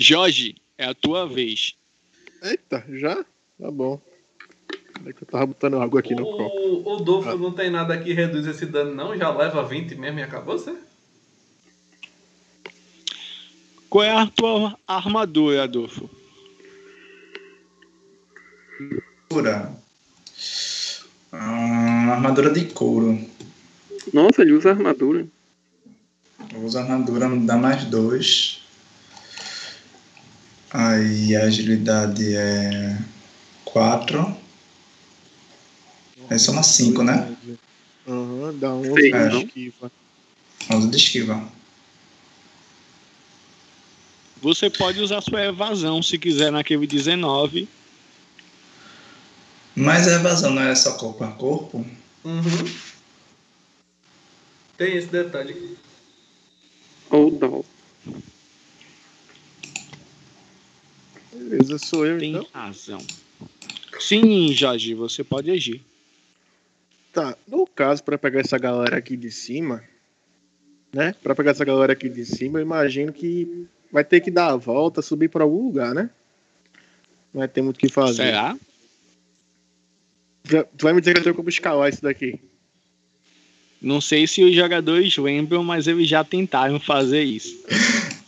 Jorge, é a tua vez. Eita, já? Tá bom. É que eu tava botando água aqui no copo. O, o Dolfo não tem nada que reduz esse dano, não? Já leva 20 mesmo e acabou, você? Qual é a tua armadura, Adolfo? Armadura. Ah, armadura de couro. Nossa, ele usa armadura. Eu uso armadura, dá mais dois. Aí a agilidade é 4. Aí soma 5, né? Aham, dá 11 Sei, de não? esquiva. 11 de esquiva. Você pode usar sua evasão se quiser naquele 19. Mas a evasão não é só corpo a corpo? Uhum. Tem esse detalhe aqui. Ou dó. Beleza, sou eu Tem então. razão. Sim, Jorge, você pode agir. Tá, no caso, pra pegar essa galera aqui de cima, né? Pra pegar essa galera aqui de cima, eu imagino que vai ter que dar a volta, subir pra algum lugar, né? Não vai ter muito o que fazer. Será? Tu vai me dizer que eu tenho como escalar isso daqui. Não sei se os jogadores lembram, mas eles já tentaram fazer isso.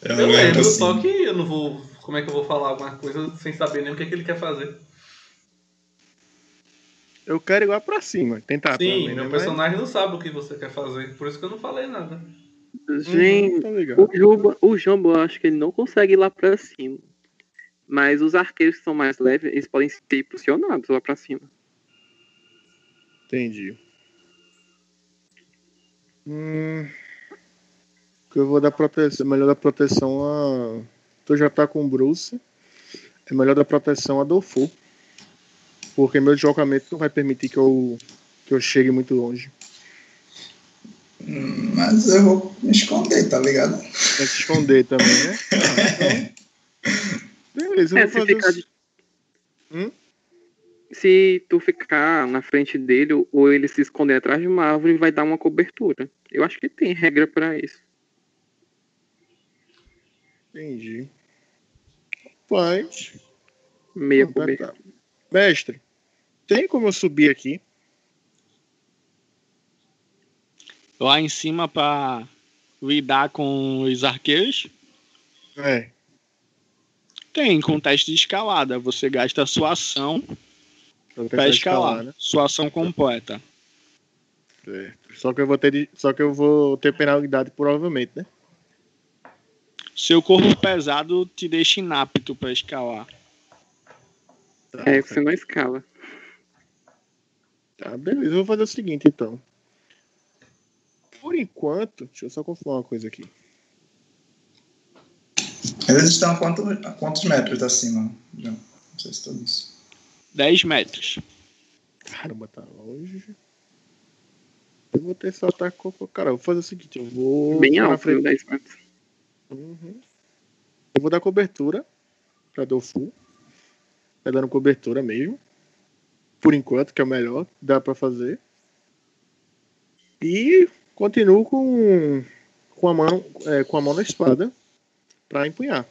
Eu, Eu lembro, só que eu não vou. Como é que eu vou falar alguma coisa sem saber nem o que, é que ele quer fazer? Eu quero ir lá pra cima, tentar Sim, menos, meu né? personagem não sabe o que você quer fazer, por isso que eu não falei nada. Mas- Gente, Uhum, tá o Jumbo, o Jumbo, eu acho que ele não consegue ir lá pra cima. Mas os arqueiros que são mais leves, eles podem ser impulsionados lá pra cima. Entendi. Hum, eu vou dar proteção. Melhor dar proteção a. Tu já tá com o Bruce. É melhor dar proteção a Dofu. Porque meu deslocamento não vai permitir que eu, que eu chegue muito longe. Hum, Mas eu vou me esconder, tá ligado? Vai se esconder também, né? Ah, então... Beleza, eu É, vou fazer ficar o- de- Hum? Se tu ficar na frente dele ou ele se esconder atrás de uma árvore, vai dar uma cobertura. Eu acho que tem regra pra isso. Entendi. Rapaz. Meia. Mestre, tem como eu subir aqui? Lá em cima pra lidar com os arqueiros, É. tem com teste de escalada. Você gasta a sua ação Pra pra tentar escalar. né? Sua ação completa. Certo. Só que eu vou ter, só que eu vou ter penalidade provavelmente, né? Seu corpo pesado te deixa inapto pra escalar. Tá, É, você não escala. tá, beleza. Eu vou fazer o seguinte então. Por enquanto, deixa eu só confirmar uma coisa aqui. Eles estão a quantos, a quantos metros acima? Não sei se todos. 10 metros. Caramba, tá longe. Eu vou ter só ataque com Cara, eu vou fazer o seguinte, eu vou. Bem alto, frente- né, 10 metros. Uhum. Eu vou dar cobertura pra Dofu. Tá dando cobertura mesmo. Por enquanto, que é o melhor. que Dá pra fazer. E continuo com, com, a, mão, é, com a mão na espada pra empunhar.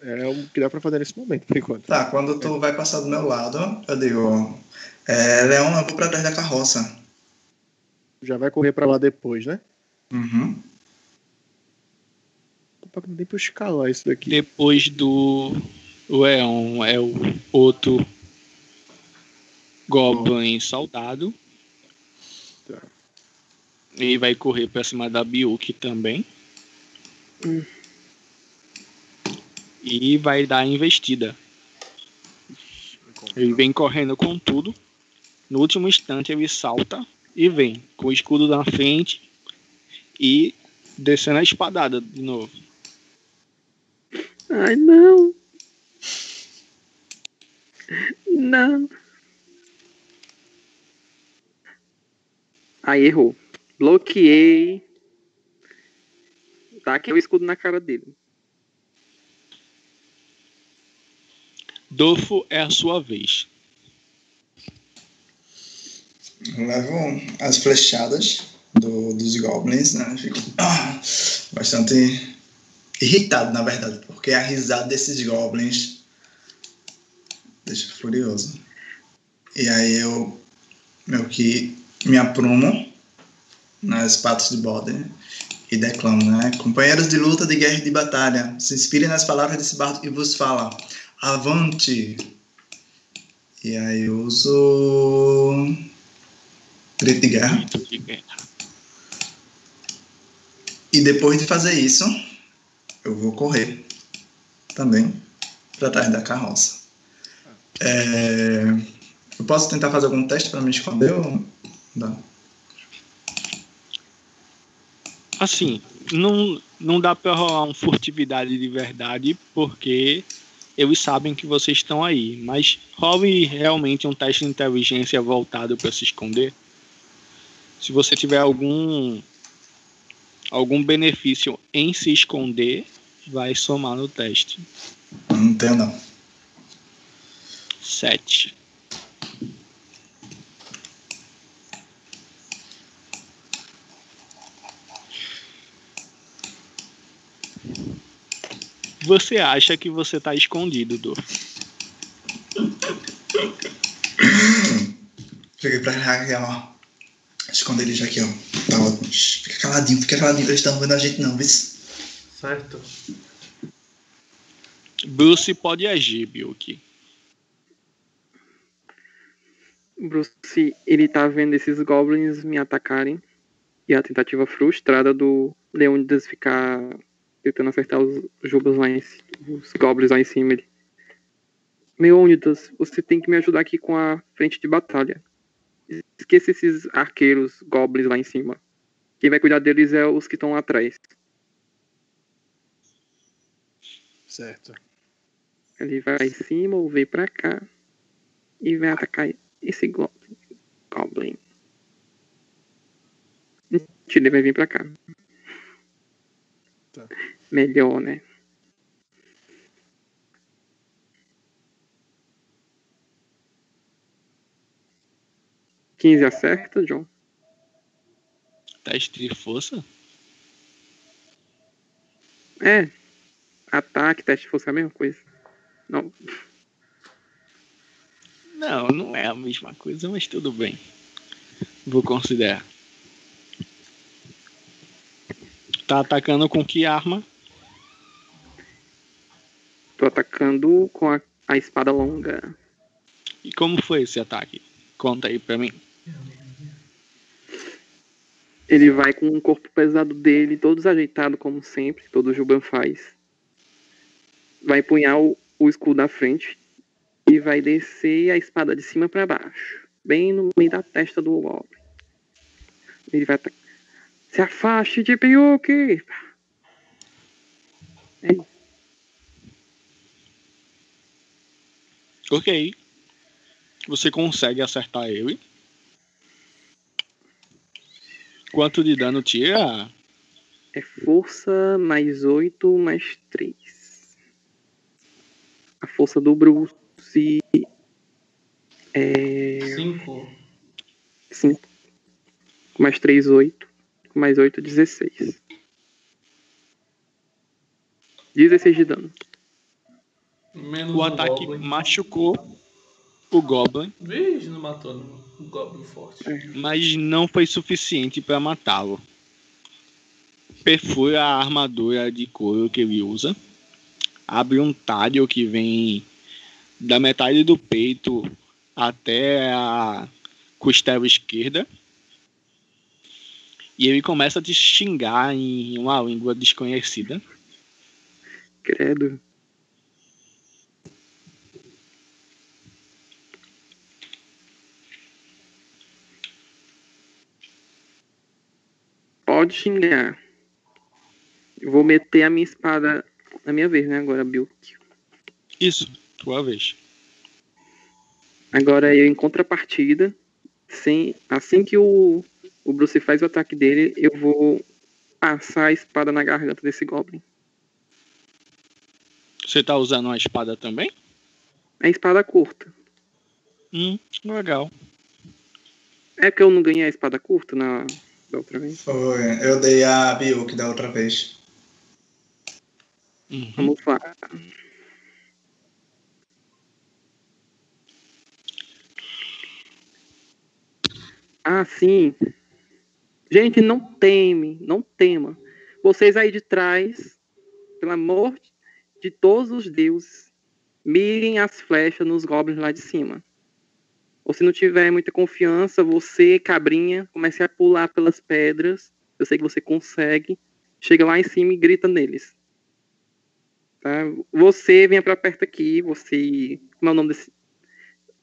É o que dá pra fazer nesse momento, por enquanto. Tá, quando tu vai passar do meu lado, eu digo, é, Leão, eu vou pra trás da carroça. Já vai correr pra lá depois, né? Uhum. Pra eu escalar isso daqui. Depois do Leon é o outro Goblin soldado. Tá. Ele vai correr pra cima da Biuki também. Hum. E vai dar a investida. Ele vem correndo com tudo. No último instante ele salta e vem com o escudo na frente e descendo a espadada de novo. Ai, não. Não. Aí errou. Bloqueei. Tá aqui o escudo na cara dele. Dofo é a sua vez. Eu levo as flechadas do- dos goblins, né? Fico ah, bastante irritado, na verdade, porque a risada desses goblins deixa furioso. E aí eu meio que me aprumo nas patas de bode e declamo, né? Companheiros de luta, de guerra e de batalha, se inspirem nas palavras desse bardo que vos fala. Avante! E aí eu uso. Grito de guerra. Grito de guerra. E depois de fazer isso, eu vou correr também para trás da carroça. É, Eu posso tentar fazer algum teste para me esconder ou não? Assim, não, não dá pra rolar um furtividade de verdade, porque eles sabem que vocês estão aí. Mas role realmente um teste de inteligência voltado para se esconder. Se você tiver algum algum benefício em se esconder, vai somar no teste. Não tenho não. 7. Você acha que você tá escondido, Dor? Cheguei pra cá aqui, ó. Esconder ele já aqui, ó. Tá. Shh, Fica caladinho, fica caladinho, eles estão vendo a gente não, viu? Certo. Bruce pode agir, Bilk. Bruce, ele tá vendo esses goblins me atacarem. E a tentativa frustrada do Leônidas ficar tentando acertar os jubas lá em ci- os goblins lá em cima. Ele. Leônidas, você tem que me ajudar aqui com a frente de batalha. Esqueça esses arqueiros goblins lá em cima. Quem vai cuidar deles é os que estão lá atrás. Certo. Ele vai em cima ou vem pra cá e vai atacar esse goblin. Goblin. Ele vai vir pra cá. Tá. Melhor, né? Quinze acerta, John? Teste de força? É. Ataque, teste fosse a mesma coisa. Não. Não, não é a mesma coisa, mas tudo bem. Vou considerar. Tá atacando com que arma? Tô atacando com a, a espada longa. E como foi esse ataque? Conta aí pra mim. Ele vai com o corpo pesado dele, todo desajeitado como sempre, todo Juban faz. Vai empunhar o, o escudo na frente e vai descer a espada de cima pra baixo, bem no meio da testa do Goblin. Ele vai. Se afaste de Piyuki! É. Ok. Você consegue acertar ele. Quanto de dano tira? É força mais 8 mais 3. A força do Bruce é Cinco. 5. Mais 3, 8. Mais 8, 16. 16 de dano. Menos O ataque machucou o Goblin, Vixe, não matou. Um Goblin forte. mas não foi suficiente para matá-lo. Perfura a armadura de couro que ele usa, abre um talho que vem da metade do peito até a costela esquerda. E ele começa a te xingar em uma língua desconhecida. Credo. Pode xingar. Eu vou meter a minha espada na minha vez, né? Agora, Bill. Isso, tua vez. Agora eu em contrapartida, sem, assim que o, o Bruce faz o ataque dele, eu vou passar a espada na garganta desse Goblin. Você tá usando uma espada também? A espada curta. Hum, legal. É que eu não ganhei a espada curta na da outra vez. Foi. Eu dei a Biuk da outra vez. Uhum. Vamos lá. Ah, sim. Gente, não teme, não tema. Vocês aí de trás, pelo amor de todos os deuses, mirem as flechas nos goblins lá de cima. Ou se não tiver muita confiança, você, cabrinha, comece a pular pelas pedras. Eu sei que você consegue. Chega lá em cima e grita neles. Tá? Você venha pra perto aqui. Você. Como é o nome desse?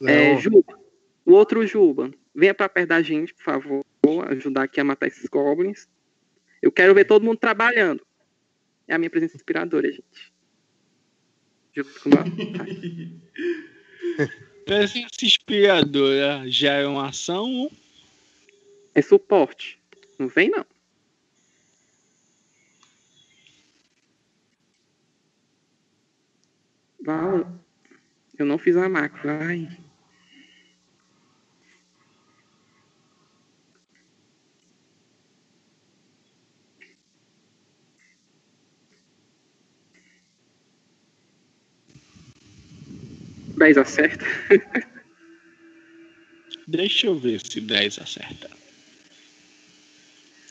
É, Juba. O outro Juba. Venha pra perto da gente, por favor. Ajudar aqui a matar esses goblins. Eu quero ver todo mundo trabalhando. É a minha presença inspiradora, gente. Junto com Presença inspiradora gera é, é uma ação? É suporte. Não vem, não. Val, eu não fiz a máquina. Ai. 10 acerta. Deixa eu ver se 10 acerta.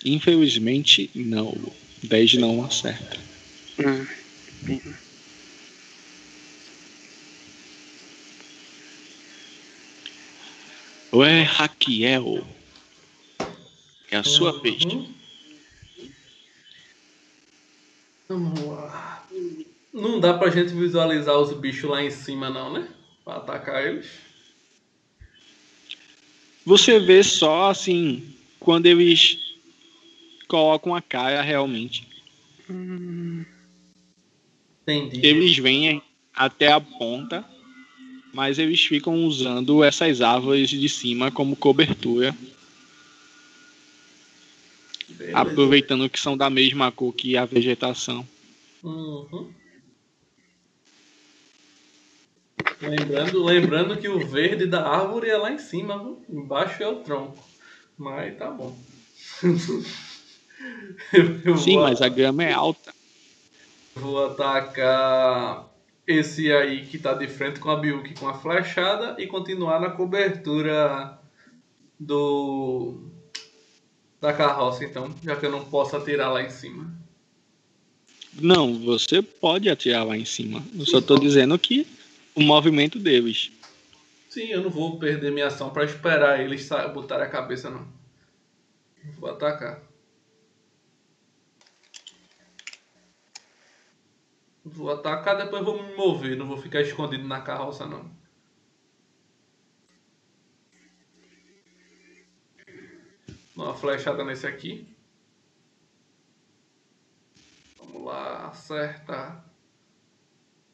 Infelizmente, não. 10 não acerta. Ah, pena. Ué, Raquel. É a sua uhum. vez. Vamos lá. Não dá pra gente visualizar os bichos lá em cima, não, né? Pra atacar eles. Você vê só assim, quando eles colocam a cara realmente. Entendi. Eles vêm até a ponta, mas eles ficam usando essas árvores de cima como cobertura, Beleza. aproveitando que são da mesma cor que a vegetação. Uhum. Lembrando, lembrando que o verde da árvore é lá em cima, embaixo é o tronco. Mas tá bom. eu, eu Sim, mas a grama é alta. vou atacar esse aí que tá de frente com a Biuki com a flechada e continuar na cobertura do da carroça, então, já que eu não posso atirar lá em cima. Não, você pode atirar lá em cima. Eu só tô dizendo que o movimento deles. Sim, eu não vou perder minha ação pra esperar eles botarem a cabeça, não. Vou atacar. Vou atacar, depois vou me mover. Não vou ficar escondido na carroça, não. Dá uma flechada nesse aqui. Vamos lá, acerta.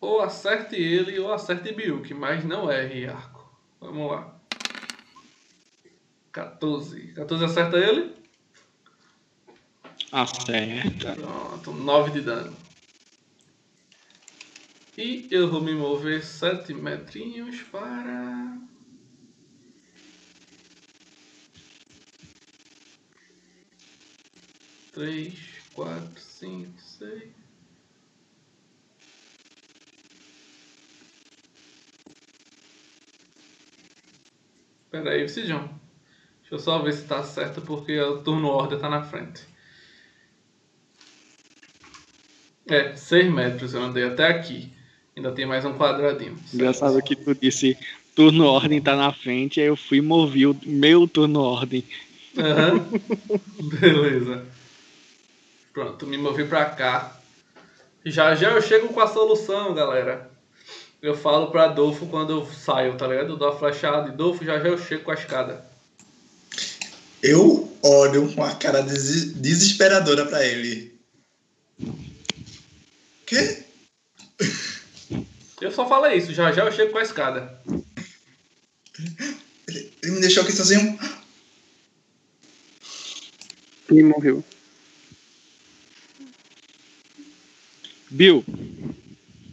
Ou acerte ele ou acerte Biuki, mas não erre arco. Vamos lá. 14. 14 acerta ele? Acerta. Pronto, 9 de dano. E eu vou me mover 7 metrinhos para. Três, quatro, cinco, seis. Pera aí, Cidjão. Deixa eu só ver se tá certo, porque o turno ordem tá na frente. É, 6 metros eu andei até aqui. Ainda tem mais um quadradinho. Engraçado que tu disse turno ordem tá na frente, aí eu fui e movi o meu turno ordem. Aham. Beleza. Pronto, me movi pra cá. Já já eu chego com a solução, galera. Eu falo pra Adolfo quando eu saio, tá ligado? Eu dou a flechada e Adolfo, já já eu chego com a escada. Eu olho com a cara des- desesperadora pra ele. Quê? Eu só falei isso, já já eu chego com a escada. Ele, ele me deixou aqui sozinho. E morreu. Bill,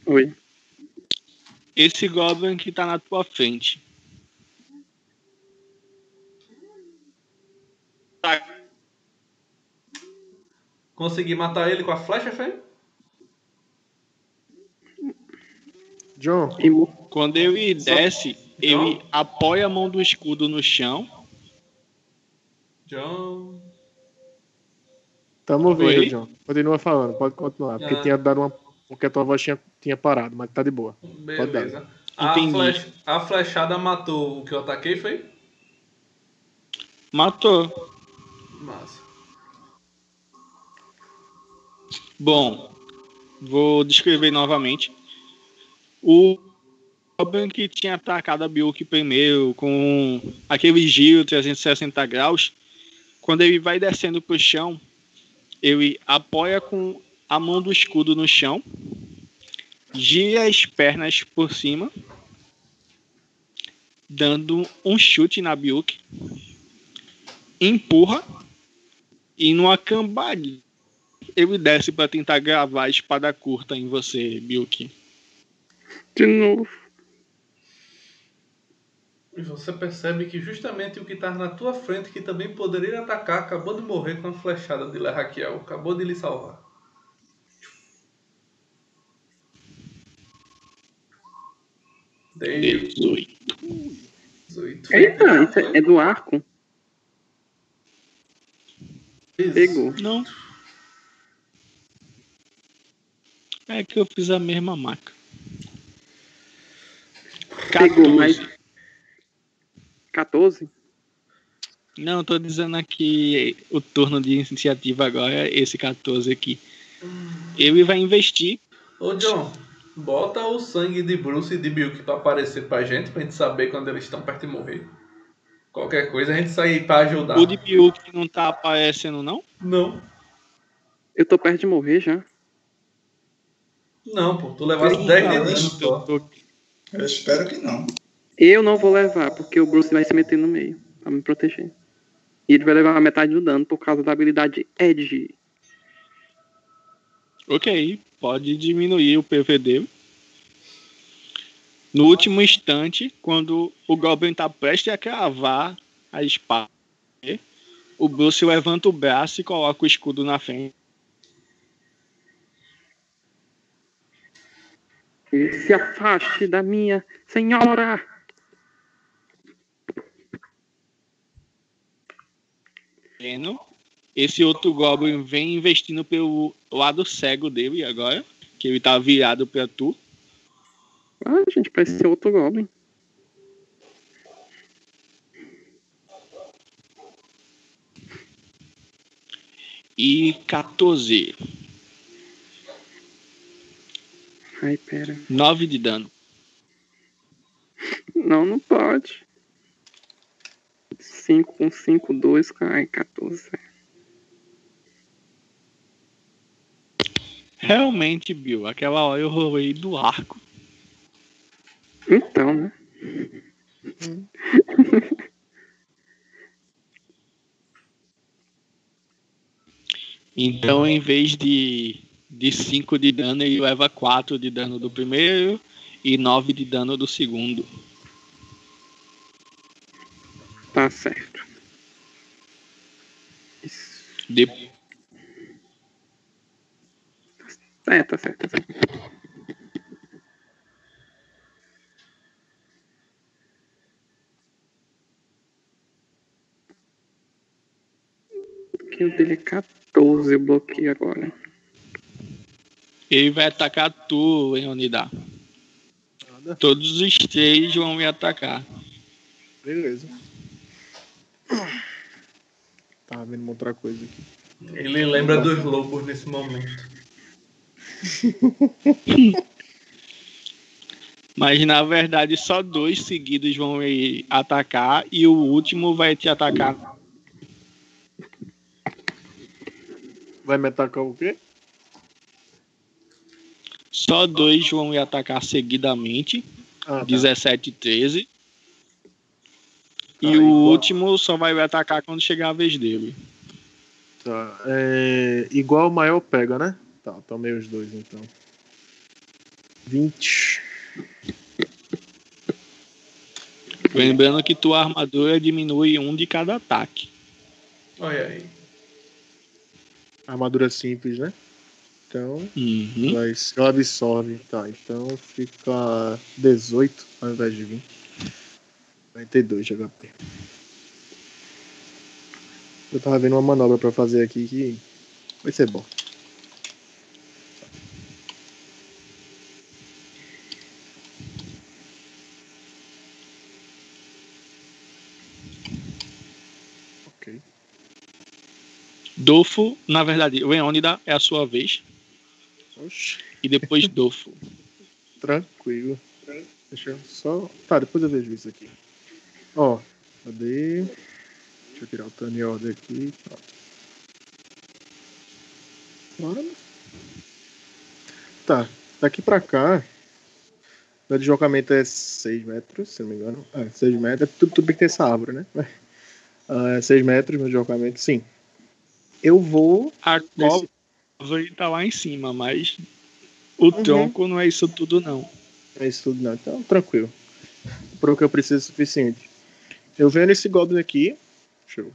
Oi. Esse Goblin que tá na tua frente. Tá, Consegui matar ele com a flecha, foi? John. Quando ele desce, ele apoia a mão do escudo no chão. John. tamo ouvindo, Oi? John. Continua falando, pode continuar. Porque Ah. tinha dado uma. Porque a tua voz tinha, tinha parado, mas tá de boa. Beleza. A, Entendi. flech- a flechada matou o que eu ataquei, foi? Matou. Massa. Bom, vou descrever novamente. O Goblin que tinha atacado a Biuk primeiro com aquele giro 360 graus, quando ele vai descendo pro chão, ele apoia com a mão do escudo no chão, gira as pernas por cima, dando um chute na Biuk, empurra e numa cambadinha ele desce pra tentar gravar a espada curta em você, Bilk. De novo. E você percebe que justamente o que tá na tua frente, que também poderia atacar, acabou de morrer com a flechada de Raquel. Acabou de lhe salvar. 18. 18. Eita, isso é, do arco. Pegou. Não. É que eu fiz a mesma marca. Pegou, 14. mas. 14? Não, tô dizendo aqui o turno de iniciativa agora é esse 14 aqui. Ele vai investir. Ô John, bota o sangue de Bruce e de Bilk pra aparecer pra gente, pra gente saber quando eles estão perto de morrer. Qualquer coisa a gente sai pra ajudar. O de Biuk não tá aparecendo, não? Não, Eu tô perto de morrer já. não, pô. Tu levaste 10 de não, dano. Eu espero que não. Eu não vou levar, porque o Bruce vai se meter no meio pra me proteger. E ele vai levar metade do dano por causa da habilidade Edge. Ok, pode diminuir o PV dele. No último instante, quando o Goblin tá prestes a cravar a espada, o Bruce levanta o braço e coloca o escudo na frente. E se afaste da minha senhora! Vendo? Esse outro Goblin vem investindo pelo lado cego dele agora, que ele tá virado pra tu. Ah, gente, parece ser outro Goblin. E 14. Ai, pera. 9 de dano. Não, não pode. 5 com 5, 2, ai, 14. Realmente, Bill, aquela hora eu rolei do arco. Então, né? Então, em vez de de 5 de dano, ele leva 4 de dano do primeiro e 9 de dano do segundo. Tá certo. Isso. De- É, tá certo, tá certo. Que o dele é 14, eu bloqueei agora. Ele vai atacar tu, Leonida. Nada. Todos os três vão me atacar. Beleza. Tava vendo uma outra coisa aqui. Ele lembra dos lobos nesse momento. Mas na verdade só dois seguidos vão me atacar e o último vai te atacar. Vai me atacar o quê? Só dois vão me atacar seguidamente. Ah, tá. 17 e 13. E Ah, o igual. último só vai me atacar quando chegar a vez dele. Tá. É, igual o maior pega, né? Tá, tomei os dois então. 20. Lembrando que tua armadura diminui um de cada ataque. Olha aí. Armadura simples, né? Então, Uhum. vai, ela absorve. Tá, então fica 18 ao invés de 20. 42 de HP. Eu tava vendo uma manobra pra fazer aqui que vai ser bom. Ok. Dolfo, na verdade, Leônida é a sua vez. Oxi. E depois Dolfo. Tranquilo. Deixa eu só. Tá, depois eu vejo isso aqui. Ó, cadê? Deixa eu tirar o turn order aqui. Pronto. Bora. Tá, daqui pra cá. O deslocamento é 6 metros, se não me engano. É, 6 metros. É tudo, tudo bem que tem essa árvore, né? É 6 metros meu deslocamento, sim. Eu vou. A Nesse- cobra tá lá em cima, mas o tronco não é isso tudo, não. É isso tudo não. Então, tranquilo. Pro que eu preciso é suficiente. Eu vendo esse Goblin aqui. Deixa eu.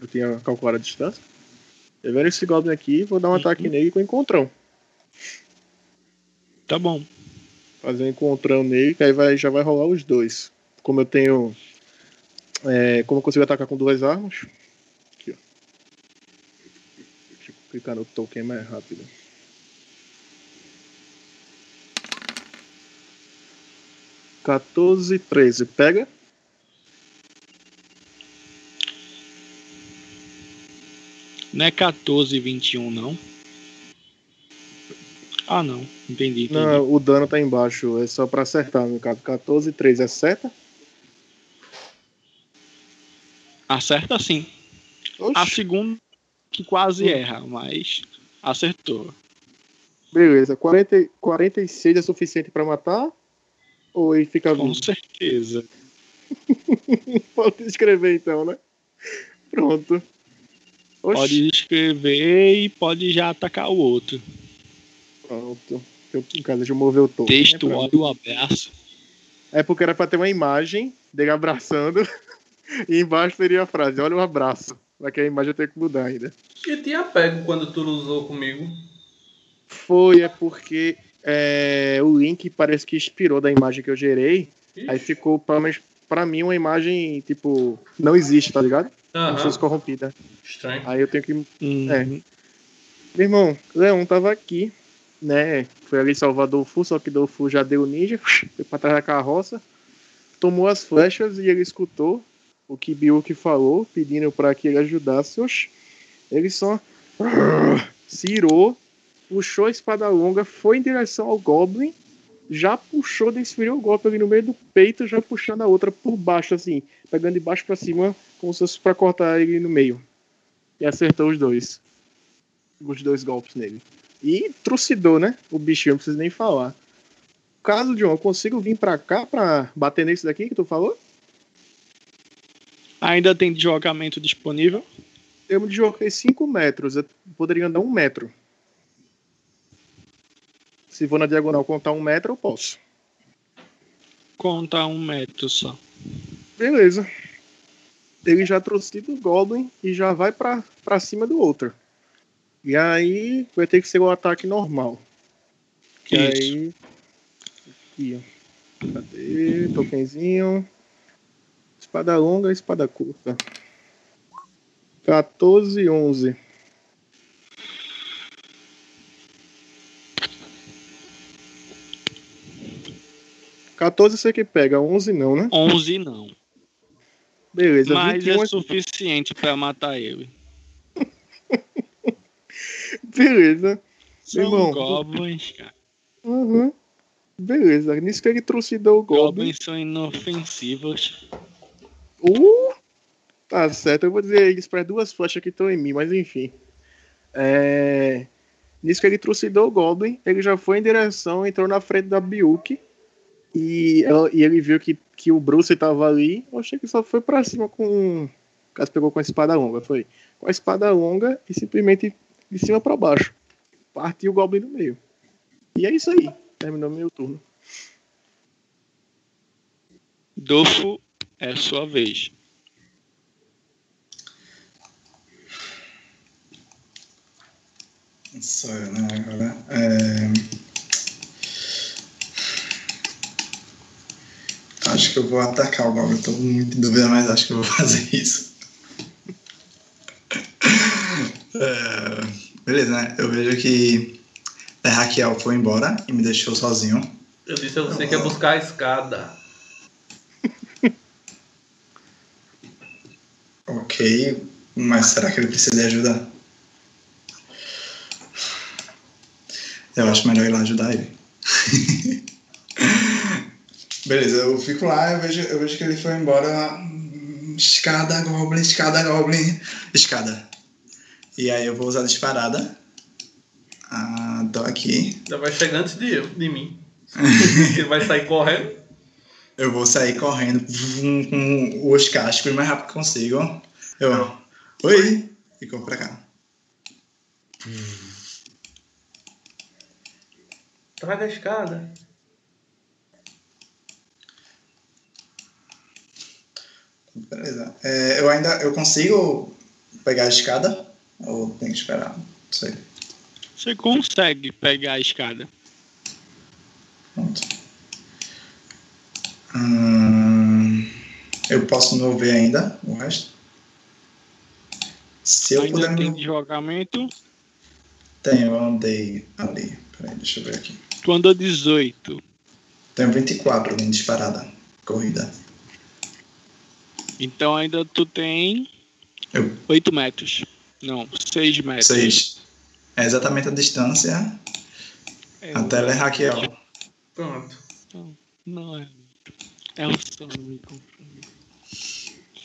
Eu tinha calculado a distância. Eu vendo esse Goblin aqui, vou dar um ataque nele com encontrão. Tá bom. Fazer um encontrão nele, que aí vai, já vai rolar os dois. Como eu tenho. é, como eu consigo atacar com duas armas. Aqui, ó. Deixa eu clicar no token mais rápido. Quatorze, treze. Pega. Não é 14 e 21, não. Ah, não. Entendi. entendi. Não, o dano tá embaixo. É só pra acertar, no caso. 14, 13 acerta. Acerta sim. A Oxi. segunda que quase erra, mas acertou. Beleza. 40, 46 é suficiente pra matar? Ou ele fica Com vivo? certeza. Pode escrever então, né? Pronto. Oxi. Pode escrever e pode já atacar o outro. Pronto. Eu, em casa, deixa eu mover o token. né, Texto, pra- olha o abraço. É porque era pra ter uma imagem dele abraçando e embaixo teria a frase, olha o abraço. Só que a imagem eu tenho que mudar ainda. E tinha pego quando tu usou comigo. Foi, é porque é, o link parece que expirou da imagem que eu gerei. Aí Ixi. ficou, pelo menos pra mim, uma imagem, tipo, não existe, tá ligado? Como se Aham. fosse corrompida. Estranho. Aí eu tenho que. Uhum. É. Meu irmão, Leão tava aqui, né? Foi ali salvar Dolfu, só que Dolfu já deu ninja, foi pra trás da carroça, tomou as flechas e ele escutou o que Biuki falou, pedindo pra que ele ajudasse. Oxi, ele só se irou, puxou a espada longa, foi em direção ao Goblin, já puxou, desferiu o golpe ali no meio do peito, já puxando a outra por baixo, assim, pegando de baixo pra cima, como se fosse pra cortar ele no meio. E acertou os dois os dois golpes nele. E trucidou, né? O bichinho, não preciso nem falar. Caso, John, eu consigo vir pra cá pra bater nesse daqui que tu falou? Ainda tem deslocamento disponível. Eu me desloquei 5 metros, eu poderia andar um metro. Se for na diagonal contar um metro, eu posso. Conta um metro só. Beleza. Ele já trucida o Goblin e já vai pra, pra cima do outro. E aí vai ter que ser o ataque normal. Que Isso. aí. Aqui, ó. Cadê? Tokenzinho. Espada longa, espada curta. 14, 11. Quatorze você que pega, 11 não, né? 11 não. Beleza, Mas 21 é suficiente pra matar ele. Beleza. São Irmão, goblins, cara. Uhum. Beleza, nisso que ele trucidou o Goblin. Goblins são inofensivos. Uh! Tá certo, eu vou dizer isso para duas flechas que estão em mim, mas enfim. É... Nisso que ele trucidou o Goblin, ele já foi em direção, entrou na frente da Biuki. E, e ele viu que, que o Bruce tava ali. Eu achei que só foi pra cima com. Caso pegou com a espada longa, foi. Com a espada longa e simplesmente de cima pra baixo. Partiu o Goblin no meio. E é isso aí. Terminou meu turno. Dolfo, é sua vez. Sou eu, né? Agora. É... Acho que eu vou atacar o Goblin. Tô muito em dúvida, mas acho que eu vou fazer isso. É... Beleza, né? Eu vejo que a Raquel foi embora e me deixou sozinho. Eu disse a você que ia buscar a escada. Ok, mas será que ele precisa de ajuda? Eu acho melhor ir lá ajudar ele. Beleza, eu fico lá, eu vejo, eu vejo que ele foi embora. Hum, Escada, Goblin, escada, Goblin, escada. E aí eu vou usar a disparada. Ah, tô aqui. Já vai chegar antes de, eu, de mim. Ele vai sair correndo. Eu vou sair correndo com os cascos o mais rápido que consigo. Eu. Oi! E corro pra cá. Traga a escada. Beleza. É, eu ainda. Eu consigo pegar a escada? Ou tem que esperar? Não sei. Você consegue pegar a escada. Pronto. Hum, eu posso me mover ainda o resto? Se eu Ainda puder tem me deslocamento. Tenho, eu andei ali. Peraí, deixa eu ver aqui. Tu andou 18. Tenho 24 em disparada. Corrida. Então ainda tu tem Eu 8 metros. Não, 6 metros. Seis. É exatamente a distância É, até ela é Raquel. Pronto. Não, não é. É o sono me confunde.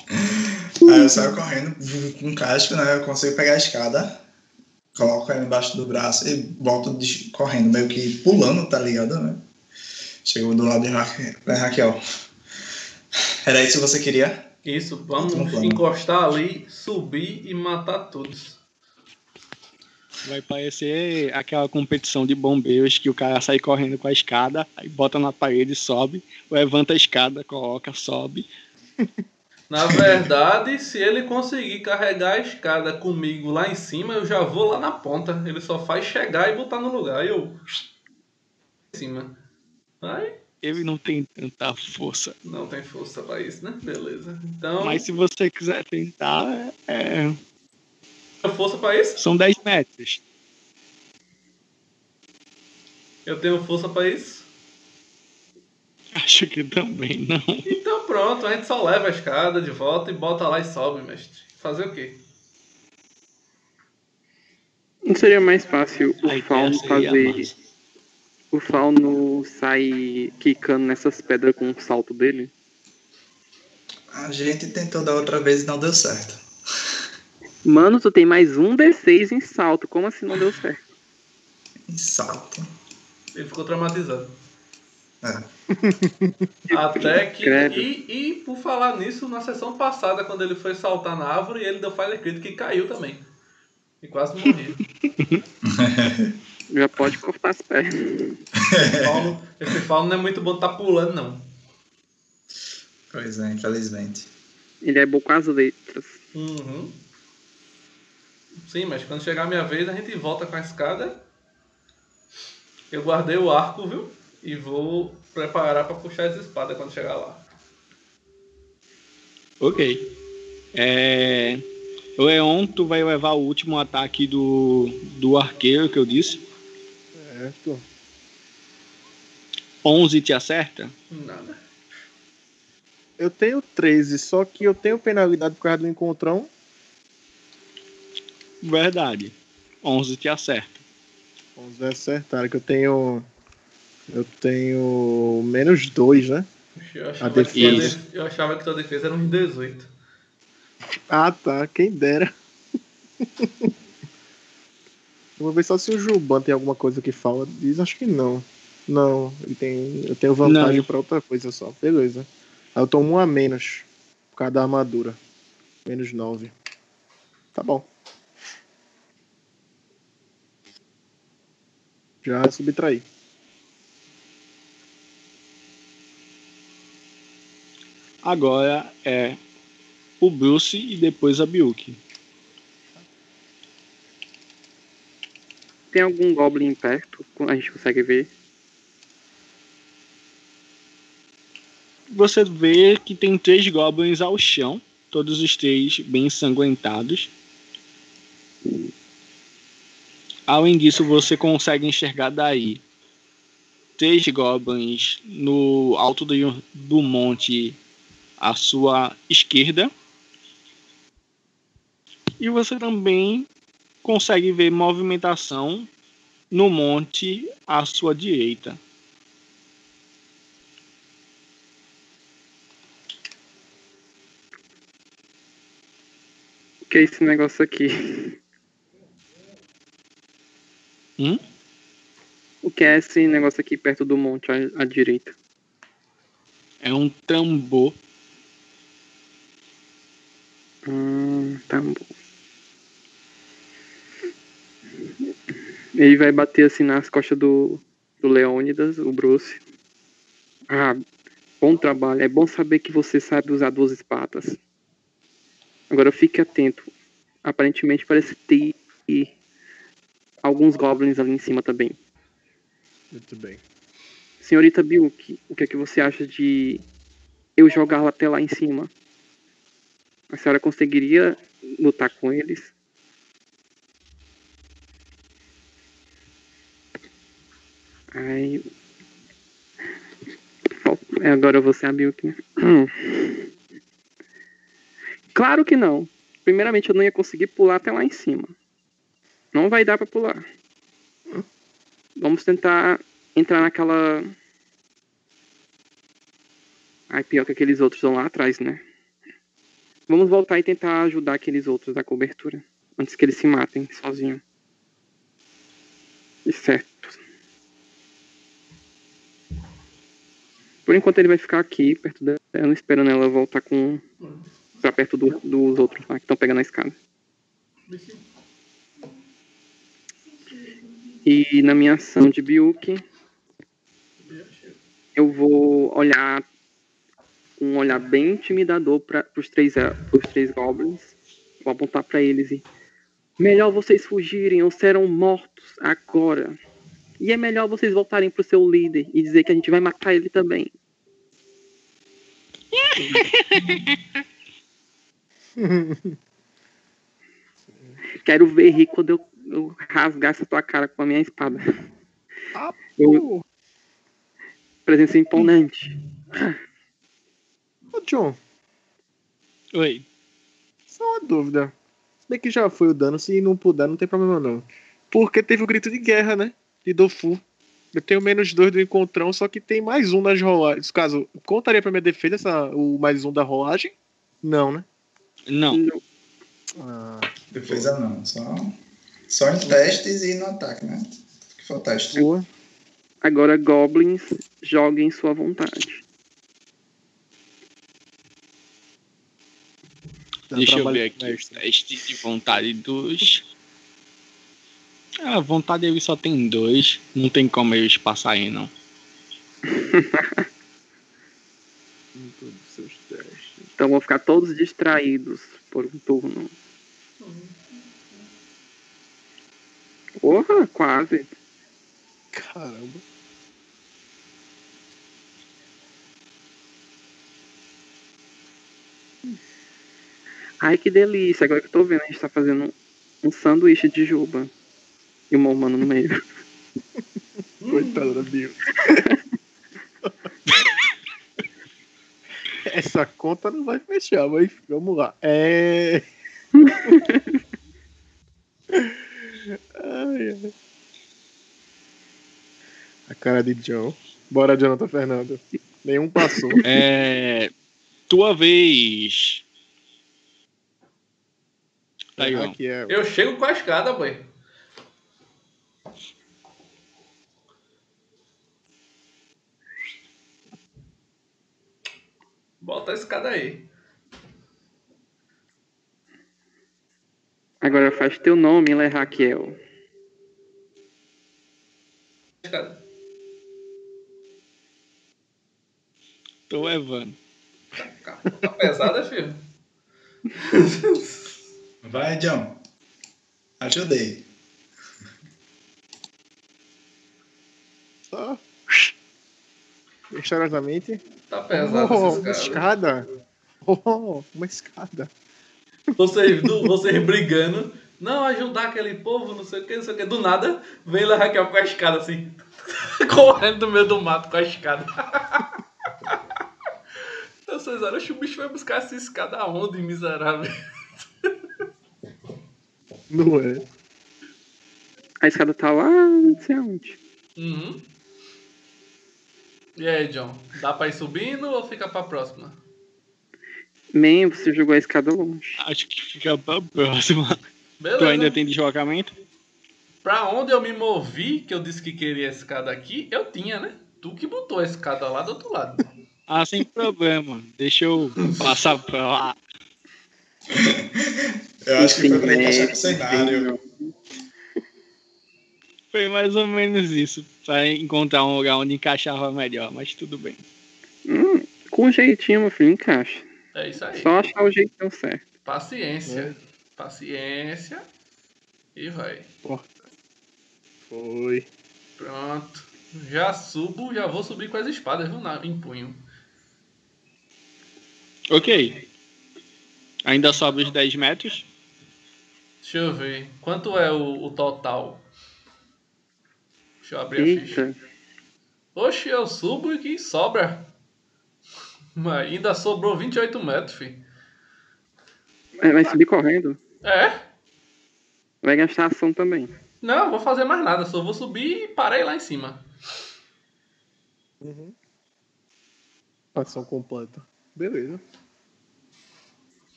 Aí eu saio correndo com casco, né? Eu consigo pegar a escada, coloco ela embaixo do braço e volto correndo, meio que pulando, tá ligado, né? Chego do lado de Raquel. da Raquel. Era isso que você queria? Isso, vamos encostar ali, subir e matar todos. Vai parecer aquela competição de bombeiros que o cara sai correndo com a escada, aí bota na parede, sobe, levanta a escada, coloca, sobe. Na verdade, se ele conseguir carregar a escada comigo lá em cima, eu já vou lá na ponta. Ele só faz chegar e botar no lugar. Aí eu. Em cima. Aí Ele não tem tanta força. não tem força pra isso, né? Beleza. Então. Mas se você quiser tentar, é, Tem força pra isso? são 10 metros. Eu tenho força pra isso? Acho que também não. Então pronto, a gente só leva a escada de volta e bota lá e sobe, mestre. Fazer o quê? Não seria mais fácil o Fauno fazer. massa. O Fauno sair quicando nessas pedras com o salto dele? A gente tentou da outra vez e não deu certo. Mano, tu tem mais um D6 em salto. Como assim não deu certo? Em salto. Ele ficou traumatizado. É. Até que. E, e por falar nisso, na sessão passada, quando ele foi saltar na árvore, ele deu falha crítica e caiu também. E quase morria. Já pode cortar as pernas. Esse Paulo, esse Paulo não é muito bom tá pulando, não. Pois é, infelizmente. Ele é bom com as letras. Uhum. Sim, mas quando chegar a minha vez, a gente volta com a escada. Eu guardei o arco, viu? E vou preparar pra puxar as espadas quando chegar lá. Ok. É... Leon, tu vai levar o último ataque do, do arqueiro que eu disse. Certo. 11 te acerta? Nada. Eu tenho 13, só que eu tenho penalidade por causa do encontrão. Verdade. 11 te acerta. Vamos acertar, que eu tenho. Eu tenho menos 2, né? Eu A achava, que tua defesa. def- eu achava que tua defesa era uns 18. Ah, tá. Quem dera. Eu Vou ver só se o Juban tem alguma coisa que fala. Diz, acho que não. Não, ele tem, eu tenho vantagem pra outra coisa só. Beleza. Aí eu tomo um a menos. Por causa da armadura. Menos 9. Tá bom. Já subtraí. Agora é o Bruce e depois a Biuki. Tem algum Goblin perto? A gente consegue ver? Você vê que tem três Goblins ao chão, todos os três bem ensanguentados. Além disso, você consegue enxergar daí três goblins no alto do, do monte à sua esquerda. E você também consegue ver movimentação no monte à sua direita. O que é esse negócio aqui? Hum? O que é esse negócio aqui perto do monte à, à direita? É um tambor. Hum, tambor. Ele vai bater assim nas costas do, do Leônidas, o Bruce. Ah, bom trabalho. É bom saber que você sabe usar duas espadas. Agora fique atento. Aparentemente parece ter alguns goblins ali em cima também. Muito bem. Senhorita Bilk, o que é que você acha de eu jogá-la até lá em cima? A senhora conseguiria lutar com eles? Ai. Agora você a Bilk. Claro que não. Primeiramente, eu não ia conseguir pular até lá em cima. Não vai dar para pular. Vamos tentar entrar naquela. Ai, pior que aqueles outros estão lá atrás, né? Vamos voltar e tentar ajudar aqueles outros da cobertura. Antes que eles se matem sozinhos. Certo. Por enquanto ele vai ficar aqui, perto dela, esperando ela voltar com. pra perto do, dos outros lá que estão pegando a escada. E na minha ação de Biuk, eu vou olhar um olhar bem intimidador para os três, os três goblins. Vou apontar para eles e. Melhor vocês fugirem ou serão mortos agora. E é melhor vocês voltarem pro seu líder e dizer que a gente vai matar ele também. Quero ver rir quando eu, eu rasgar essa tua cara com a minha espada. Ah, Eu- Presença imponente. Ô, John, Oi. só uma dúvida. Se bem que já foi o dano, se não puder, não tem problema não. Porque teve o grito de guerra, né? De Dofu. Eu tenho menos dois do encontrão, só que tem mais um nas rolagens. Caso, contaria pra minha defesa essa, o mais um da rolagem? Não, né? Não. Ah, Defesa não, só, só em testes e no ataque, né? Que foi o teste. boa. Agora, goblins, joguem sua vontade. Dá Deixa eu ver aqui os mestre. testes de vontade dos. Ah, vontade ele só tem dois. Não tem como eles passarem, não. Em todos os seus testes. Então vão ficar todos distraídos por um turno. Porra, quase. Caramba. Ai, que delícia. Agora que eu tô vendo, a gente tá fazendo um sanduíche de juba. E uma humana no meio. Coitada da Bill. Essa conta não vai fechar, mas vamos lá. É. Ai, ai. A cara de John. Bora, Jonathan Fernando. Nenhum passou. É. Tua vez. Aí, ó. Aqui é. Eu chego com a escada, boy. Bota a escada aí. Agora faz teu nome, ela é Raquel. Escada. Tô levando. Tá pesada, filho? Vai, John. Ajudei. Só. Misteriosamente. Tá pesado oh, Uma escada. Oh, uma escada. Vocês, do, vocês brigando. Não, ajudar aquele povo, não sei o que, não sei o que. Do nada, vem lá Raquel com a escada assim. correndo do meio do mato com a escada. Então, vocês que o bicho vai buscar essa escada onde, miserável? Não é? A escada tá lá, não sei aonde. Uhum. E aí, John? Dá pra ir subindo ou fica pra próxima? Man, você jogou a escada longe. Acho que fica pra próxima. Beleza. Tu ainda tem deslocamento? Pra onde eu me movi, que eu disse que queria a escada aqui, eu tinha, né? Tu que botou a escada lá do outro lado. Ah, sem problema. Deixa eu passar pra lá. Eu acho que foi pra encaixar é, com o cenário. Foi mais ou menos isso. Pra encontrar um lugar onde encaixava melhor, mas tudo bem. Hum, com jeitinho, meu filho, encaixa. É isso aí. Só achar o jeitão certo. Paciência. Paciência. E vai. Foi. Pronto. Já subo, já vou subir com as espadas, viu? Na, em punho. Ok. Ainda sobe os 10 metros? Deixa eu ver. Quanto é o, o total? Deixa eu abrir a ficha. Eita. Oxe, eu subo e que sobra. Mas ainda sobrou 28 metros, fi. É, Vai subir correndo. É? Vai gastar ação também. Não, vou fazer mais nada. Só vou subir e parei lá em cima. Uhum. Ação completa. Beleza.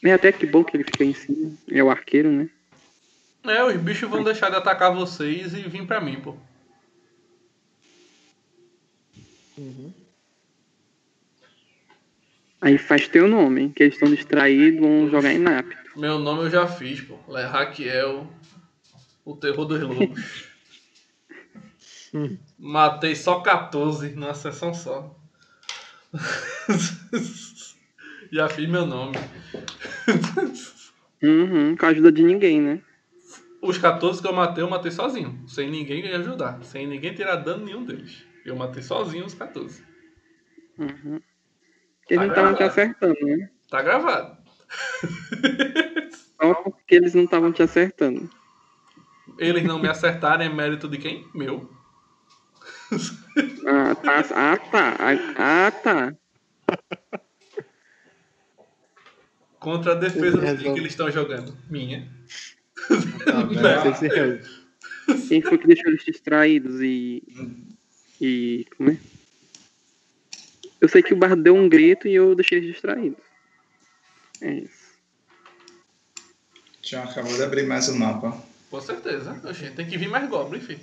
É até que bom que ele fica em cima. É o arqueiro, né? É, os bichos vão deixar de atacar vocês e vir pra mim, pô. Uhum. Aí faz teu nome, hein? Que eles estão distraídos, vão jogar inapto. Meu nome eu já fiz, pô. É Raquel, o terror dos lobos. Matei só 14 numa sessão só. já fiz meu nome. Uhum, com a ajuda de ninguém, né? Os 14 que eu matei, eu matei sozinho. Sem ninguém me ajudar. Sem ninguém tirar dano nenhum deles. Eu matei sozinho os 14. Uhum. Porque eles Tá não estavam te gravado. acertando, né? Tá gravado. Só porque eles não estavam te acertando. Eles não me acertarem é mérito de quem? Meu. Ah, tá. Ah, tá. Ah, tá. Contra a defesa do que eles estão jogando. Minha. Tá, velho. Resolve. Quem foi que deixou eles distraídos e. E. Como é? Eu sei que o bardo deu um grito e eu deixei eles distraídos. É isso. Tião acabou de abrir mais o mapa. Com certeza. Oxê, tem que vir mais Goblin, filho.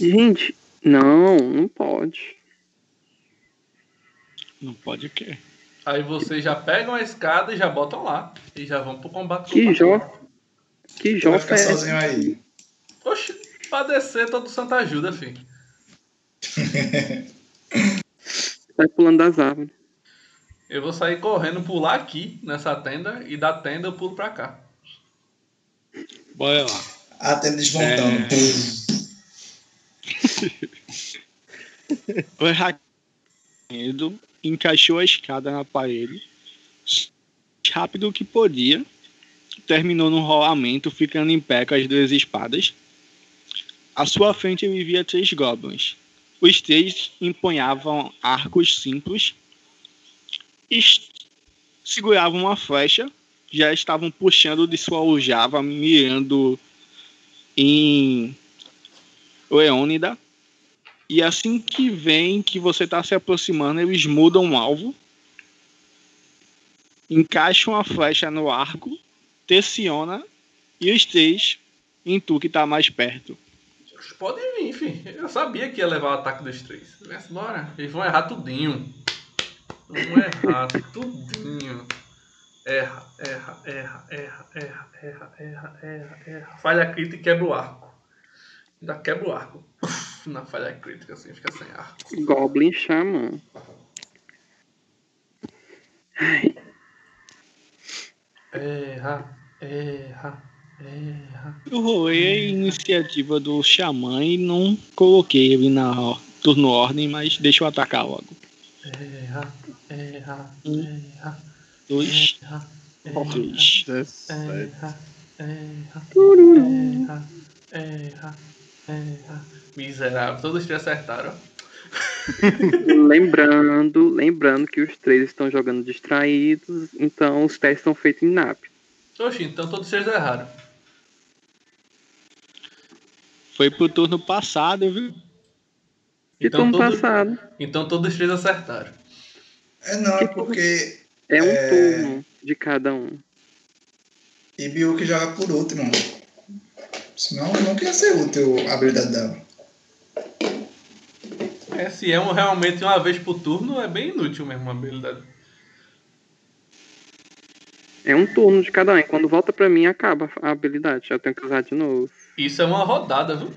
Gente, não, não pode. Não pode o quê? Aí vocês já pegam a escada e já botam lá. E já vão pro combate. Que com o jó. Que ficar é sozinho aí. Oxe, pra descer todo santo ajuda, filho. Sai pulando das árvores. Eu vou sair correndo, pular aqui nessa tenda e da tenda eu pulo pra cá. Bora lá. Até desmontando. É. Pum. O Raquel encaixou a escada na parede, rápido que podia, terminou no rolamento, ficando em pé com as duas espadas. À sua frente vivia três goblins. Os três empunhavam arcos simples e seguravam uma flecha. Já estavam puxando de sua aljava, mirando em Leônida. E assim que vem que você está se aproximando, eles mudam o alvo, encaixam a flecha no arco, tensiona e os três em tu que está mais perto. Pode vir, filho. Eu sabia que ia levar o ataque dos três. Embora. Eles vão errar tudinho. Vão errar tudinho. Erra, erra, erra, erra, erra, erra, erra, erra, erra. Falha crítica e quebra o arco. Ainda quebra o arco. Na falha crítica, assim, fica sem arco. Goblin Xamã. Ai, Erra, erra, Eu rolei a iniciativa do Xamã e não coloquei ele na turno ordem, mas deixa eu atacar logo. Erra, erra, Um. erra, Dois, erra, três. 17. erra, erra, erra, erra, erra. Miserável, todos te acertaram. Lembrando, lembrando que os três estão jogando distraídos, então os testes são feitos em NAP. Oxi, então todos vocês erraram. Foi pro turno passado, viu? De Então, turno todo- passado. então todos três acertaram. É não, é porque É um É. turno de cada um. Ibiuki joga por último. Senão nunca ia ser útil a habilidade dela. É, se é um, realmente uma vez por turno, é bem inútil mesmo a habilidade. É um turno de cada um. Quando volta pra mim, acaba a habilidade. Já tenho que usar de novo. Isso é uma rodada, viu?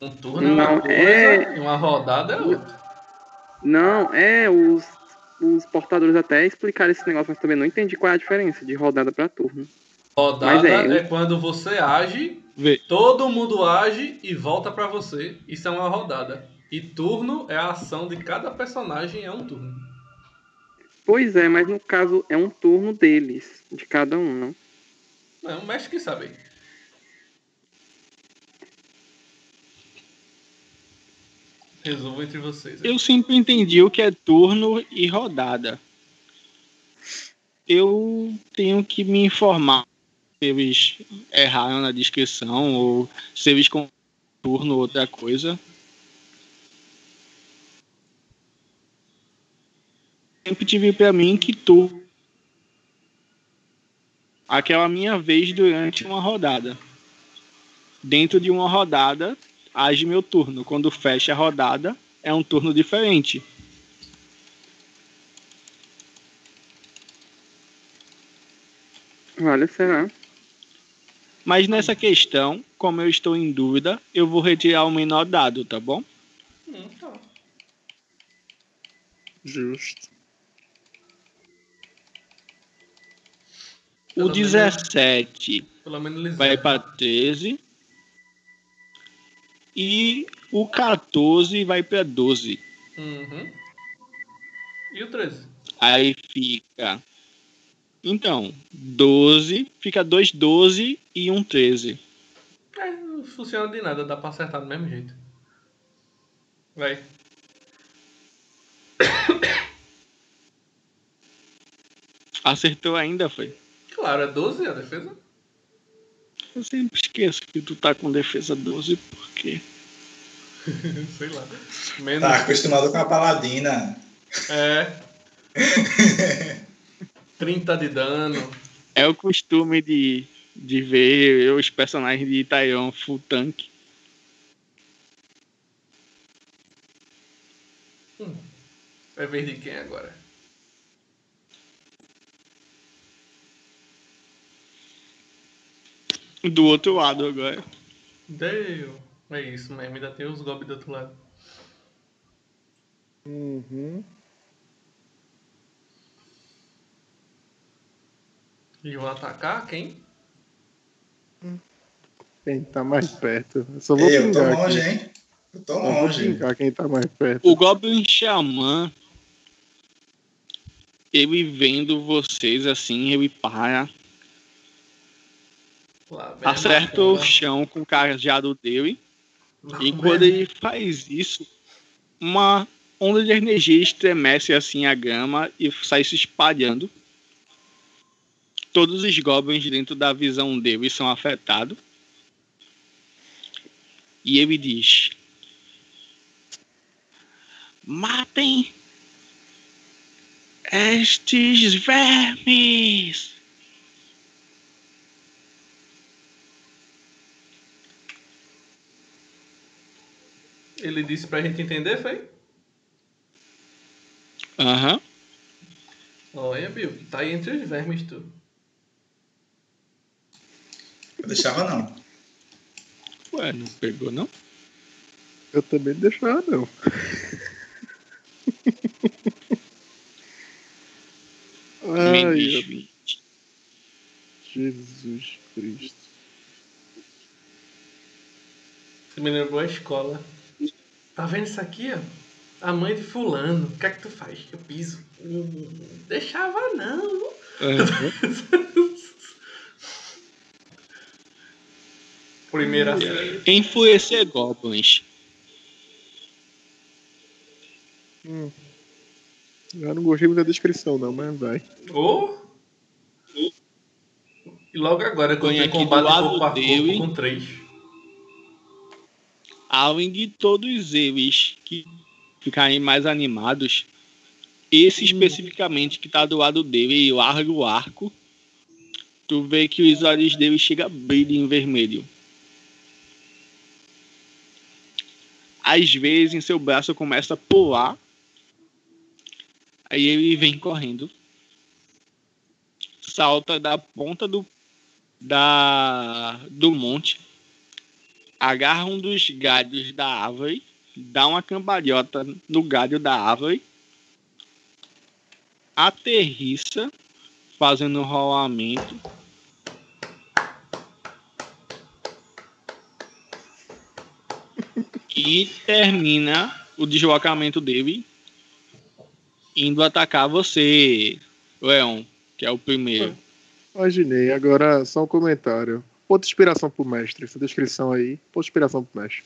Um turno é uma Não, coisa é- uma rodada é outra. Não, é os, os portadores até explicaram esse negócio, mas também não entendi qual é a diferença de rodada pra turno. Rodada é, é, quando você age, Vê. todo mundo age e volta pra você. Isso é uma rodada. E turno é a ação de cada personagem, é um turno. Pois é, mas no caso é um turno deles, de cada um, não? Não, o mestre que sabe. Resolvo entre vocês. Eu sempre entendi o que é turno e rodada. Eu tenho que me informar se eles erraram na descrição ou se eles turno ou outra coisa. Sempre tive pra mim que tu aquela minha vez durante uma rodada. Dentro de uma rodada, age meu turno. Quando fecha a rodada, é um turno diferente. Olha, será? Mas nessa questão, como eu estou em dúvida, eu vou retirar o menor dado, tá bom? Hum, tá. Justo. O Pelo menos- 17 Pelo menos vai para 13. E o 14 vai para 12. Uhum. E o 13? Aí fica. Então, 12, fica dois 12 e um 13. É, não funciona de nada, dá pra acertar do mesmo jeito. Vai. Acertou ainda, foi? Claro, é 12 a defesa? Eu sempre esqueço que tu tá com defesa 12, porque. Sei lá. Menos. Tá acostumado com a paladina. É. 30 de dano. É o costume de, de ver os personagens de Taiwan full tank. É vez de quem agora? Do outro lado agora. Deu. É isso mesmo, ainda tem os golpes do outro lado. Uhum. Eles vão atacar quem? Quem tá mais perto? Eu só vou Ei, eu tô longe, aqui. hein? Eu tô Só vou longe. pingar quem tá mais perto. O Goblin Xamã, ele vendo vocês assim, ele para, Lá, acerta o chão com o cajado dele. E Macumba quando ele faz isso, uma onda de energia estremece assim a grama e sai se espalhando. Todos os goblins dentro da visão dele são afetados. E ele diz: Matem estes vermes! Ele disse pra gente entender, foi? Aham. Olha, Bill, tá aí entre os vermes, tu. Eu deixava não. Ué, não pegou não? Eu também não deixava, não. Ai, diz eu- 20. Jesus Cristo. Você me lembrou a escola. Tá vendo isso aqui, ó? A mãe de fulano. O que é que tu faz? Eu piso. Hum, deixava não. Primeira série. Enfurecer goblins. Hum. Eu não gostei muito da descrição, não, mas vai. Ou. E logo agora, quando tem aqui combate do lado corpo a dele. corpo com três. Além de todos eles que ficarem mais animados, esse especificamente que tá do lado dele e larga o arco, tu vê que os olhos dele chegam a brilhar em vermelho. Às vezes seu braço começa a pular, aí ele vem correndo, salta da ponta do, da, do monte. Agarra um dos galhos da árvore, dá uma cambalhota no galho da árvore, aterrissa, fazendo rolamento. E termina o deslocamento dele indo atacar você, Leon, que é o primeiro. Imaginei. Agora, só um comentário. Outra inspiração pro mestre. Essa descrição aí. Outra inspiração pro mestre.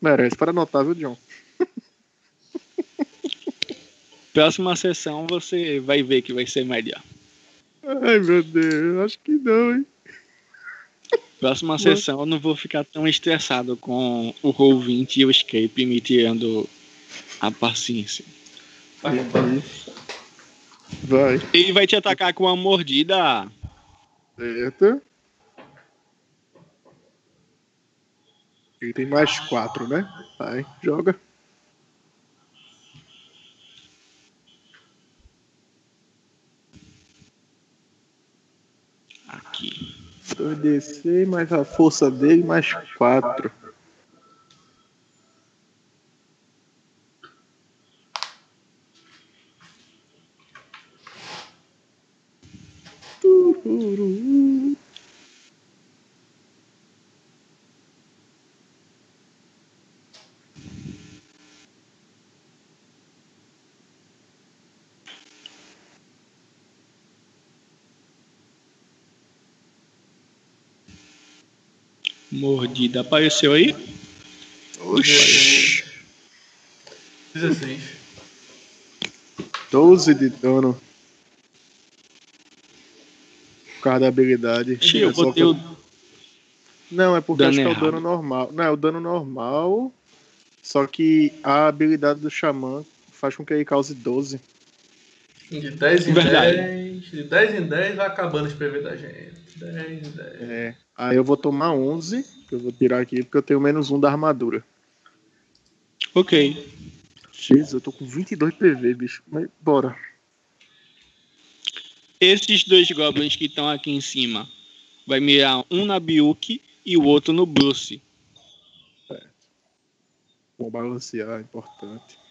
Merece. Para anotar, viu, John? Próxima sessão você vai ver que vai ser melhor. Ai, meu Deus. Acho que não, hein? Próxima sessão eu não vou ficar tão estressado com o Roll20 e o Escape me tirando a paciência. Vai, vai. Vai. Ele vai te atacar com uma mordida. Certo. Ele tem mais quatro, né? Vai, joga. Aqui. 2DC mais a força dele, mais quatro. Tururu. Mordida apareceu aí? Oxi. 16. 12 de dano. Por causa da habilidade. Ixi, eu É botei que- o. Não, é porque Dano acho que é o errado. dano normal. Não, é o dano normal. Só que a habilidade do Xamã faz com que ele cause 12. De 10 em Verdade. 10. De 10 em 10 vai acabando os PV da gente. 10 em 10. É. Aí eu vou tomar 11, que eu vou tirar aqui, porque eu tenho menos 1 da armadura. Ok. Jesus, eu tô com 22 PV, bicho. Mas bora. Esses dois goblins que estão aqui em cima vai mirar um na Biuki e o outro no Bruce. Bom balancear, é importante.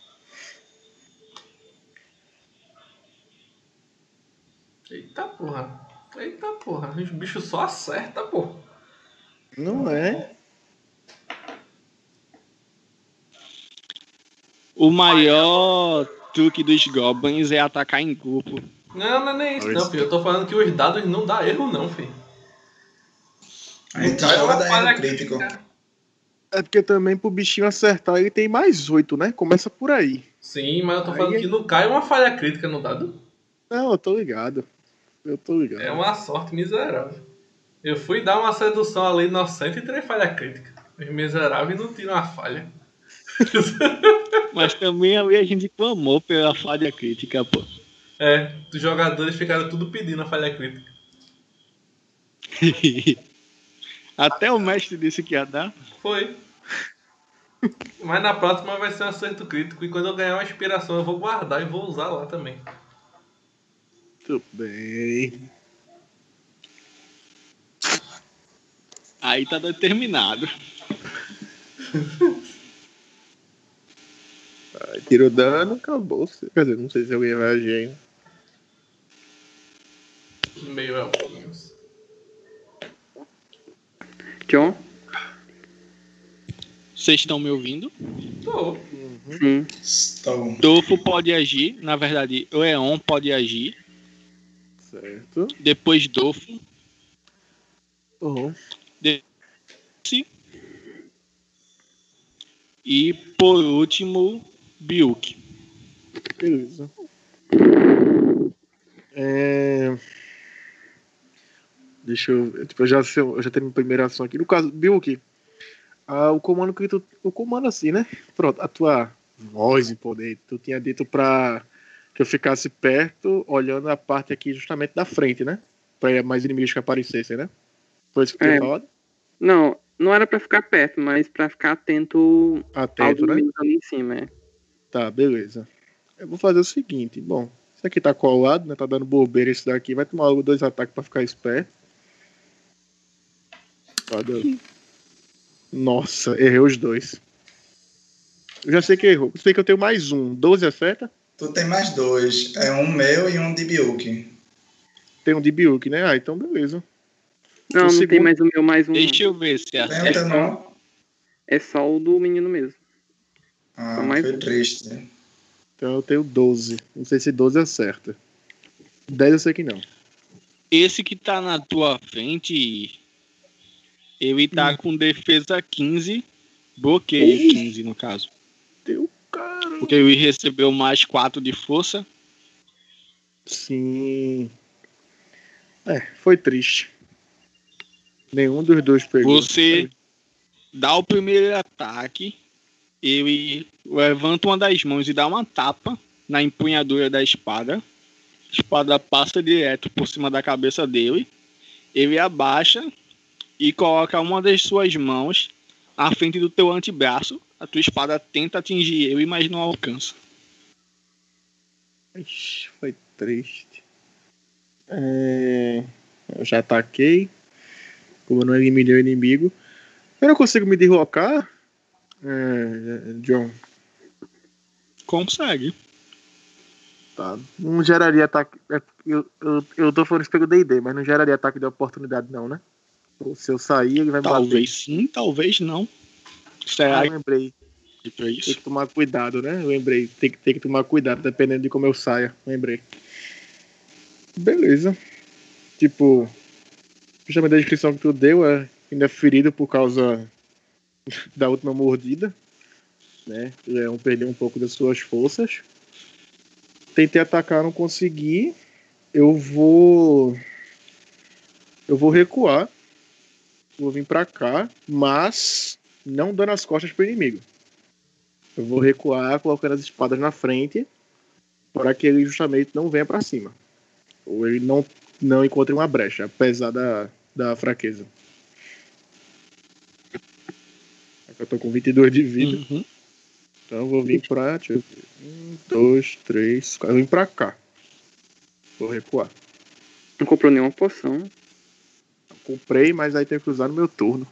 Eita porra. Eita porra. Os bichos só acertam, pô. Não é? O maior truque dos goblins é atacar em grupo. Não, não é nem isso, não, filho. Eu tô falando que os dados não dá erro, não, filho. A gente Cai joga uma da falha erro crítico. crítica. É porque também pro bichinho acertar ele tem mais 8, né? Começa por aí. Sim, mas eu tô Aí falando é- que não cai uma falha crítica no dado. Não, eu tô ligado. Eu tô ligado. É uma sorte miserável. Eu fui dar uma sedução ali inocente e tirei falha crítica. Os miseráveis não tiram a falha. Mas também ali a gente clamou pela falha crítica, pô. É, os jogadores ficaram tudo pedindo a falha crítica. Até o mestre disse que ia dar. Foi. Mas na próxima vai ser um acerto crítico. E quando eu ganhar uma inspiração, eu vou guardar e vou usar lá também. Tudo bem. Aí tá determinado. Aí tira o dano, acabou. Quer dizer, não sei se alguém vai agir ainda. Meio elfinhos. John? Vocês estão me ouvindo? Tô. Estou. Dolfo pode agir. Na verdade, o Eon pode agir. Certo. Depois Dolfo. Uhum. E por último, Biuk. Beleza. É... Deixa eu. Tipo, eu já, eu já tenho a primeira ação aqui. No caso, Bilk, ah, o comando que tu. O comando assim, né? Pronto, a tua voz em poder. Tu tinha dito pra que eu ficasse perto, olhando a parte aqui justamente da frente, né? Pra mais inimigos que aparecessem, né? Foi isso que É. falado? Não, não era pra ficar perto, mas pra ficar atento Atento, né? ali em cima, é. Tá, beleza. Eu vou fazer o seguinte, bom, esse aqui tá colado, né? Tá dando bobeira esse daqui, vai tomar logo dois ataques pra ficar esperto. Cadê? Nossa, errei os dois. Eu já sei que errou. Eu sei que eu tenho mais um. 12 acerta? Tu tem mais dois. É um meu e um de Biuki. Tem um de Biuk, né? Ah, então beleza. Não, O não tem segundo- mais o meu, mais um. Deixa eu ver se Tem o acerta. teu não? É só o do menino mesmo. Ah, Só mais foi um. triste. Então eu tenho 12. Não sei se 12 acerta. 10 eu sei que não. Esse que tá na tua frente, ele tá com defesa 15, bloqueio 15 no caso. Teu Porque ele recebeu mais 4 de força. Sim. É, foi triste. Nenhum dos dois pegou. Você dá o primeiro ataque, ele levanta uma das mãos e dá uma tapa na empunhadura da espada. A espada passa direto por cima da cabeça dele. Ele abaixa e coloca uma das suas mãos à frente do teu antebraço. A tua espada tenta atingir ele, mas não alcança. Ixi, foi triste. É, Eu já ataquei. Como eu não eliminei o inimigo. Eu não consigo me derrocar. É, John. Consegue. Tá. Não geraria ataque. é, Eu, eu, eu tô falando isso pelo DD, mas não geraria ataque de oportunidade, não, né? Se eu sair, ele vai me bater. Talvez sim, talvez não. Ah, Será eu lembrei. que é Tem que tomar cuidado, né? Eu lembrei. Tem que, tem que tomar cuidado, dependendo de como eu saia. Lembrei. Beleza. Tipo, justamente a descrição que tu deu é ainda é ferido por causa da última mordida. Né? O leão perdeu um pouco das suas forças. Tentei atacar, não consegui. Eu vou. Eu vou recuar. Vou vir pra cá, mas não dando as costas pro inimigo. Eu vou recuar, colocando as espadas na frente, para que ele justamente não venha para cima. Ou ele não, não encontre uma brecha, apesar da, da fraqueza. Aqui Eu tô com 22 de vida, Uhum. então eu vou vir pra. Deixa eu ver. Um, dois, três. quatro. Eu vim pra cá. Vou recuar. Não comprou nenhuma poção. Comprei, mas aí tenho que usar no meu turno.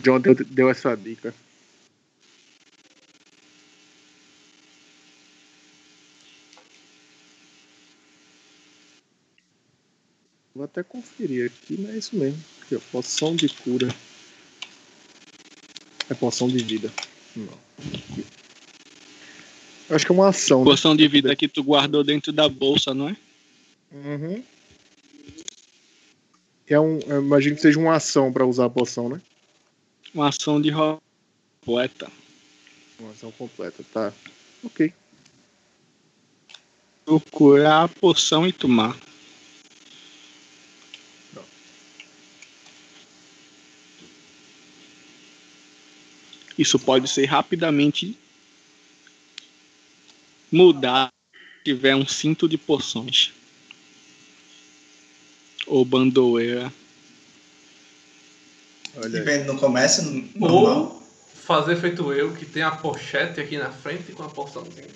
John deu, deu essa dica. Vou até conferir aqui, mas é isso mesmo. Aqui, ó, poção de cura. É poção de vida. Não. Eu Acho que é uma ação. né? Porção de vida que tu guardou dentro da bolsa, não é? Uhum. É um, eu imagino que seja uma ação pra usar a poção, né? Uma ação de poeta. Uma ação completa, tá. Ok. Procurar a poção e tomar. Isso pode ser rapidamente mudar se tiver um cinto de poções. Ou bandoeira. E aí. vende no comércio normal. Ou fazer feito eu, que tem a pochete aqui na frente com a porçãozinha.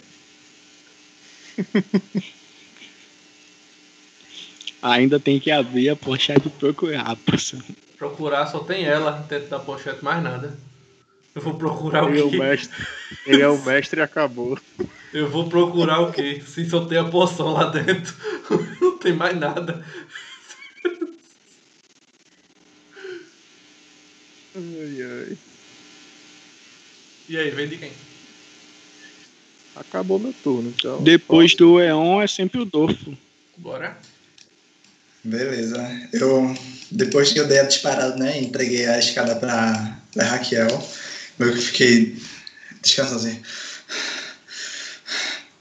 Ainda tem que abrir a pochete e procurar a. Procurar só tem ela dentro da pochete, mais nada. Eu vou procurar o Ele é o quê? mestre. Ele é o mestre e acabou. Eu vou procurar o quê? Se só tem a poção lá dentro. Não tem mais nada. Ai, ai. E aí, vem de quem? Acabou meu turno, então. Depois do Eon é sempre o Dorfo. Bora. Beleza. Eu, depois que eu dei a disparada, né, entreguei a escada pra, pra Raquel, eu fiquei descansando assim.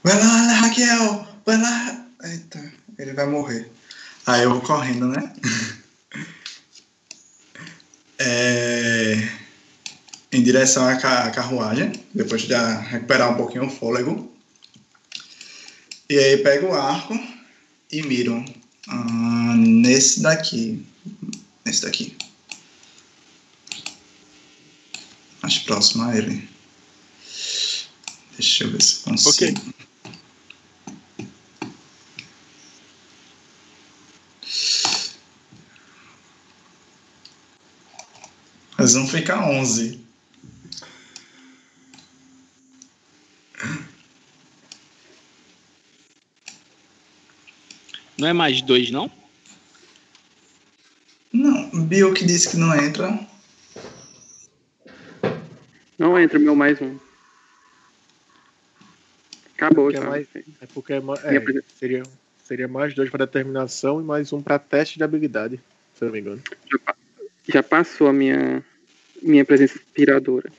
Vai lá, Raquel! Vai lá! Eita, ele vai morrer. Aí eu vou correndo, né? É, em direção à ca- à carruagem, depois de recuperar um pouquinho o fôlego. E aí pego o arco e miro ah, nesse daqui. Nesse daqui. Mais próximo a ele. Deixa eu ver se consigo. Mas não fica 11. Não é mais dois, não? Não, Bill que disse que não entra. Não entra meu mais um. Acabou Porque é já. mais- É porque é, é, seria, seria mais dois para determinação e mais um para teste de habilidade, se eu não me engano. Já passou a minha, minha presença inspiradora.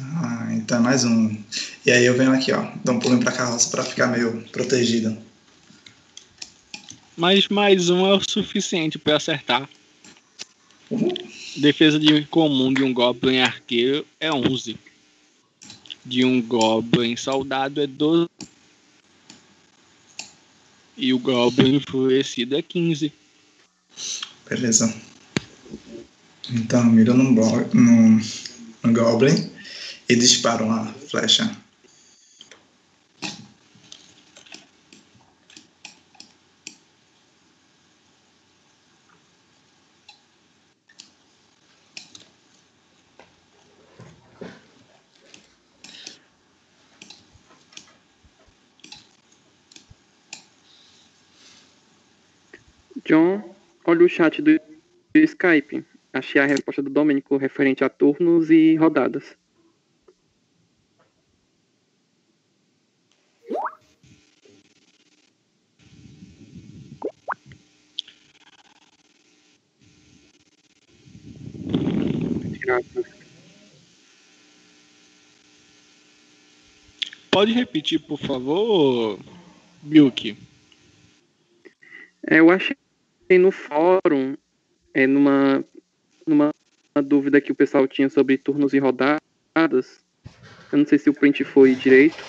Ah, então é mais um. E aí eu venho aqui, ó. Dou um pulinho pra carroça pra ficar meio protegido. Mas mais um é o suficiente pra acertar. Uhum. Defesa de comum de um Goblin arqueiro é 11. De um Goblin soldado é 12. E o Goblin enfurecido é 15. Beleza. Então, miro no, bo- no, Goblin e disparo uma flecha. John, olha o chat do Skype. Achei a resposta do Domênico referente a turnos e rodadas. Pode repetir, por favor, Milk? É, eu achei no fórum, é, numa, numa dúvida que o pessoal tinha sobre turnos e rodadas. Eu não sei se o print foi direito.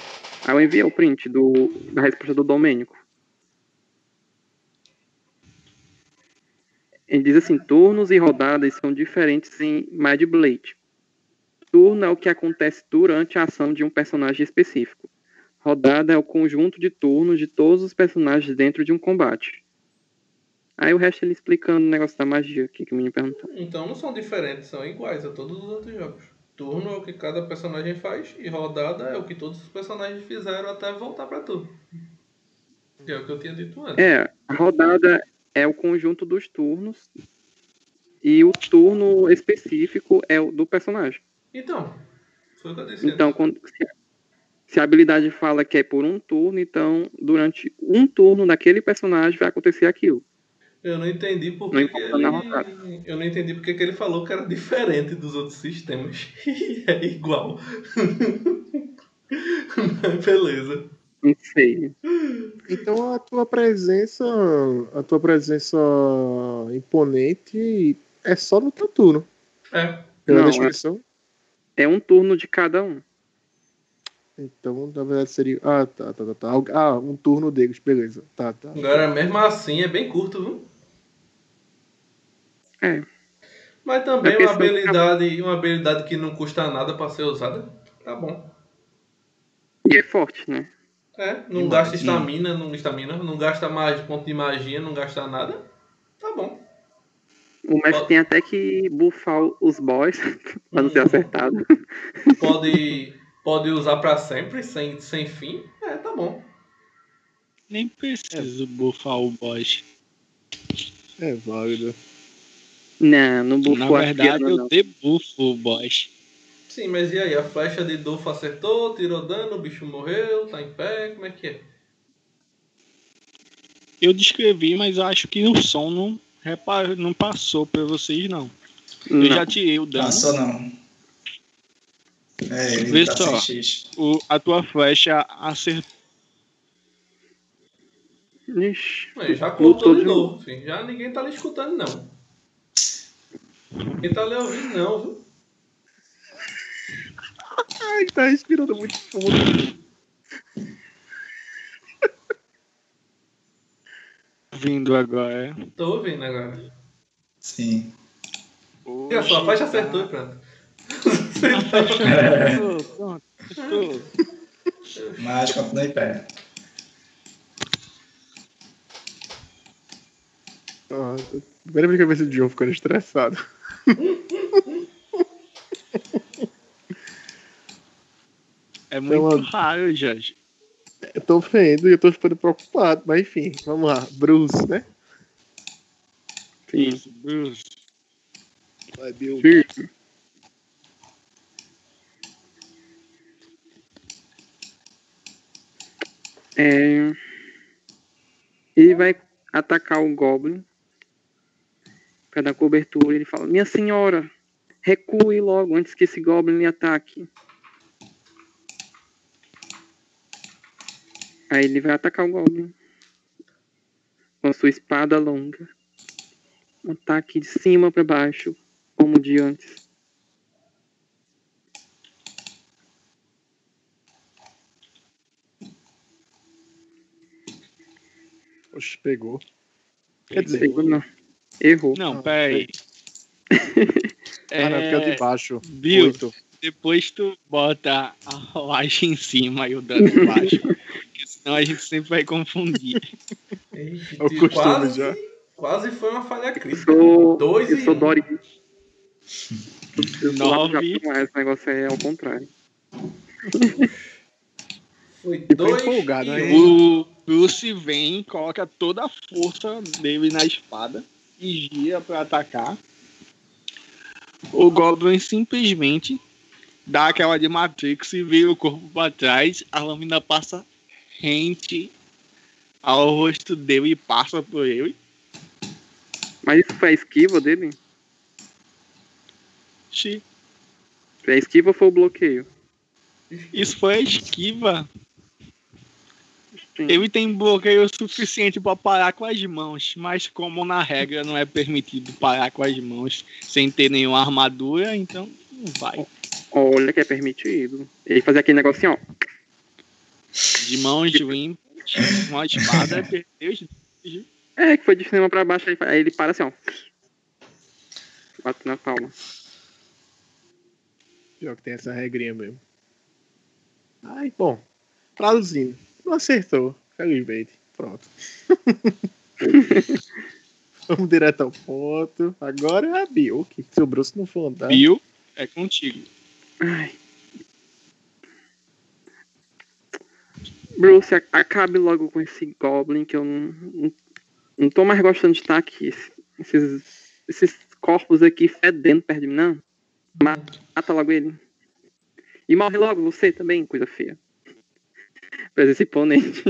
Aí eu enviei o print do, da resposta do Domênico. Ele diz assim: turnos e rodadas são diferentes em Mad Blade. Turno é o que acontece durante a ação de um personagem específico. Rodada é o conjunto de turnos de todos os personagens dentro de um combate. Aí o resto ele explicando o negócio da magia aqui que o menino perguntou. Então não são diferentes, são iguais a todos os outros jogos. Turno é o que cada personagem faz e rodada é o que todos os personagens fizeram até voltar pra tu. Que é o que eu tinha dito antes. É, a rodada é o conjunto dos turnos e o turno específico é o do personagem. Então, foi o que eu disse. Então, quando, se a habilidade fala que é por um turno, então durante um turno daquele personagem vai acontecer aquilo. Eu não entendi por Não ele. Eu não entendi porque que ele falou que era diferente dos outros sistemas. E é igual. Mas beleza. Sei. Então a tua presença, a tua presença imponente é só no teu turno. É. Pela Não, é- descrição. É um turno de cada um. Então, na verdade, seria. Ah, tá, tá, tá, tá. Ah, um turno deles, beleza. Tá, tá. Agora, mesmo assim, é bem curto, viu? É. Mas também É uma habilidade, uma habilidade que não custa nada pra ser usada. Tá bom. E é forte, né? É, não Imagina. gasta estamina, não estamina, não gasta mais ponto de magia, não gasta nada. Tá bom. O mestre Ó. tem até que buffar os boys pra não ser Hum. acertado. Pode, pode usar pra sempre, sem, sem fim. É, tá bom. Nem preciso bufar o boss. É válido. Não, não Na bufou a verdade, eu não. debufo o boss. Sim, mas e aí? A flecha de Dolfo acertou, tirou dano, o bicho morreu, tá em pé, como é que é? Eu descrevi, mas acho que o som não, repa- não passou pra vocês, não. Eu Não. já tirei o dano. Passou não. É, ele Vê tá só. O- a tua flecha acertou. Ixi, já lutou cortou de de novo, filho. Já ninguém tá lhe escutando, não. Ninguém tá lhe ouvindo, não, viu? Ai, tá respirando muito fundo. Vindo agora. Tô ouvindo agora. Sim. E a sua flecha acertou e pronto. Pronto. acertou. Mas continua em pé. Nossa, primeira vez que eu vejo o John ficando estressado. É muito Então, raro, Jorge. Eu tô vendo e eu tô ficando preocupado, mas enfim, vamos lá. Bruce, né? sim. Bruce. Vai, Bill. Firme. É... Ele vai atacar o Goblin pra dar cobertura. Ele fala: Minha senhora, recue logo antes que esse Goblin lhe ataque. Aí ele vai atacar o Goblin com a sua espada longa. Um ataque de cima pra baixo, como o de antes. Oxe, pegou. Quer dizer, Pegou, não. Errou. Não, Ah, peraí. ah, não, porque é o de É, baixo. Bill, Oito. depois tu bota a laje em cima e o dano embaixo. porque senão a gente sempre vai confundir. É o costume quase, já. quase foi uma falha Eu crítica. sou, Dois eu e sou um. Dori. Eu Nove. Japão, mas o negócio é ao contrário. Foi dois empolgado, e né? O Bruce vem, coloca toda a força dele na espada e gira pra atacar. O Goblin simplesmente dá aquela de Matrix e vira o corpo pra trás, a lâmina passa rente ao rosto dele e passa por ele. Mas isso foi a esquiva dele? Xi, Foi a esquiva ou foi o bloqueio? Isso foi a esquiva. Sim. Ele tem bloqueio suficiente pra parar com as mãos, mas como na regra não é permitido parar com as mãos sem ter nenhuma armadura, então não vai. Olha que é permitido. Ele fazia aquele negocinho, ó. De mãos limpas, uma espada, perdeu os. É, que foi de cima pra baixo. Aí ele para assim, ó. Bate na palma. Pior que tem essa regrinha mesmo. Ai, bom. Traduzindo. Não acertou. Felizmente. Pronto. Vamos direto ao ponto. Agora é a Bill. Que se o Bruce não for andar. Bill, é contigo. Ai. Bruce, acabe logo com esse Goblin que eu não, não, não tô mais gostando de estar aqui. Esse- Esses, esses corpos aqui fedendo perto de mim, não. Mata, mata logo ele. E morre logo você também, coisa feia. Presença imponente.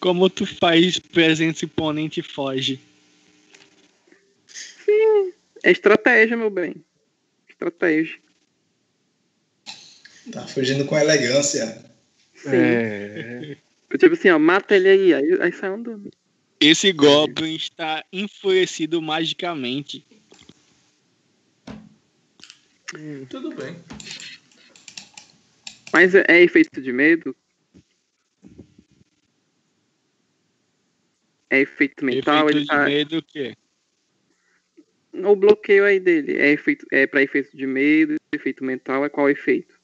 Como tu faz presença imponente e foge? É estratégia, meu bem. Estratégia. Tá fugindo com elegância. Sim. É. Tipo assim, ó, mata ele aí, aí, aí sai andando. Esse Goblin está enfurecido magicamente. Tudo bem. Mas é, é efeito de medo? É efeito mental? Efeito ele de tá... medo o quê? O bloqueio aí dele é, efeito, é para efeito de medo, efeito mental é qual efeito?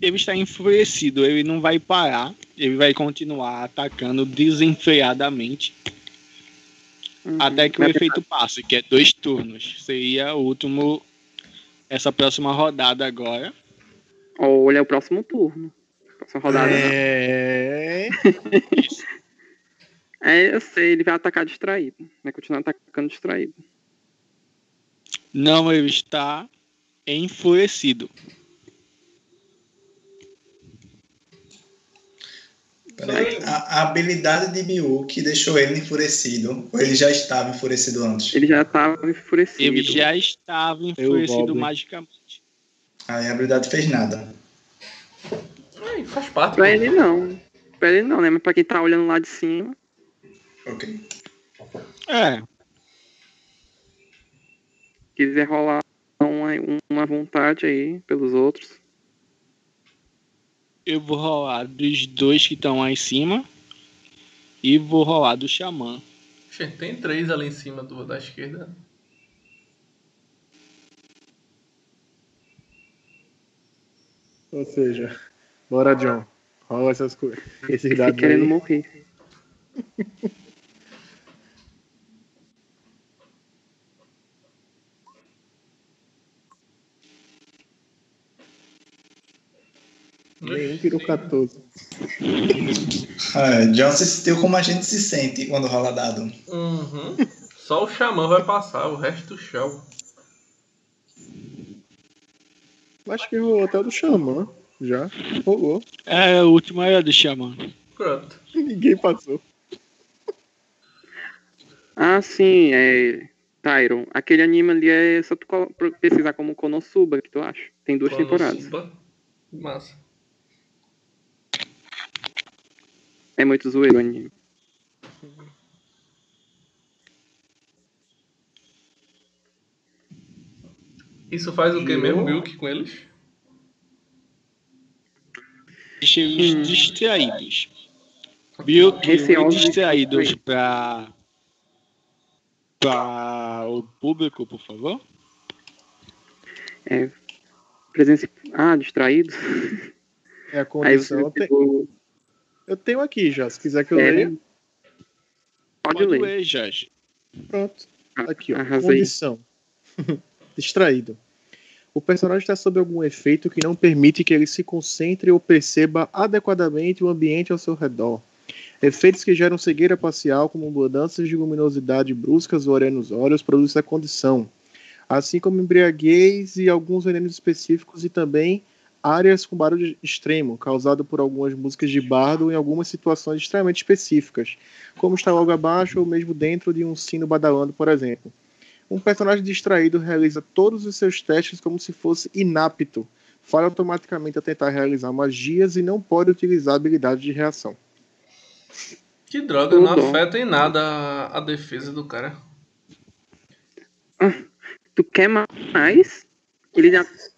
Ele está enfurecido, ele não vai parar, ele vai continuar atacando desenfreadamente Uhum. até que o Mas- efeito passe, que é dois turnos. Seria o último, essa próxima rodada agora. Olha, é o próximo turno. Próxima rodada. É. É, eu sei, ele vai atacar distraído. Vai continuar atacando distraído. Não, ele está enfurecido. Peraí, a, a habilidade de Biu que deixou ele enfurecido, ou ele já estava enfurecido antes? Ele já tava enfurecido. Ele já estava enfurecido magicamente. Aí a habilidade fez nada. Ai, faz parte. Pra ele não. Pra ele não, né? Mas pra quem tá olhando lá de cima. Ok. É, quiser rolar uma, uma vontade aí pelos outros. Eu vou rolar dos dois que estão lá em cima. E vou rolar do xamã. Tem três ali em cima do, da esquerda. Ou seja, bora, John. Rola essas coisas. Esses dados querendo aí. morrer. Nenhum tirou 14. É, John se sentiu como a gente se sente quando rola dado. Uhum. Só o xamã vai passar, o resto do chão. Acho que rolou até o do Xamã. Já. Rolou. É, o último era do xamã. Pronto. Ninguém passou. Ah, sim, é. Tyron. Aquele anime ali é só tu pesquisar como Konosuba, que tu acha? Tem duas temporadas. Konosuba. Massa. É muito zoeiro o anime. Isso faz o que mesmo, Milk, com eles? Deixa eles distraídos. Os de distraídos para para o público, por favor. É. Presença. Ah, distraídos. É a Aí você condição. Eu, te- pegou. Eu tenho aqui já. Se quiser que eu É, leia. né? Pode, ler. Jorge. Pronto. Ah, Aqui, ó. Arrasei. Condição. Distraído. O personagem está sob algum efeito que não permite que ele se concentre ou perceba adequadamente o ambiente ao seu redor. Efeitos que geram cegueira parcial, como mudanças de luminosidade bruscas ou areia nos olhos, produzem essa condição. Assim como embriaguez e alguns venenos específicos e também áreas com barulho extremo, causado por algumas músicas de bardo em algumas situações extremamente específicas, como está logo abaixo ou mesmo dentro de um sino badalando, por exemplo. Um personagem distraído realiza todos os seus testes como se fosse inapto, falha automaticamente a tentar realizar magias e não pode utilizar habilidades de reação. Que droga, não afeta em nada a, a defesa do cara. Tu quer mais? Ele,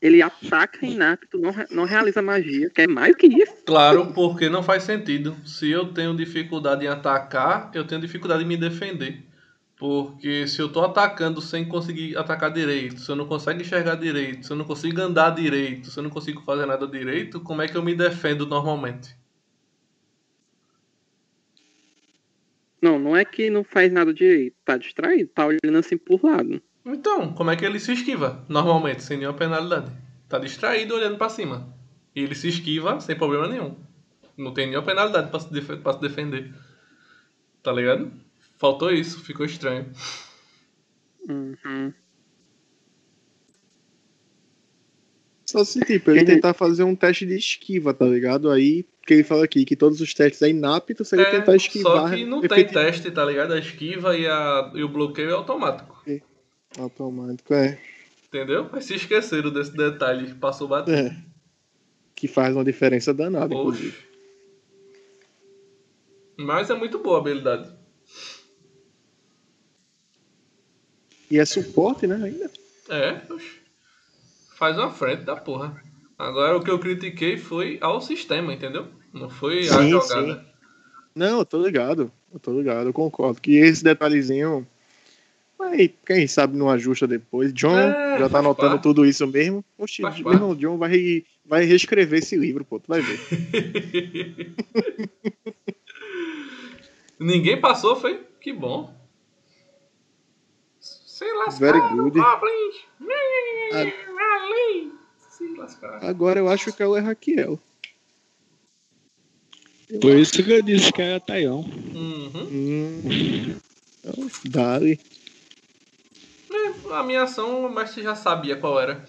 ele ataca inapto, não, não realiza magia. Quer mais do que isso? Claro, porque não faz sentido. Se eu tenho dificuldade em atacar, eu tenho dificuldade em me defender. Porque se eu tô atacando sem conseguir atacar direito, se eu não consigo enxergar direito, se eu não consigo andar direito, se eu não consigo fazer nada direito, como é que eu me defendo normalmente? Não, não é que não faz nada direito. Tá distraído, tá olhando assim por lado. Então, como é que ele se esquiva normalmente, sem nenhuma penalidade? Tá distraído olhando pra cima. E ele se esquiva sem problema nenhum. Não tem nenhuma penalidade pra se, def pra se defender. Tá ligado? Faltou isso, ficou estranho. Uhum. Só se, tipo, ele tentar fazer um teste de esquiva, tá ligado? Aí, que ele fala aqui, que todos os testes é inapto, se ele É, tentar esquivar... Só que não tem teste, tá ligado? A esquiva e, a, e o bloqueio é automático. Automático, é. Entendeu? Mas se esqueceram desse detalhe, passou batendo. É. Que faz uma diferença danada, inclusive. Mas é muito boa a habilidade. E é suporte, né, ainda? É, oxe. Faz uma frente da porra. Agora o que eu critiquei foi ao sistema, entendeu? Não foi a Sim, jogada. Não, eu tô ligado. Eu tô ligado, eu concordo. Que esse detalhezinho. Aí, quem sabe não ajusta depois. John É, já tá anotando parte. tudo isso mesmo. Oxi, Faz meu parte. irmão John vai, vai reescrever esse livro, pô. Tu vai ver. Ninguém passou, foi? Que bom. Sei lascar, Very good. Ah. Agora eu acho que é o Raquiel. Por isso que eu disse que era Taion. Uhum. Hum. Então, Dali. É, a minha ação, o mestre já sabia qual era.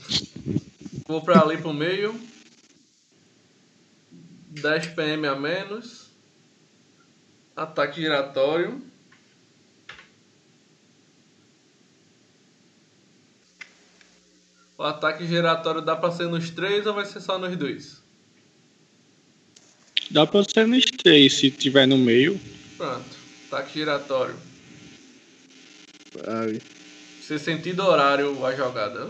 Vou pra ali pro meio. 10 PM a menos. Ataque giratório. O ataque giratório dá pra ser nos três ou vai ser só nos dois? Dá pra ser nos três se tiver no meio. Pronto. Ataque giratório. Dali. Ser sentido horário a jogada.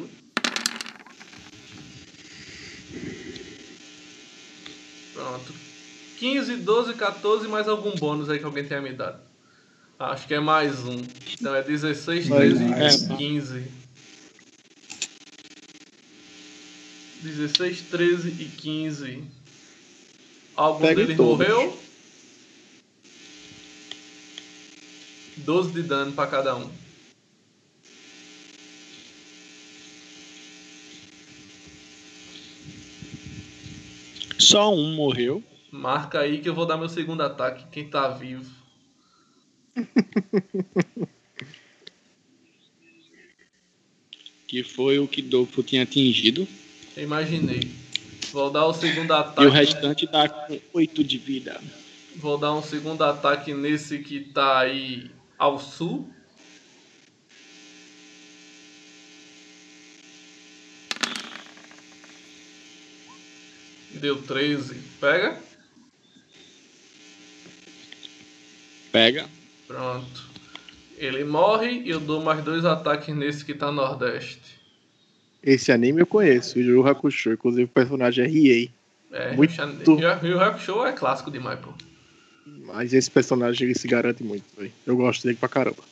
Pronto. 15, 12, 14 mais algum bônus aí que alguém tenha me dado. Acho que é mais um. Então é 16, Mais 13 um. e 15. 16, 13 e 15. Algum Pegue deles todos. morreu? 12 de dano pra cada um. Só um morreu. Marca aí que eu vou dar meu segundo ataque. Quem tá vivo. Que foi o que Dolfo tinha atingido. Eu imaginei. Vou dar o segundo E o ataque. restante tá com 8 de vida. Vou dar um segundo ataque nesse que tá aí ao sul. Deu 13. Pega. Pega. Pronto. Ele morre e eu dou mais dois ataques nesse que tá nordeste. Esse anime eu conheço, o Yu Yu Hakusho. Inclusive o personagem é Riei. É, Muito. E o Hakusho é clássico demais, pô. Mas esse personagem ele se garante muito, velho. Eu gosto dele pra caramba.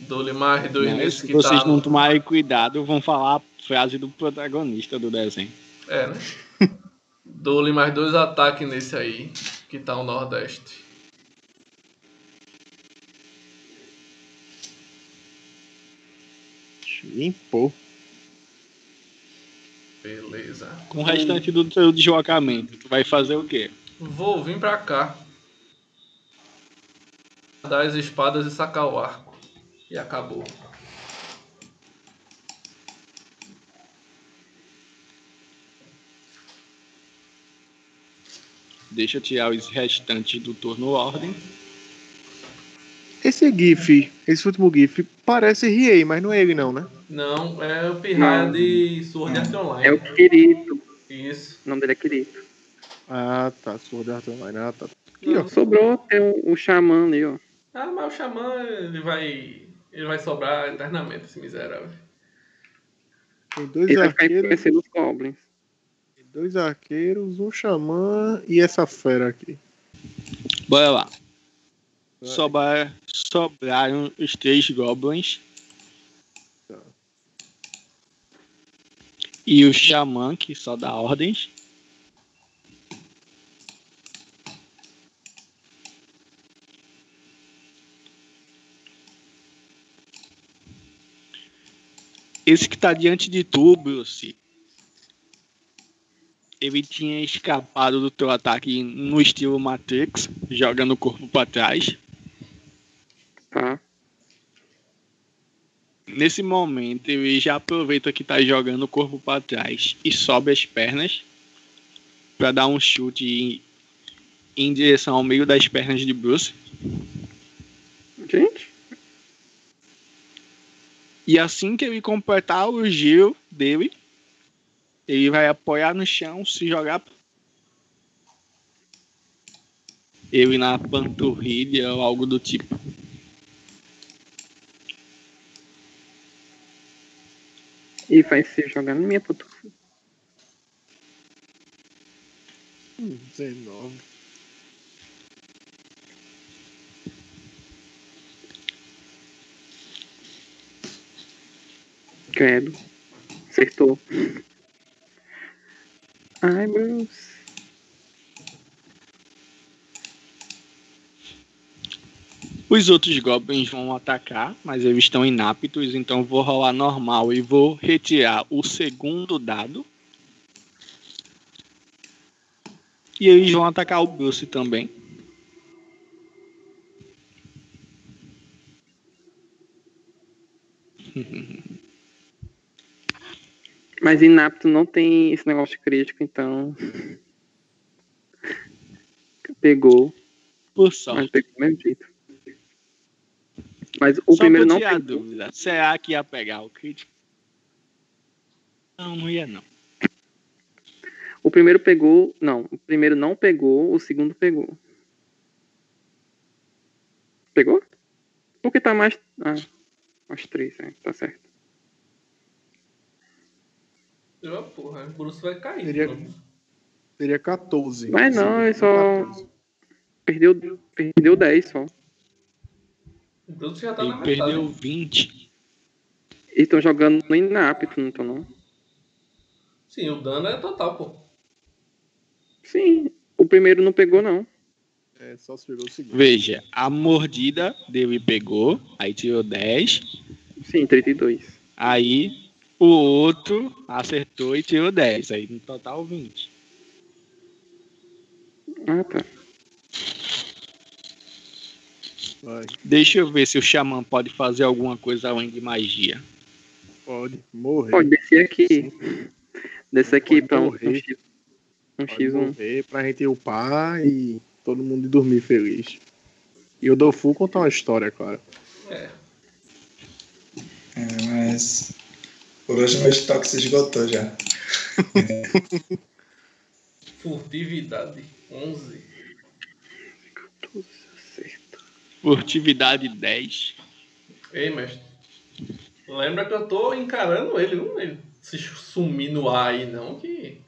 Dou-lhe mais dois Mas nesse se que vocês tá. não tomarem cuidado, vão falar frase do protagonista do desenho. É, né? Dou-lhe mais dois ataques nesse aí, que tá o Nordeste. Limpou. Beleza. Com o restante do seu deslocamento, tu vai fazer o quê? Vou vir pra cá. Dar as espadas e sacar o arco. E acabou. Deixa eu tirar os restantes do turno ordem. Esse GIF, esse último GIF, parece Riei, mas não é ele não, né? Não, é o Pirraia de Sword Art Online. É o Kirito. Isso. O nome dele é Kirito. Ah, tá. Sword Art Online. Ah, tá. Aqui, Não, ó. Sobrou tem o, o Xamã ali, ó. Ah, mas o Xamã, ele vai. Ele vai sobrar eternamente, esse miserável. Tem dois Ele vai ficar arqueiros, enfraquecendo os Goblins. Dois arqueiros, um xamã e essa fera aqui. Bora lá. Vai. Sobra, sobraram os três goblins. Tá. E o xamã, que só dá ordens. Esse que tá diante de tu, Bruce. Ele tinha escapado do teu ataque no estilo Matrix, jogando o corpo para trás. Tá. Nesse momento, ele já aproveita que tá jogando o corpo para trás e sobe as pernas para dar um chute em, em direção ao meio das pernas de Bruce. Gente, E assim que ele completar o giro dele, ele vai apoiar no chão, se jogar. Ele na panturrilha ou algo do tipo. e vai se jogar na minha. Hum, 19. Credo. Acertou. Ai, Bruce. Os outros goblins vão atacar, mas eles estão inaptos, então vou rolar normal e vou retirar o segundo dado. E eles vão atacar o Bruce também. Mas inapto não tem esse negócio de crítico, então. Pegou, Por mas sorte. pegou do mesmo jeito. Mas o Só primeiro não pegou. dúvida. Será que ia pegar o crítico? Não, não ia não. O primeiro pegou. Não, o primeiro não pegou, o segundo pegou. Pegou? Porque tá mais. Ah, mais três, né? Tá certo. Eu, porra, o Bruce vai cair. Seria- mano. Seria 14. Mas não, é só- 14. Perdeu, perdeu 10 só. O Bruce já tá na Ele metade. perdeu 20. Eles estão jogando no inapto, não estão não? Sim, o dano é total, pô. Sim. O primeiro não pegou, não. É, só se pegou o segundo. Veja, a mordida dele pegou, aí tirou 10. Sim, 32. Aí o outro acertou e tirou 10. Aí no total 20. Ah, tá. Deixa eu ver se o Xamã pode fazer alguma coisa além de magia. pode morrer. Pode descer aqui. Descer aqui pra um, um morrer. X. Um Pode X1. morrer pra gente upar e todo mundo dormir feliz. E o Dofu contar uma história, claro. É. É, mas. Por hoje meu estoque se esgotou já. Furtividade. 11. Acerto. Furtividade 10. Ei, mestre. Lembra que eu tô encarando ele, não ele se sumir no ar aí, não, que.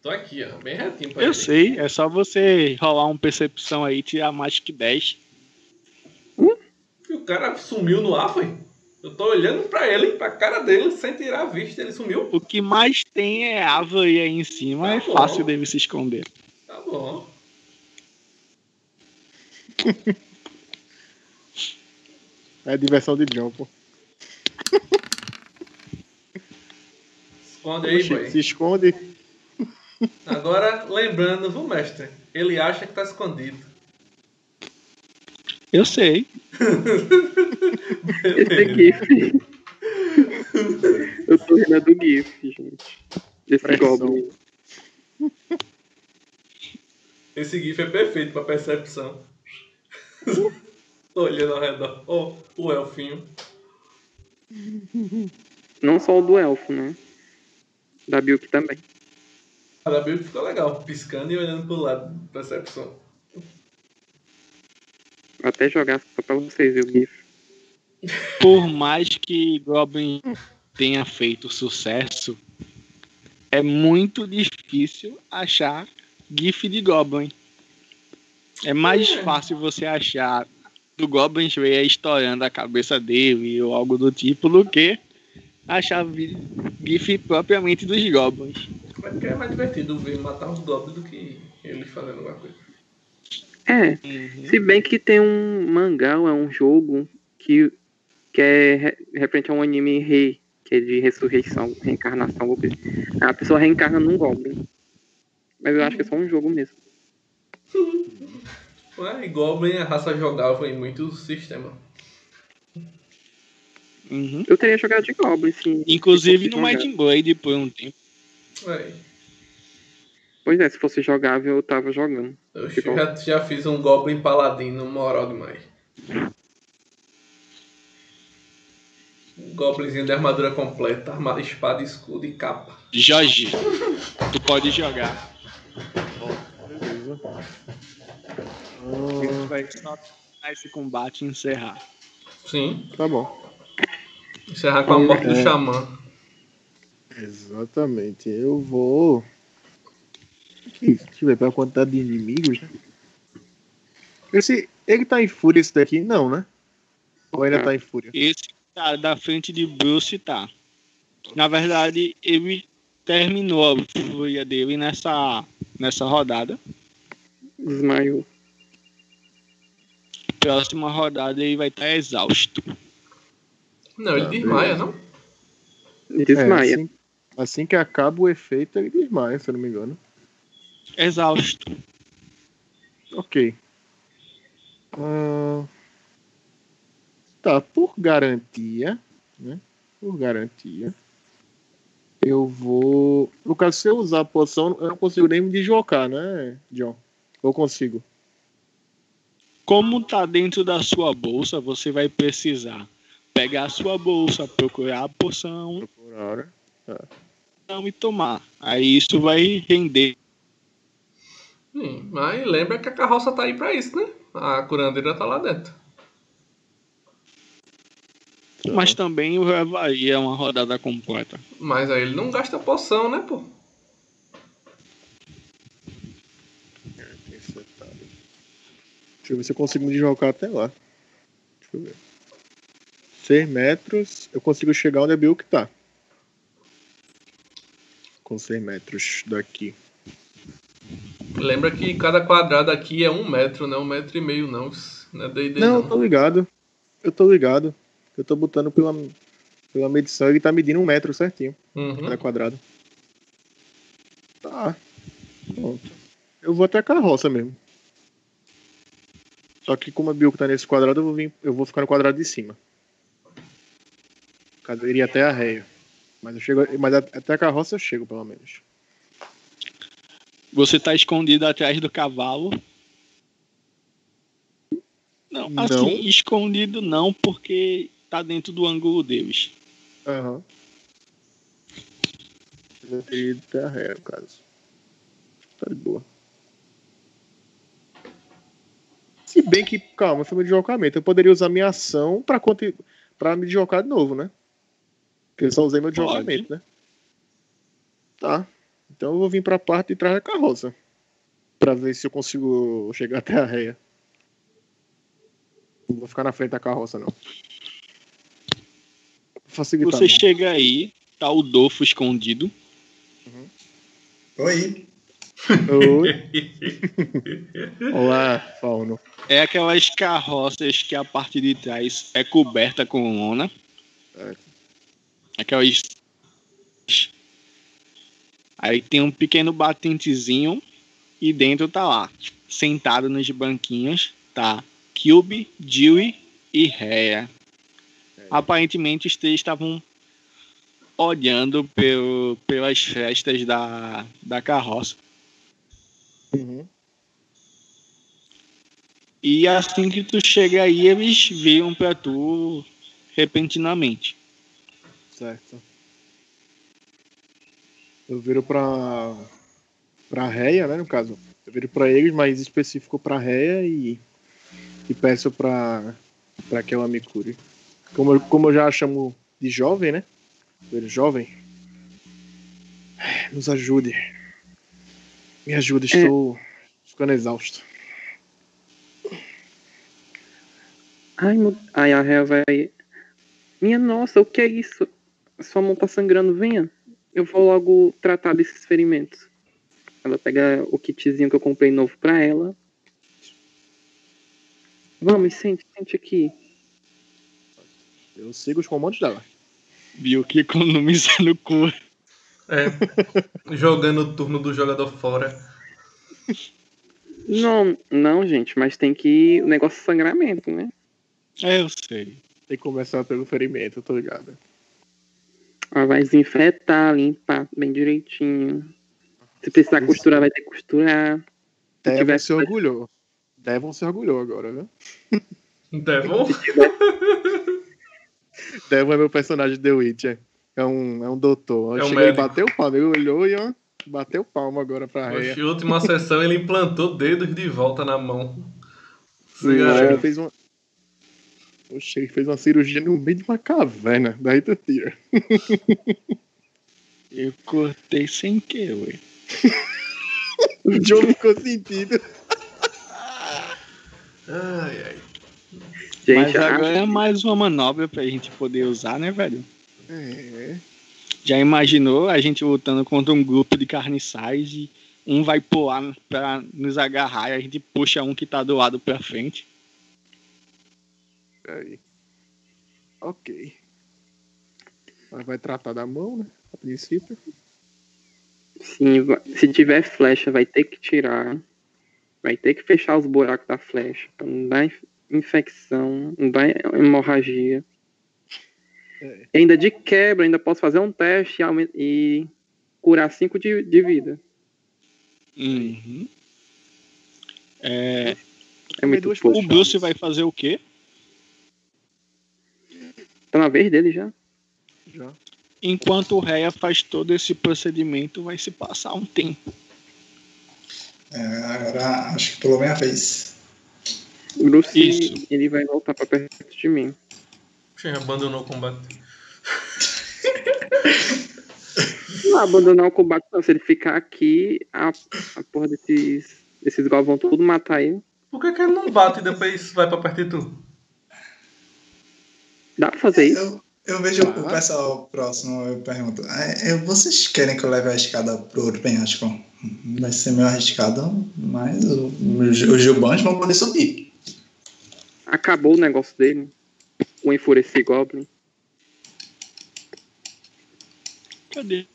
Tô aqui, ó, bem retinho pra Eu ele. sei, é só você rolar uma percepção aí e tirar mais que 10. E o cara sumiu no ar, foi? Eu tô olhando pra ele, pra cara dele, sem tirar a vista, ele sumiu. O que mais tem é árvore aí em cima, é Tá bom. fácil dele se esconder. Tá bom. É a diversão de John, pô. Esconde aí, boy. se esconde. Agora, lembrando, viu, mestre? Ele acha que tá escondido. Eu sei. Esse GIF. Eu tô rindo é do GIF, gente. Esse Pressão. Goblin. Esse GIF é perfeito pra percepção. Tô olhando ao redor. Ó, o elfinho. Não só o do elfo, né? Da Bilk também. A Bill ficou legal, piscando e olhando pro lado. Percepção. Vou até jogar só pra vocês verem o GIF. Por mais que Goblin tenha feito sucesso, é muito difícil achar GIF de Goblin. É mais É. fácil você achar do Goblin Slayer estourando a cabeça dele ou algo do tipo do que achar GIF propriamente dos Goblins. É porque é mais divertido ver matar os goblins do que ele fazendo alguma coisa. É, se bem que tem um mangá, ou é um jogo que, que é re- referente a um anime rei, que é de ressurreição, reencarnação. A pessoa reencarna num Goblin. Mas eu acho que é só um jogo mesmo. Ué, e Goblin é a raça jogável em muitos sistemas. Uhum. Eu teria jogado de Goblin, sim. Inclusive no fosse Might jogável. Blade por um tempo. Ué, Pois é, se fosse jogável, eu tava jogando. Eu Ficou. já, já fiz um Goblin Paladino moral demais. Um Goblinzinho de armadura completa, arma, espada, escudo e capa. Jorge, tu pode jogar. Beleza. Tu vai só terminar esse combate e encerrar. Sim. Tá bom. Encerrar com a morte do É. xamã. Exatamente. Eu vou. Eu ver pela quantidade de inimigos, né? Esse. Ele tá em fúria esse daqui? Não, né? Ou ainda Tá. tá em fúria? Esse cara da frente de Bruce tá. Na verdade, ele terminou a fúria dele nessa, nessa rodada. Desmaiou. Próxima rodada ele vai estar exausto. Não, ele Tá, desmaia, não? Desmaia. É, assim, assim que acaba o efeito, ele desmaia, se eu não me engano. Exausto. Ok. Ah, tá, por garantia, né? Por garantia. Eu vou. No caso, se eu usar a poção, eu não consigo nem me deslocar, né, John? Ou consigo? Como tá dentro da sua bolsa, você vai precisar pegar a sua bolsa, procurar a poção Procurar. Tá. não, e tomar. Aí isso vai render. Sim, mas lembra que a carroça tá aí pra isso, né? A curandeira tá lá dentro. Mas também o Havaí é uma rodada completa. Mas aí ele não gasta poção, né, pô? Deixa eu ver se eu consigo me deslocar até lá. Deixa eu ver. 6 metros, eu consigo chegar onde a Bill que tá. Com 6 metros daqui. Lembra que cada quadrado aqui é um metro, não é um metro e meio, não. Não é D&D, Não, não. eu tô ligado. Eu tô ligado. Eu tô botando pela, pela medição, ele tá medindo um metro certinho, Uhum. cada quadrado. Tá. Pronto. Eu vou até a carroça mesmo. Só que como a Bill tá nesse quadrado, eu vou, vir, eu vou ficar no quadrado de cima. Eu iria até a réia. Mas, eu chego, mas até a carroça eu chego, pelo menos. Você tá escondido atrás do cavalo. Não, Não. assim, escondido não, porque tá dentro do ângulo deles. Aham. Eu teria ido até a réia, no caso. Tá de boa. Se bem que, calma, foi meu deslocamento. Eu poderia usar minha ação pra, pra me deslocar de novo, né? Porque eu só usei meu deslocamento, né? Tá. Então eu vou vir pra parte de trás da carroça. Pra ver se eu consigo chegar até a réia. Não vou ficar na frente da carroça, não. Facilitar. Você mesmo. chega aí, tá o Dolfo escondido. Oi. Oi. Olá, Fauno. É aquelas carroças que a parte de trás é coberta com lona. Certo. Aquelas. Aí tem um pequeno batentezinho e dentro tá lá, sentado nos banquinhos, tá Cube, Dewey e Rhea. Aparentemente os três estavam olhando pelo, pelas festas da, da carroça. Uhum. E assim que tu chega aí, eles viram pra tu repentinamente. Certo. Eu viro pra. pra Réia, né? No caso. Eu viro pra eles, mas específico pra Réia e. e peço pra. pra que ela me cure. Como eu, como eu já a chamo de jovem, né? Ele jovem. Nos ajude. Me ajude, estou ficando exausto. Ai, meu... Ai, a Réa vai. Minha nossa, o que é isso? Sua mão tá sangrando, venha. Eu vou logo tratar desses ferimentos. Ela pega o kitzinho que eu comprei novo pra ela. Vamos, sente, sente aqui. Eu sigo os comandos dela. Viu que economizando cura. É. Jogando o turno do jogador fora. Não, não, gente, mas tem que. O negócio é sangramento, né? É, eu sei. Tem que começar pelo ferimento, eu tô ligado. Ela vai desinfetar, limpar bem direitinho. Se precisar Isso. costurar, vai ter que costurar. Devon tiver- se orgulhou. Devon se orgulhou agora, viu? Devon? Devon é meu personagem de The Witcher. É um, é um doutor. É um Chega, ele médico. bateu o palmo, ele olhou e ó, bateu palmo agora pra Réia. Na última sessão ele implantou dedos de volta na mão. Sim. Réia fez uma. Oxe, ele fez uma cirurgia no meio de uma caverna. Daí tu tira. Eu cortei sem querer. ué. O John ficou sentido. Ai, ai. Gente, Mas agora é mais uma manobra pra gente poder usar, né, velho? É. Já imaginou a gente lutando contra um grupo de carniçais e um vai pular pra nos agarrar e a gente puxa um que tá do lado pra frente? Aí. Ok. Ela vai tratar da mão, né? A princípio. Sim, se tiver flecha, vai ter que tirar. Vai ter que fechar os buracos da flecha. Pra não dar inf- infecção, não dar hemorragia. É. E ainda de quebra, ainda posso fazer um teste e, e curar 5 de, de vida. Uhum. É, É muito o Bruce vai fazer o quê? Tá na vez dele já. Já. Enquanto o Reia faz todo esse procedimento, vai se passar um tempo. É, agora acho que pulou minha vez. Bruce, Isso. ele vai voltar pra perto de mim. Você abandonou o combate. Não abandonar o combate, não. Se ele ficar aqui, a, a porra desses, desses gols vão tudo matar ele. Por que, que ele não bate e depois vai pra perto de tu? Dá pra fazer isso? Eu, eu vejo o Ah. pessoal próximo, eu pergunto, "É, é, vocês querem que eu leve a escada pro outro penhasco? Vai ser meio arriscado, mas o- os Gilbans vão poder subir. Acabou o negócio dele. O enfurecer Goblin. Cadê?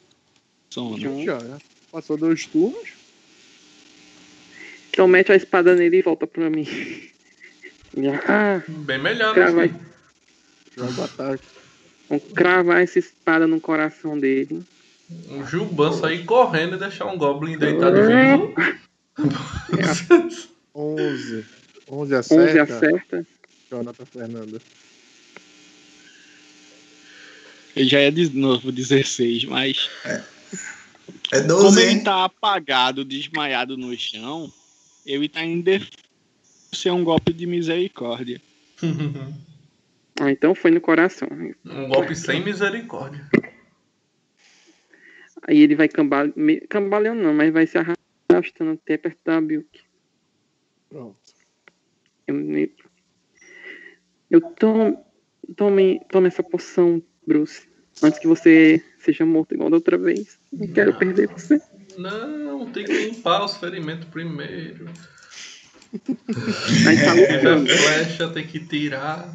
Sono. Já, já. Passou dois turnos. então mete a espada nele e volta pra mim. Ah, Bem melhor, né? vai, Joga o ataque. vamos cravar essa espada no coração dele. Um Juban sair correndo e deixar um Goblin deitado vivo. 11. 11 11 acerta. acerta. Jonathan Fernando. Ele já é de novo 16, mas É como 12, ele hein? tá apagado, desmaiado no chão, ele tá em defesa ser um golpe de misericórdia. Ah, então foi no coração. um golpe sem misericórdia. Aí ele vai cambale... cambaleando não, mas vai se arrastando até perto da Bilk. Pronto. Eu, me- eu tomo, tome, tome essa poção, Bruce. Antes que você seja morto igual da outra vez. Não quero perder você. Não, tem que limpar os ferimentos primeiro. Aí tá lutando. flecha, tem que tirar.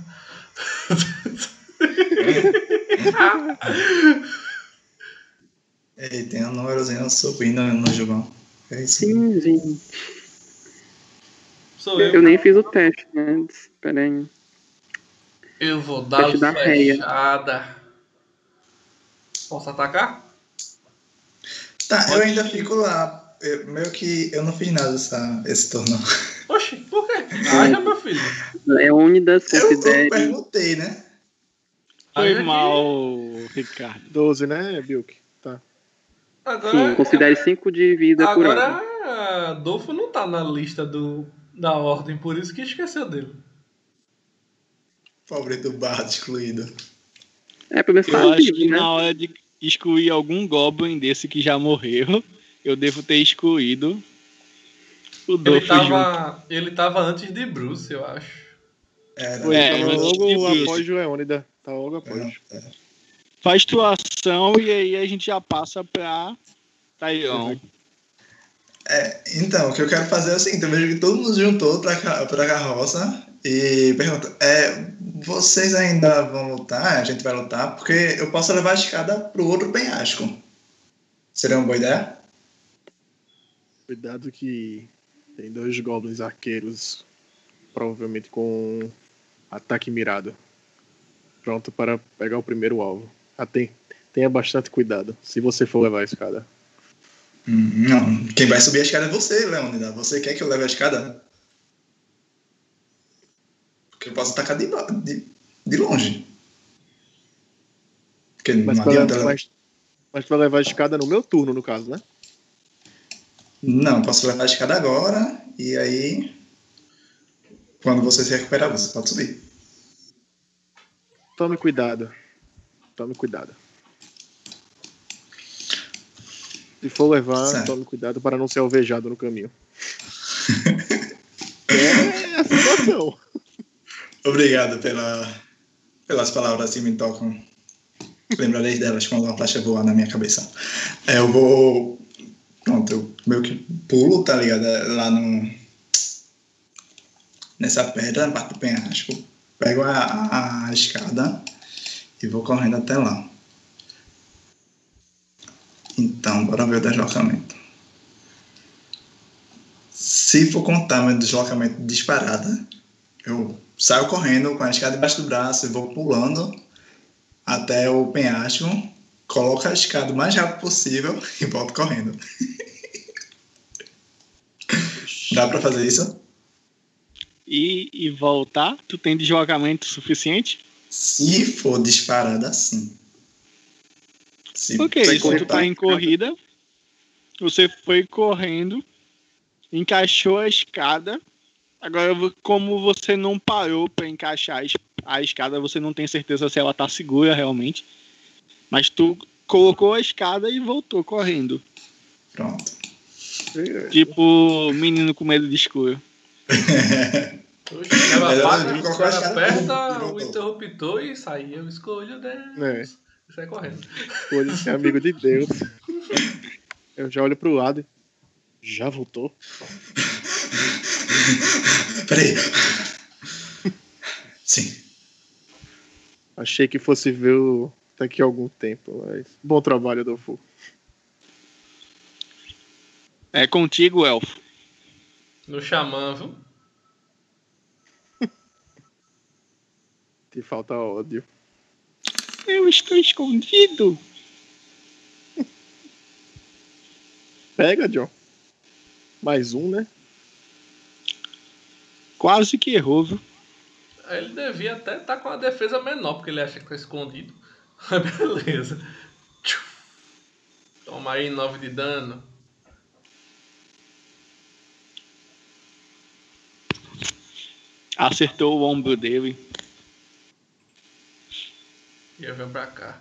Ei, tem um númerozinho subindo no Gilbão. É isso. Sim, gente. Sou eu. Eu nem fiz o teste, né? Pera aí. Eu vou dar Teste da réia. flechada. Posso atacar? Tá, eu Pode ainda ir. fico lá. Eu- meio que eu não fiz nada essa, esse turno. Oxi, por quê? Haja, meu filho. Leônidas, Eu, eu considere. perguntei, né? Foi Haja que- mal, Ricardo. 12, né, Bilk? Tá. Agora, Sim, considere 5 de vida curada. agora Adolfo não tá na lista do, da ordem, por isso que esqueceu dele. Pobre do bardo excluído. É, pelo menos Eu tá acho vivo, que né? na hora de excluir algum Goblin desse que já morreu, eu devo ter excluído o Ele tava, ele tava antes de Bruce, eu acho. Era. Foi, É, tava logo após Leônida. Tá logo após. É, é. Faz tua ação e aí a gente já passa pra Tairon. É, então, o que eu quero fazer é o seguinte: eu vejo que todo mundo juntou pra, pra carroça e pergunta: é, vocês ainda vão lutar? A gente vai lutar? Porque eu posso levar a escada pro outro penhasco. Seria uma boa ideia? Cuidado que tem dois goblins arqueiros, provavelmente com ataque mirado. Pronto para pegar o primeiro alvo. Ah, tem- tenha bastante cuidado se você for levar a escada. Hum, não, quem vai subir a escada é você, Leônida. Você quer que eu leve a escada? Porque eu posso atacar de, de, de longe. Porque Mas, não adianta. mas, mas tu vai levar a escada no meu turno, no caso, né? Não, posso levar a escada agora e aí. Quando você se recuperar, você pode subir. Tome cuidado. Tome cuidado. Se for levar, Certo. tome cuidado para não ser alvejado no caminho. é a situação. Obrigado pela, pelas palavras que me tocam. Lembrarei delas quando uma flecha voar na minha cabeça. É, eu vou. Pronto, eu meio que pulo, tá ligado? É, Lá no. Nessa pedra, na parte do penhasco. Pego a, a, a escada e vou correndo até lá. Então, bora ver o deslocamento. Se for contar meu deslocamento disparada, eu saio correndo com a escada debaixo do braço e vou pulando até o penhasco, coloco a escada o mais rápido possível e volto correndo. Dá pra fazer isso? E, e voltar, tu tem deslocamento suficiente? Se for disparada, sim. Se Ok, se tu tá em corrida, você foi correndo, encaixou a escada. Agora, como você não parou pra encaixar a escada, você não tem certeza se ela tá segura realmente. Mas tu colocou a escada e voltou correndo. Pronto. Tipo, menino com medo de escuro. Oxe, ela apaga, o cara aperta o interruptor e sai. Eu escolho Deus. É. Sai correndo. Olha esse amigo de Deus. Eu já olho pro lado. Já voltou? Peraí. Sim. Achei que fosse ver o... daqui a algum tempo, mas bom trabalho, Dofu. É contigo, Elfo. No xamã, viu? Te falta ódio. Eu estou escondido. Pega, John. Mais um, né? Quase que errou, viu? Ele devia até estar com a defesa menor, porque ele acha que tá escondido. Beleza. Toma aí 9 de dano. Acertou o ombro dele. E eu venho pra cá.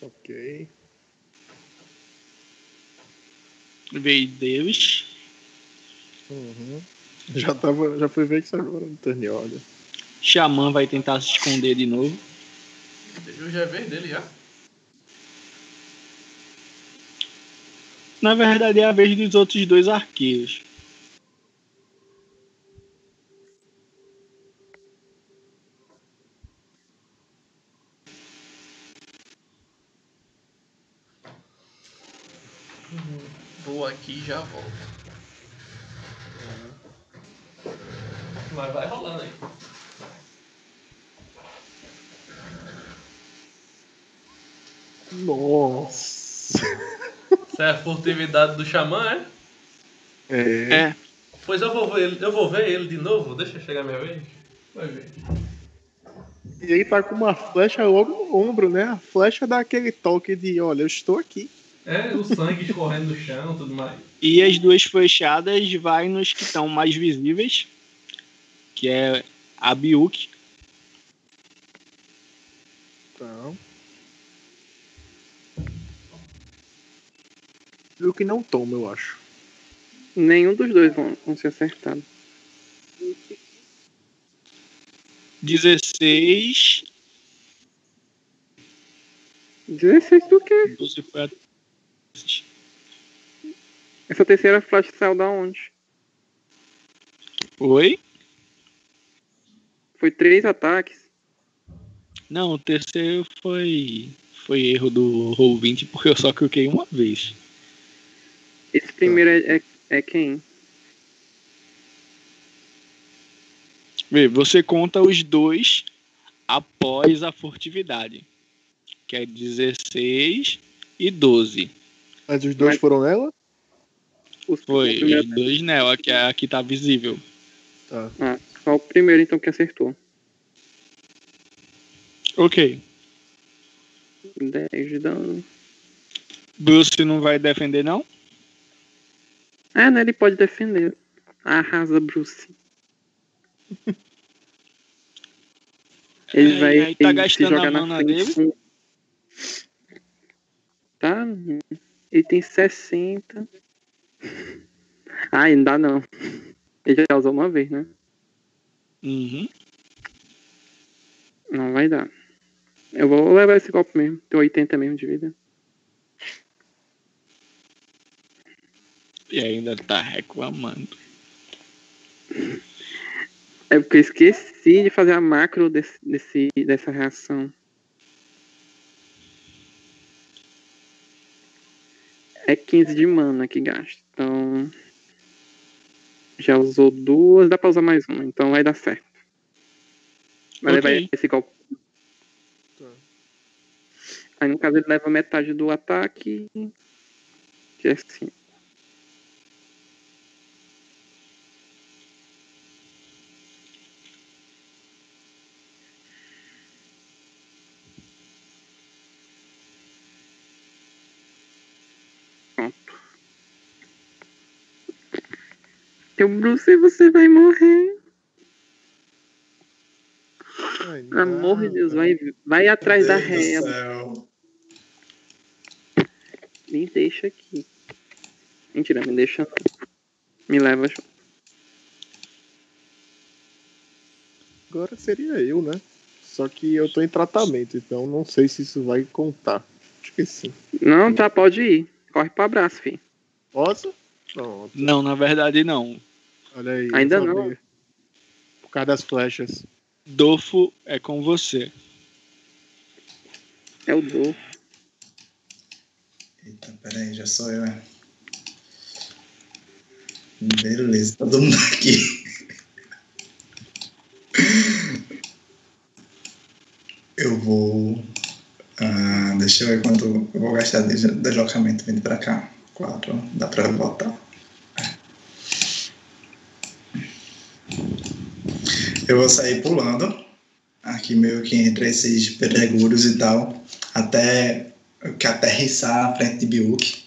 Ok. Veio deles. Uhum. Já, tava, já fui ver isso agora no turn order. Xamã vai tentar se esconder de novo. Eu já é vez dele já. Na verdade, é a vez dos outros dois arqueiros. Vou aqui e já volto. Mas vai rolando aí. Nossa. Isso é a furtividade do xamã, é? É. É, Pois eu vou ver ele, eu vou ver ele de novo. Deixa chegar a minha vez. Vai ver. E aí tá com uma flecha logo no ombro, né? A flecha dá aquele toque de, olha, eu estou aqui. É, o sangue escorrendo no chão tudo mais. E as duas flechadas vai nos que estão mais visíveis, que é a Biuk. Então. Viu que não toma, eu acho. Nenhum dos dois vão, vão ser acertados. 16. 16 do quê? 12 foi a... Essa terceira flash saiu da onde? Oi? Foi três ataques. Não, o terceiro foi. Foi erro do Roll20 porque eu só cliquei uma vez. Esse primeiro é, é, é quem? Vê, você conta os dois após a furtividade. Que é 16 e 12. Mas os dois Mas- foram nela? Os, Foi, o primeiro- os dois nela, que é a que tá visível. Tá. ah, só o primeiro então que acertou. Ok. 10 de dano. Bruce não vai defender, não? Ah, não, ele pode defender. Arrasa, Bruce. Ele É, vai aí tá se gastando a na mana frente dele? com- Tá. Ele tem 60. Ah, ainda não. Ele já usou uma vez, né? Uhum. Não vai dar. Eu vou levar esse golpe mesmo. Tem 80 mesmo de vida. E ainda tá reclamando. É porque eu esqueci de fazer a macro desse, desse dessa reação. É 15 de mana que gasta. Então. Já usou duas, dá pra usar mais uma, então vai dar certo. Vai okay. levar esse golpe. Tá. Aí no caso ele leva metade do ataque. Que é 5. Teu Bruce, você vai morrer. Ai, Pelo amor de não, Deus, vai, vai atrás da Deus do réia. Me deixa aqui. Mentira, me deixa. não. Me leva junto. Agora seria eu, né? Só que eu tô em tratamento, então não sei se isso vai contar. Acho que sim. Não, tá, pode ir. Corre pro abraço, filho. Posso? Pronto. Não, na verdade não. Olha aí. Ainda não. Por causa das flechas. Dofo é com você. É o do. Eita, peraí, já sou eu, é. Beleza, todo mundo aqui. Eu vou. ah, deixa eu ver quanto eu vou gastar de deslocamento vindo pra cá. Quatro, dá pra voltar. Eu vou sair pulando, aqui meio que entre esses pedregulhos e tal, até que aterrissar na frente de Biuk.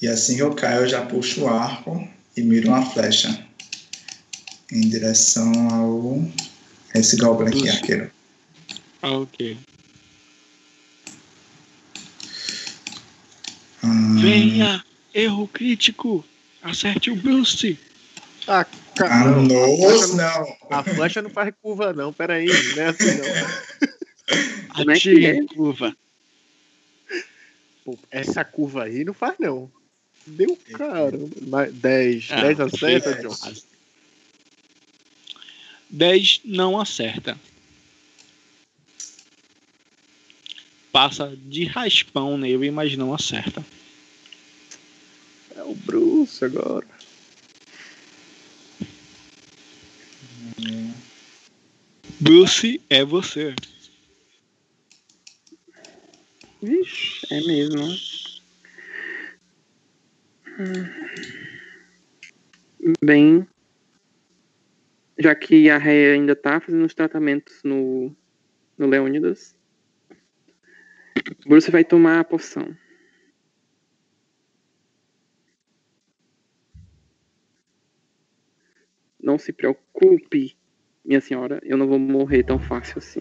E assim que eu caio, eu já puxo o arco e miro uma flecha em direção ao. Esse goblin aqui, arqueiro. Ah, ok. Ah, Venha! Erro crítico! Acerte o Bruce! Ah, Ah, não. nossa, não. A flecha não faz curva, não. Pera aí, não é assim, não. Como é que é? curva. Pô, essa curva aí não faz, não. Deu caramba. Mas 10. Ah, 10 acerta, dez. John. 10 não acerta. Passa de raspão nele, mas não acerta. É o Bruce agora. Bruce é você. Vixe, é mesmo. Bem, já que a Rhea ainda tá fazendo os tratamentos no, no Leônidas, Bruce vai tomar a poção. Não se preocupe, minha senhora, eu não vou morrer tão fácil assim.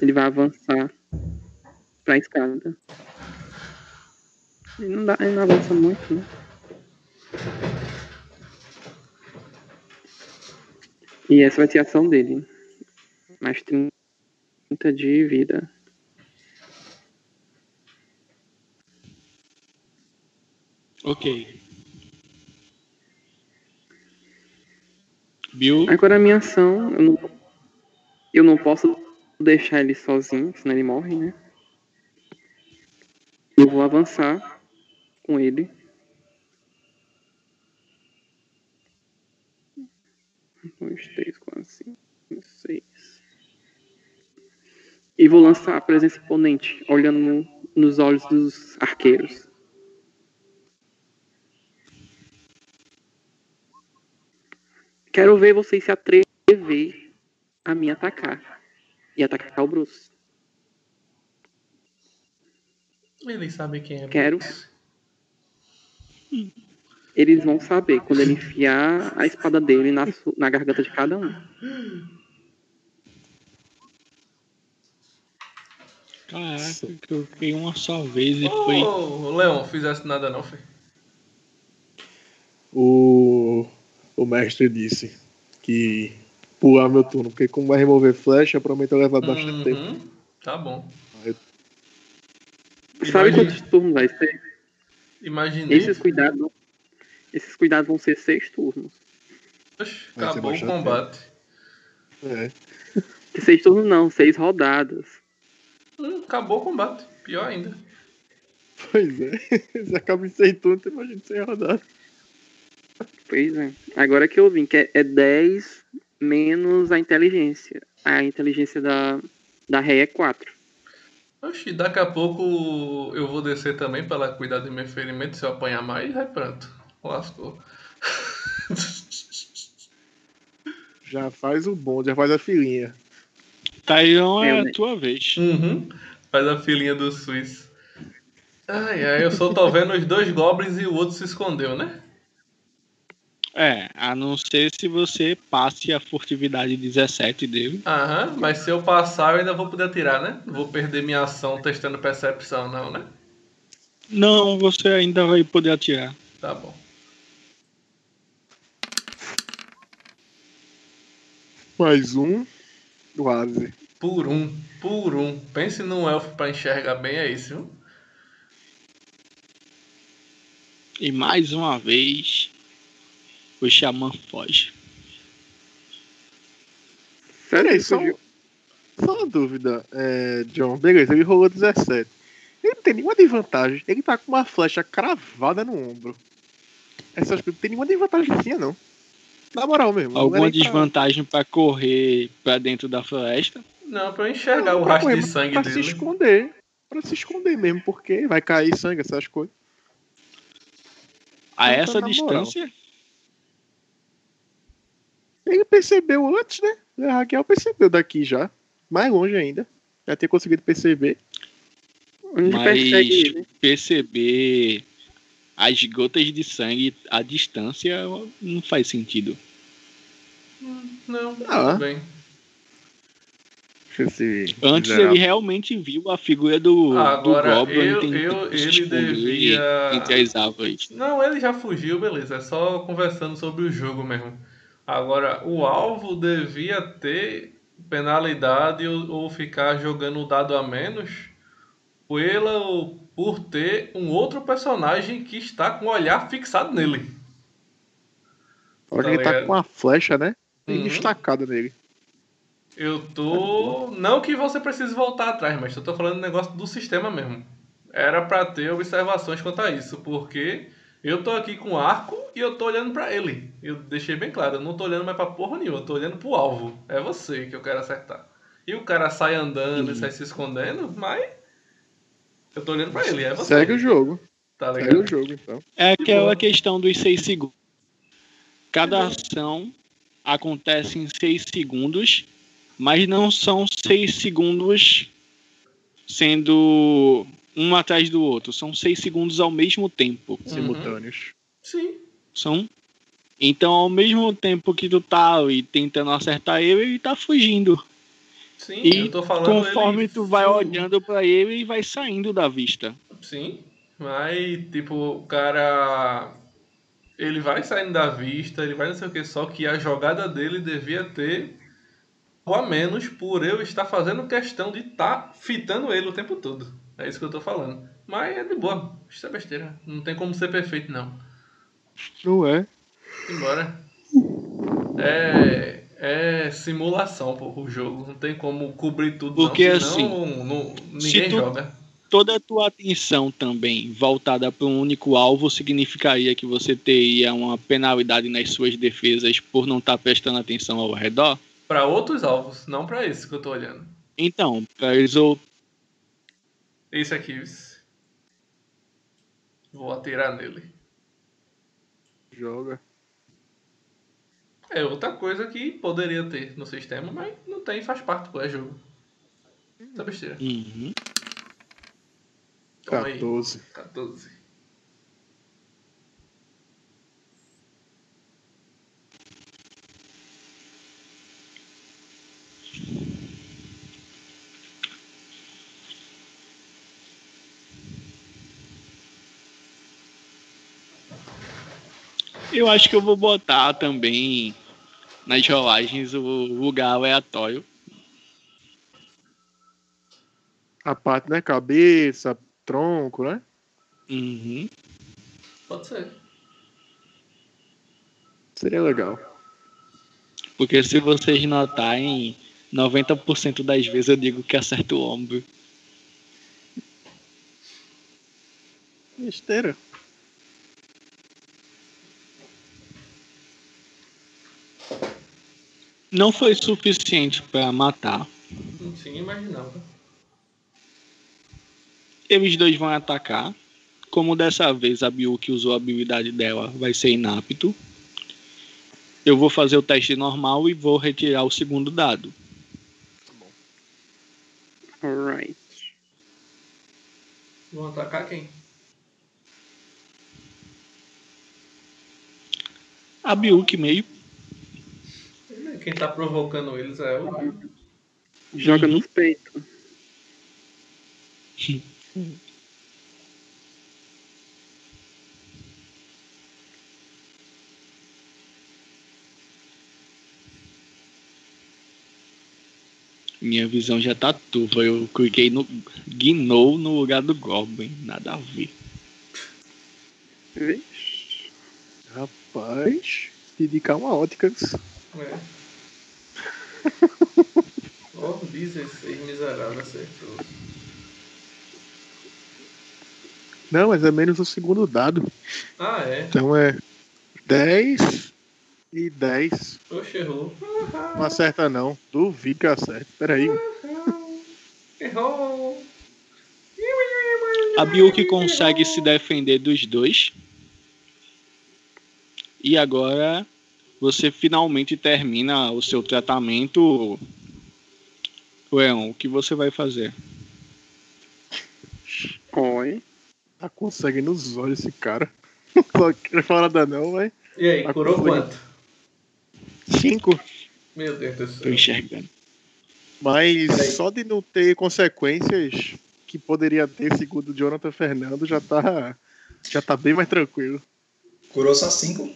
Ele vai avançar pra escada. Ele não, dá, ele não avança muito, né? E essa vai ser a ação dele. Mais 30 de vida. Ok. Bill, Agora a minha ação, eu não, eu não posso deixar ele sozinho, senão ele morre, né? Eu vou avançar com ele. Um, dois, três, quatro, cinco, seis. E vou lançar a presença imponente, olhando no- nos olhos dos arqueiros. Quero ver vocês se atrever a me atacar. E atacar o Bruce. Eles sabem quem é. Quero. Eles vão saber quando ele enfiar a espada dele na, na garganta de cada um. caraca, que eu fiquei uma só vez e foi. Ô, Leon, fizesse nada não, foi. O, o mestre disse que pular meu turno, porque como vai remover flecha, provavelmente eu levar bastante tempo. Uhum, Tá bom. Sabe Imagine- quantos turnos vai ser? Imaginei. Esses cuidados, esses cuidados vão ser seis turnos. Oxe, acabou o combate. É. Seis turnos não, seis rodadas. Hum, acabou o combate. Pior ainda. Pois é. Você acaba em seis turnos, imagina sem rodar. Pois é. Agora que eu vim, que é, é 10 menos a inteligência. A inteligência da, da ré é 4. Oxi, daqui a pouco eu vou descer também pra ela cuidar do meu ferimento. Se eu apanhar mais, aí pronto. Lascou. Já faz o bom, já faz a filhinha. Tyrion é Eu, a né? tua vez. Uhum. Faz a filhinha do Suíço. Ai, ai, eu só tô vendo os dois goblins e o outro se escondeu, né? É, a não ser se você passe a furtividade 17 dele. Aham, mas se eu passar eu ainda vou poder atirar, né? Não Vou perder minha ação testando percepção, não, né? Não, você ainda vai poder atirar. Tá bom. Mais um. Quase. Por um, por um. Pense num elfo pra enxergar bem, é isso, viu? E mais uma vez, o Xamã foge. Peraí, só, só uma dúvida, é, John. Beleza, ele rolou 17. Ele não tem nenhuma desvantagem. Ele tá com uma flecha cravada no ombro. Essas coisas não tem nenhuma desvantagemzinha, não. Na moral mesmo. é Alguma pra- desvantagem pra correr pra dentro da floresta? Não, pra eu enxergar Não, o pra rastro correr, de sangue pra se dele. esconder. Pra se esconder mesmo, porque vai cair sangue, essas coisas. A Então, essa na moral. Ele percebeu antes, né? A Raquel percebeu daqui já. Mais longe ainda. Já ter conseguido perceber. Onde Mas persegue ele? perceber as gotas de sangue à distância não faz sentido. Não, Ah. tudo bem. Antes zerar. ele realmente viu a figura do, do Agora, Goblin eu- eu- ele devia- entre as árvores. Não, ele já fugiu, beleza. É só conversando sobre o jogo mesmo. Agora, o alvo devia ter penalidade ou, ou ficar jogando o dado a menos pela por ter um outro personagem que está com o olhar fixado nele. Olha Tá que ele tá ligado? com uma flecha, né? Uhum. destacada nele. Eu tô. Não que você precise voltar atrás, mas eu tô falando do negócio do sistema mesmo. Era pra ter observações quanto a isso, porque eu tô aqui com arco e eu tô olhando pra ele. Eu deixei bem claro, eu não tô olhando mais pra porra nenhuma, eu tô olhando pro alvo. É você que eu quero acertar. E o cara sai andando e sai se escondendo, mas. Eu tô olhando pra ele, é você. Segue o jogo. Tá Segue ligado? o jogo, então. É aquela questão dos seis segundos. Cada ação acontece em seis segundos, mas não são seis segundos sendo um atrás do outro. São seis segundos ao mesmo tempo. Uhum. Simultâneos. Sim. São. Então, ao mesmo tempo que tu tá ali tentando acertar ele, ele tá fugindo. Sim, E eu tô falando. Conforme ele tu vai olhando pra ele, ele vai saindo da vista. Sim, mas tipo, o cara. Ele vai saindo da vista, ele vai não sei o que, só que a jogada dele devia ter algo a menos por eu estar fazendo questão de estar fitando ele o tempo todo. É isso que eu tô falando. Mas é de boa, isso é besteira. Não tem como ser perfeito, não. Não é? Embora. É. É simulação, pô, o jogo. Não tem como cobrir tudo, Porque, não. assim, Senão, não, se ninguém tu- joga. Toda a tua atenção também voltada para um único alvo significaria que você teria uma penalidade nas suas defesas por não estar prestando atenção ao redor? Pra outros alvos, não pra esse que eu tô olhando. Então, para eles ou Esse aqui. Vou atirar nele. Joga. É outra coisa que poderia ter no sistema, mas não tem, faz parte, pô, é jogo. Essa besteira. Uhum. Toma aí. 14. 14. Eu acho que eu vou botar também nas rolagens o lugar aleatório. A parte, né? Cabeça, tronco, né? Uhum. Pode ser. Seria legal. Porque se vocês notarem, 90% das vezes eu digo que acerta o ombro. Besteira. Não foi suficiente pra matar. Sim, imaginava. Eles dois vão atacar. Como dessa vez a Biu que usou a habilidade dela vai ser inapto, eu vou fazer o teste normal e vou retirar o segundo dado. Alright. Vão atacar quem? A Biuk meio. Quem tá provocando eles é o. Joga nos peitos. Minha visão já tá turva. Eu cliquei no Gnou no lugar do Goblin. Nada a ver. Vixe. Rapaz, dedicar uma ótica. É. Oh, 16 miserável acertou. Não, mas é menos o segundo dado. Ah, é. Então é 10 e 10. Oxe, errou. Não acerta não. Duvido que acerte. Peraí. Errou. A Biuk consegue se defender dos dois. E agora você finalmente termina o seu tratamento. Leon, o que você vai fazer? Oi. Tá conseguindo os olhos esse cara. Não quero falar nada não, vai. E aí, Tá curou quanto? 5. Meu Deus do Tô céu. enxergando. Mas só de não ter consequências que poderia ter, segundo o Jonathan Fernando, já tá, já tá bem mais tranquilo. Curou só 5.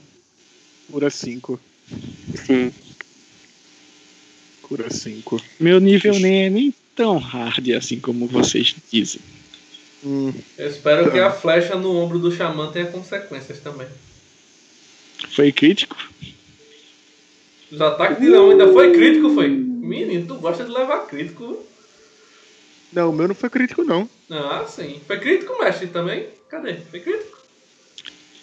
Cura 5. Sim. Cura 5. Meu nível nem é nem tão hard assim como vocês dizem. Hum, Eu espero que a flecha no ombro do xamã tenha consequências também. Foi crítico? Os ataques de leão ainda foi crítico, foi? Menino, tu gosta de levar crítico? não, o meu não foi crítico, não. Ah, sim. Foi crítico, mestre, também? Cadê? Foi crítico?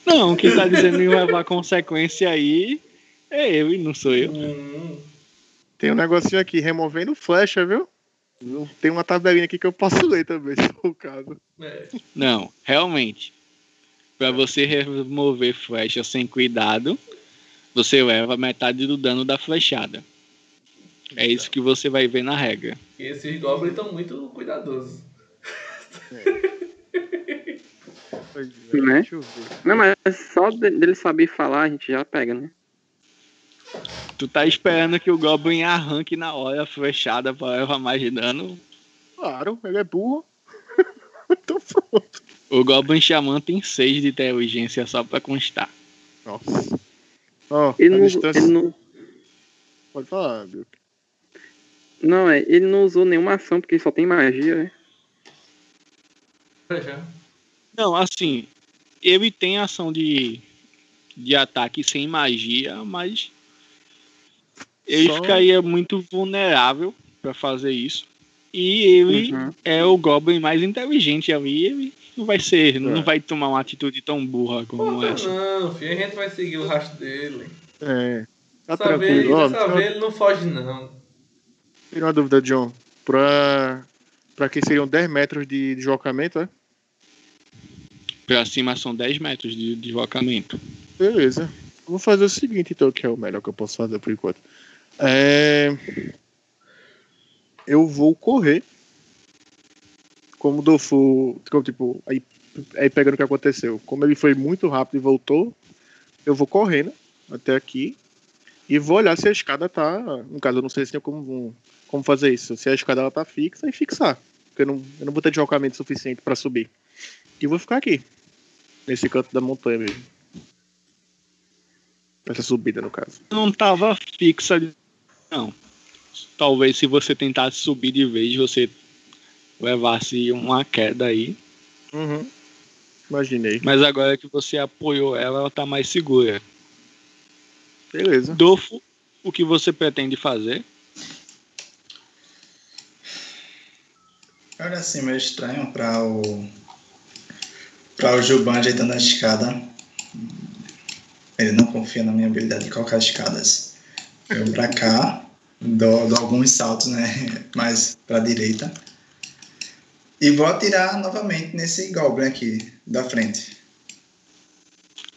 Não, quem tá dizendo em levar consequência aí é eu e não sou eu. Hum, Tem um negocinho aqui, removendo flecha, viu? Tem uma tabelinha aqui que eu posso ler também, se for o caso. é. Não, realmente. Pra você remover flecha sem cuidado, você leva metade do dano da flechada. É isso que você vai ver na regra. E esses goblins estão muito cuidadosos. É, Né? Deixa eu ver. Não, mas só de- dele saber falar, a gente já pega, né? Tu tá esperando que o Goblin arranque na hora a flechada pra levar mais dano. Claro, ele é burro. então pronto. O Goblin Xamã tem 6 de inteligência só pra constar. Nossa. Ó, Ele não, distância... ele não, Pode falar, Bill. não, é, ele não usou nenhuma ação porque ele só tem magia, né? Já. Não, assim, ele tem ação de, de ataque sem magia, mas ele Só- ficaria muito vulnerável pra fazer isso. E ele Uhum. é o Goblin mais inteligente ali, ele não vai ser, não É. vai tomar uma atitude tão burra como Porra, essa. não, filho. A gente vai seguir o rastro dele. É. Tá Dessa vez, tranquilo. Ó, dessa tira- vez ele não foge, não. tira uma dúvida, John. Pra, pra que seriam 10 metros de deslocamento, é? Pra cima são 10 metros de deslocamento. Beleza. Vou fazer o seguinte, então, que é o melhor que eu posso fazer por enquanto. É... Eu vou correr. Como o Dofu. Tipo, aí, aí pegando o que aconteceu. Como ele foi muito rápido e voltou, eu vou correndo até aqui. E vou olhar se a escada tá. No caso, eu não sei se tem como, como fazer isso. Se a escada ela tá fixa e fixar. Porque eu não, eu não vou ter deslocamento suficiente para subir. E vou ficar aqui. Nesse canto da montanha mesmo. Essa subida, no caso. Não tava fixa, ali, não. Talvez se você tentasse subir de vez, você levasse uma queda aí. Uhum. Imaginei. Mas agora que você apoiou ela, ela tá mais segura. Beleza. Dofo, o que você pretende fazer? Olha assim, meio estranho para o. Para o Gilban ajeitando a escada. Ele não confia na minha habilidade de colocar escadas. Eu pra cá, dou, dou alguns saltos, né? Mais pra direita. E vou atirar novamente nesse Goblin aqui, da frente.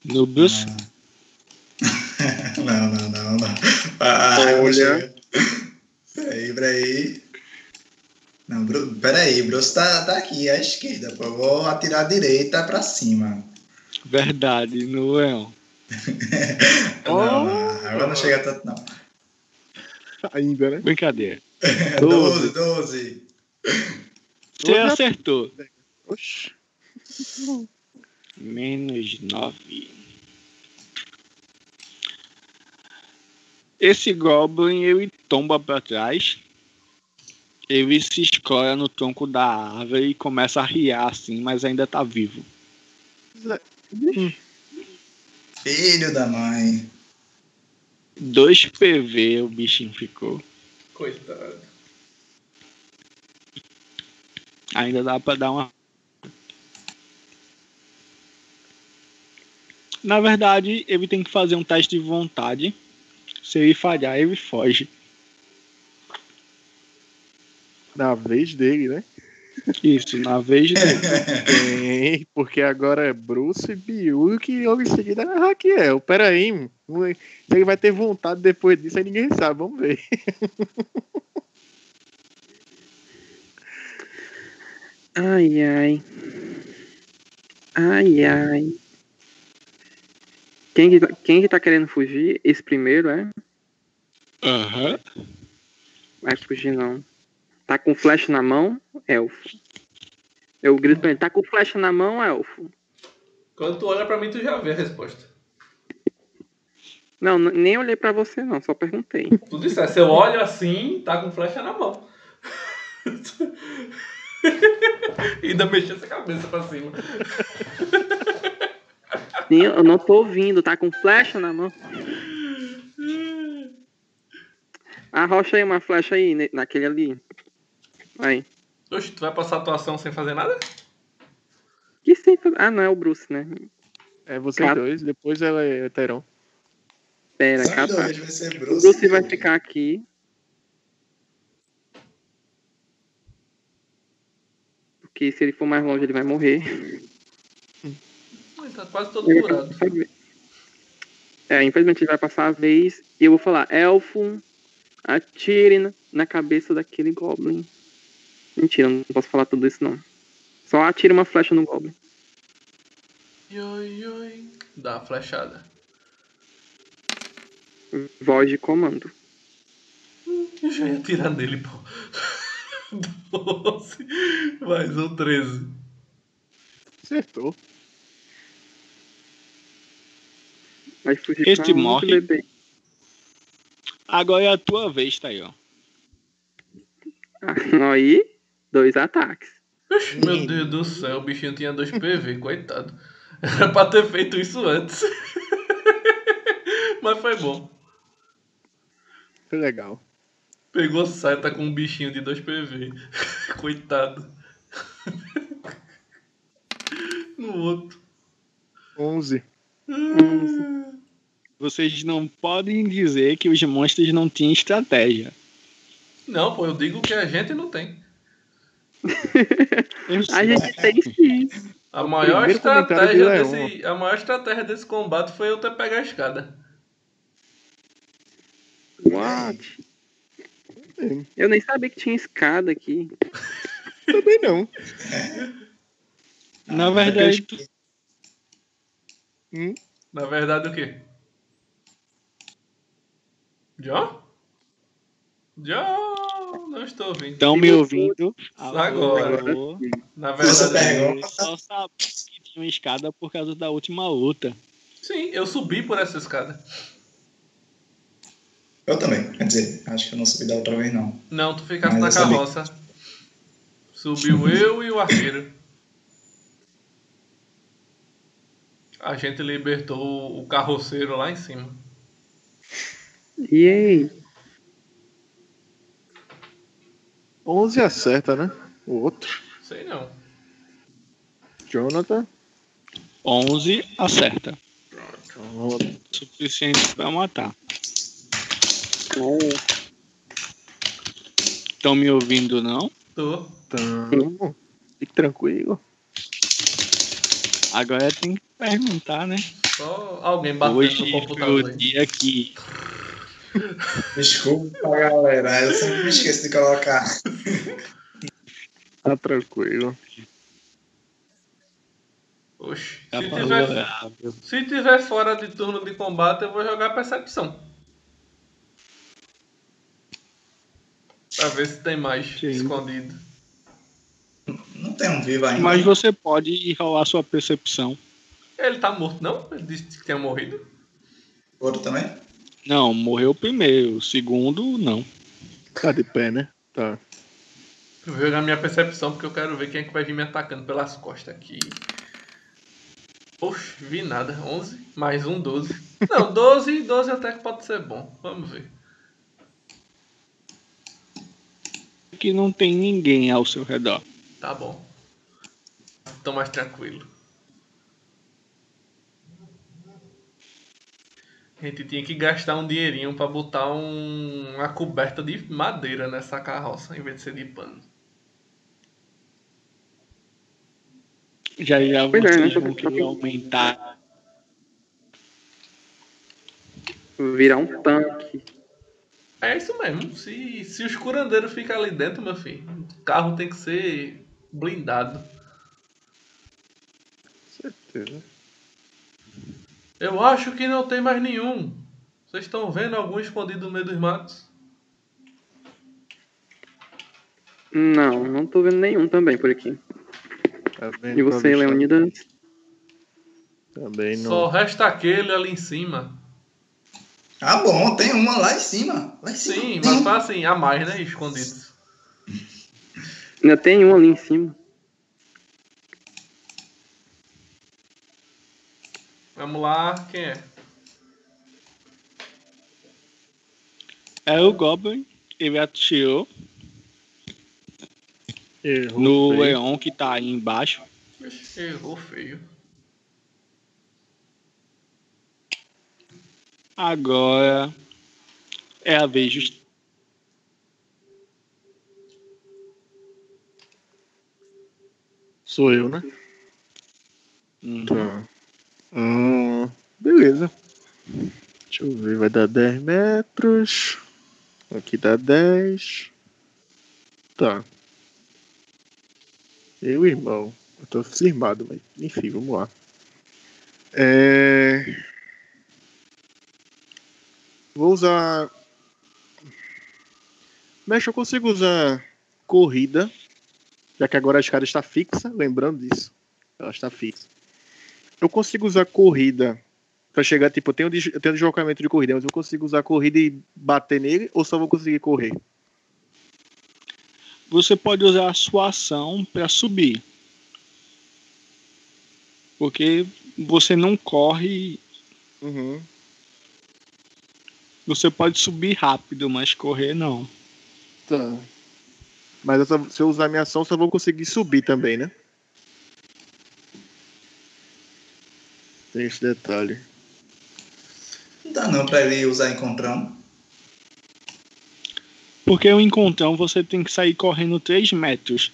No Bruce? não, não, não, não. Ah, Olha. Peraí, peraí. Não, Bru... peraí, Bruce tá, tá aqui à esquerda, pô. Eu vou atirar à direita pra cima. Verdade, no Leão. Não, não, agora não chega tanto, não. Ainda, né? Brincadeira. 12, 12. Você Olha- acertou. Oxi. Menos 9. Esse Goblin ele tomba pra trás. Ele se escora no tronco da árvore e começa a riar assim, mas ainda tá vivo. Filho da mãe. 2 PV o bichinho ficou. Coitado. Ainda dá pra dar uma. Na verdade, ele tem que fazer um teste de vontade. Se ele falhar, ele foge. Na vez dele, né? Isso, na vez dele. Tem, porque agora é Bruce, Biuk e logo em seguida é Raquel. Pera aí, mano. se ele vai ter vontade depois disso, aí ninguém sabe. Vamos ver. Ai, ai. Ai, ai. Quem que, tá- quem que tá querendo fugir? Esse primeiro, é? Aham. Vai fugir não. Tá com flecha na mão, elfo. Eu grito pra ele, tá com flecha na mão, elfo. Quando tu olha pra mim, tu já vê a resposta. Não, nem olhei pra você não, só perguntei. Tu disseste, eu olho assim, tá com flecha na mão. e ainda mexeu essa cabeça pra cima. Eu não tô ouvindo, tá com flecha na mão. Arrocha aí uma flecha aí, naquele ali. Aí. Oxe, tu vai passar a atuação sem fazer nada? Que sim, ah, não é o Bruce, né? É vocês dois, depois ela é Teron. Pera, Só dois, vai ser O Bruce. Bruce e vai ficar aqui. Porque se ele for mais longe, ele vai morrer. Ele tá quase todo curado. É, infelizmente ele vai passar a vez. E eu vou falar, elfo, atire na cabeça daquele Goblin. Mentira, eu não posso falar tudo isso não. Só atire uma flecha no Goblin. Ioi, ioi. Dá a flechada. Voz de comando. Eu já ia atirar nele, pô. 12. Mais um 13. Acertou. Vai fugir Este morre. bebê. Agora é a tua vez, tá aí, ó. Ah, aí, dois ataques. Meu Deus do céu, o bichinho tinha 2 PV, coitado. Era pra ter feito isso antes. Mas foi bom. Foi legal. Pegou seta com um bichinho de 2 PV. Coitado. No outro. 11. Vocês não podem dizer que os monstros não tinham estratégia. Não, pô, eu digo que a gente não tem. A gente tem sim. A maior, estratégia desse, a maior estratégia desse combate foi eu ter pego a escada. What? Eu nem sabia que tinha escada aqui. Também não. Na verdade, tu- Hum? Na verdade, o quê? John? John! Não estou ouvindo. estão me ouvindo. Agora. Alô? Na verdade. Eu só sabia que tinha uma escada por causa da última luta. sim, eu subi por essa escada. Eu também. Quer dizer, acho que eu não subi da outra vez, não. Não, tu ficaste Mas na carroça. Subiu eu e o arqueiro. A gente libertou o carroceiro lá em cima. E aí? 11 acerta, né? O outro. Sei não. Jonathan. 11 acerta. Pronto. Suficiente pra matar. Oh, Estão me ouvindo, não? Tô. Tamo. Fique tranquilo. Agora tem que perguntar, né? Só alguém batendo Hoje no computador o aí. dia que Desculpa, galera. Eu sempre me esqueço de colocar. Tá tranquilo. Oxe. Se tiver, favorável. se tiver fora de turno de combate, eu vou jogar percepção. Pra ver se tem mais Sim. escondido. Não tem um vivo ainda. Mas você pode rolar sua percepção. Ele tá morto, não? Ele disse que tinha morrido. Outro também? Não, morreu o primeiro. O segundo, não. Tá de pé, né? Tá. Eu vou jogar minha percepção porque eu quero ver quem é que vai vir me atacando pelas costas aqui. Oxe, vi nada. 11 mais um, 12. Não, 12 12 até que pode ser bom. Vamos ver. Que não tem ninguém ao seu redor. Tá bom. Tô mais tranquilo. A gente tinha que gastar um dinheirinho pra botar um- uma coberta de madeira nessa carroça, em vez de ser de pano. Já já Pois é, vocês né? vão querer aumentar. virar um tanque. É isso mesmo. Se, se os curandeiros ficam ali dentro, meu filho, o carro tem que ser blindado. Certeza. Eu acho que não tem mais nenhum. Vocês estão vendo algum escondido no meio dos matos? Não, não tô vendo nenhum também por aqui. Tá? E você, Leonidas? Também não. Só resta aquele ali em cima. Ah, bom, tem uma lá em cima. Lá em cima. Sim, mas um. tá assim, a mais, né? Escondidos. Ainda tem um ali em cima. Vamos lá, quem é? É o Goblin. Ele atirou Errou no feio. Leon que tá aí embaixo. Errou feio. Agora é a vez dos Sou eu, né? Hum. Tá. Hum, beleza. Deixa eu ver, vai dar 10 metros. Aqui dá 10. Tá. Eu, irmão. Eu tô firmado, mas enfim, vamos lá. É... Vou usar. Mexe, eu consigo usar corrida. Já que agora a escada está fixa, lembrando disso. Ela está fixa. Eu consigo usar corrida pra chegar, tipo, eu tenho, eu tenho deslocamento de corrida, mas eu consigo usar corrida e bater nele ou só vou conseguir correr? Você pode usar a sua ação para subir. Porque você não corre. Uhum. Você pode subir rápido, mas correr não. Tá. Mas eu só- se eu usar minha ação, só vou conseguir subir também, né? Tem esse detalhe. Não dá não pra ele usar encontrão. Porque o encontrão você tem que sair correndo 3 metros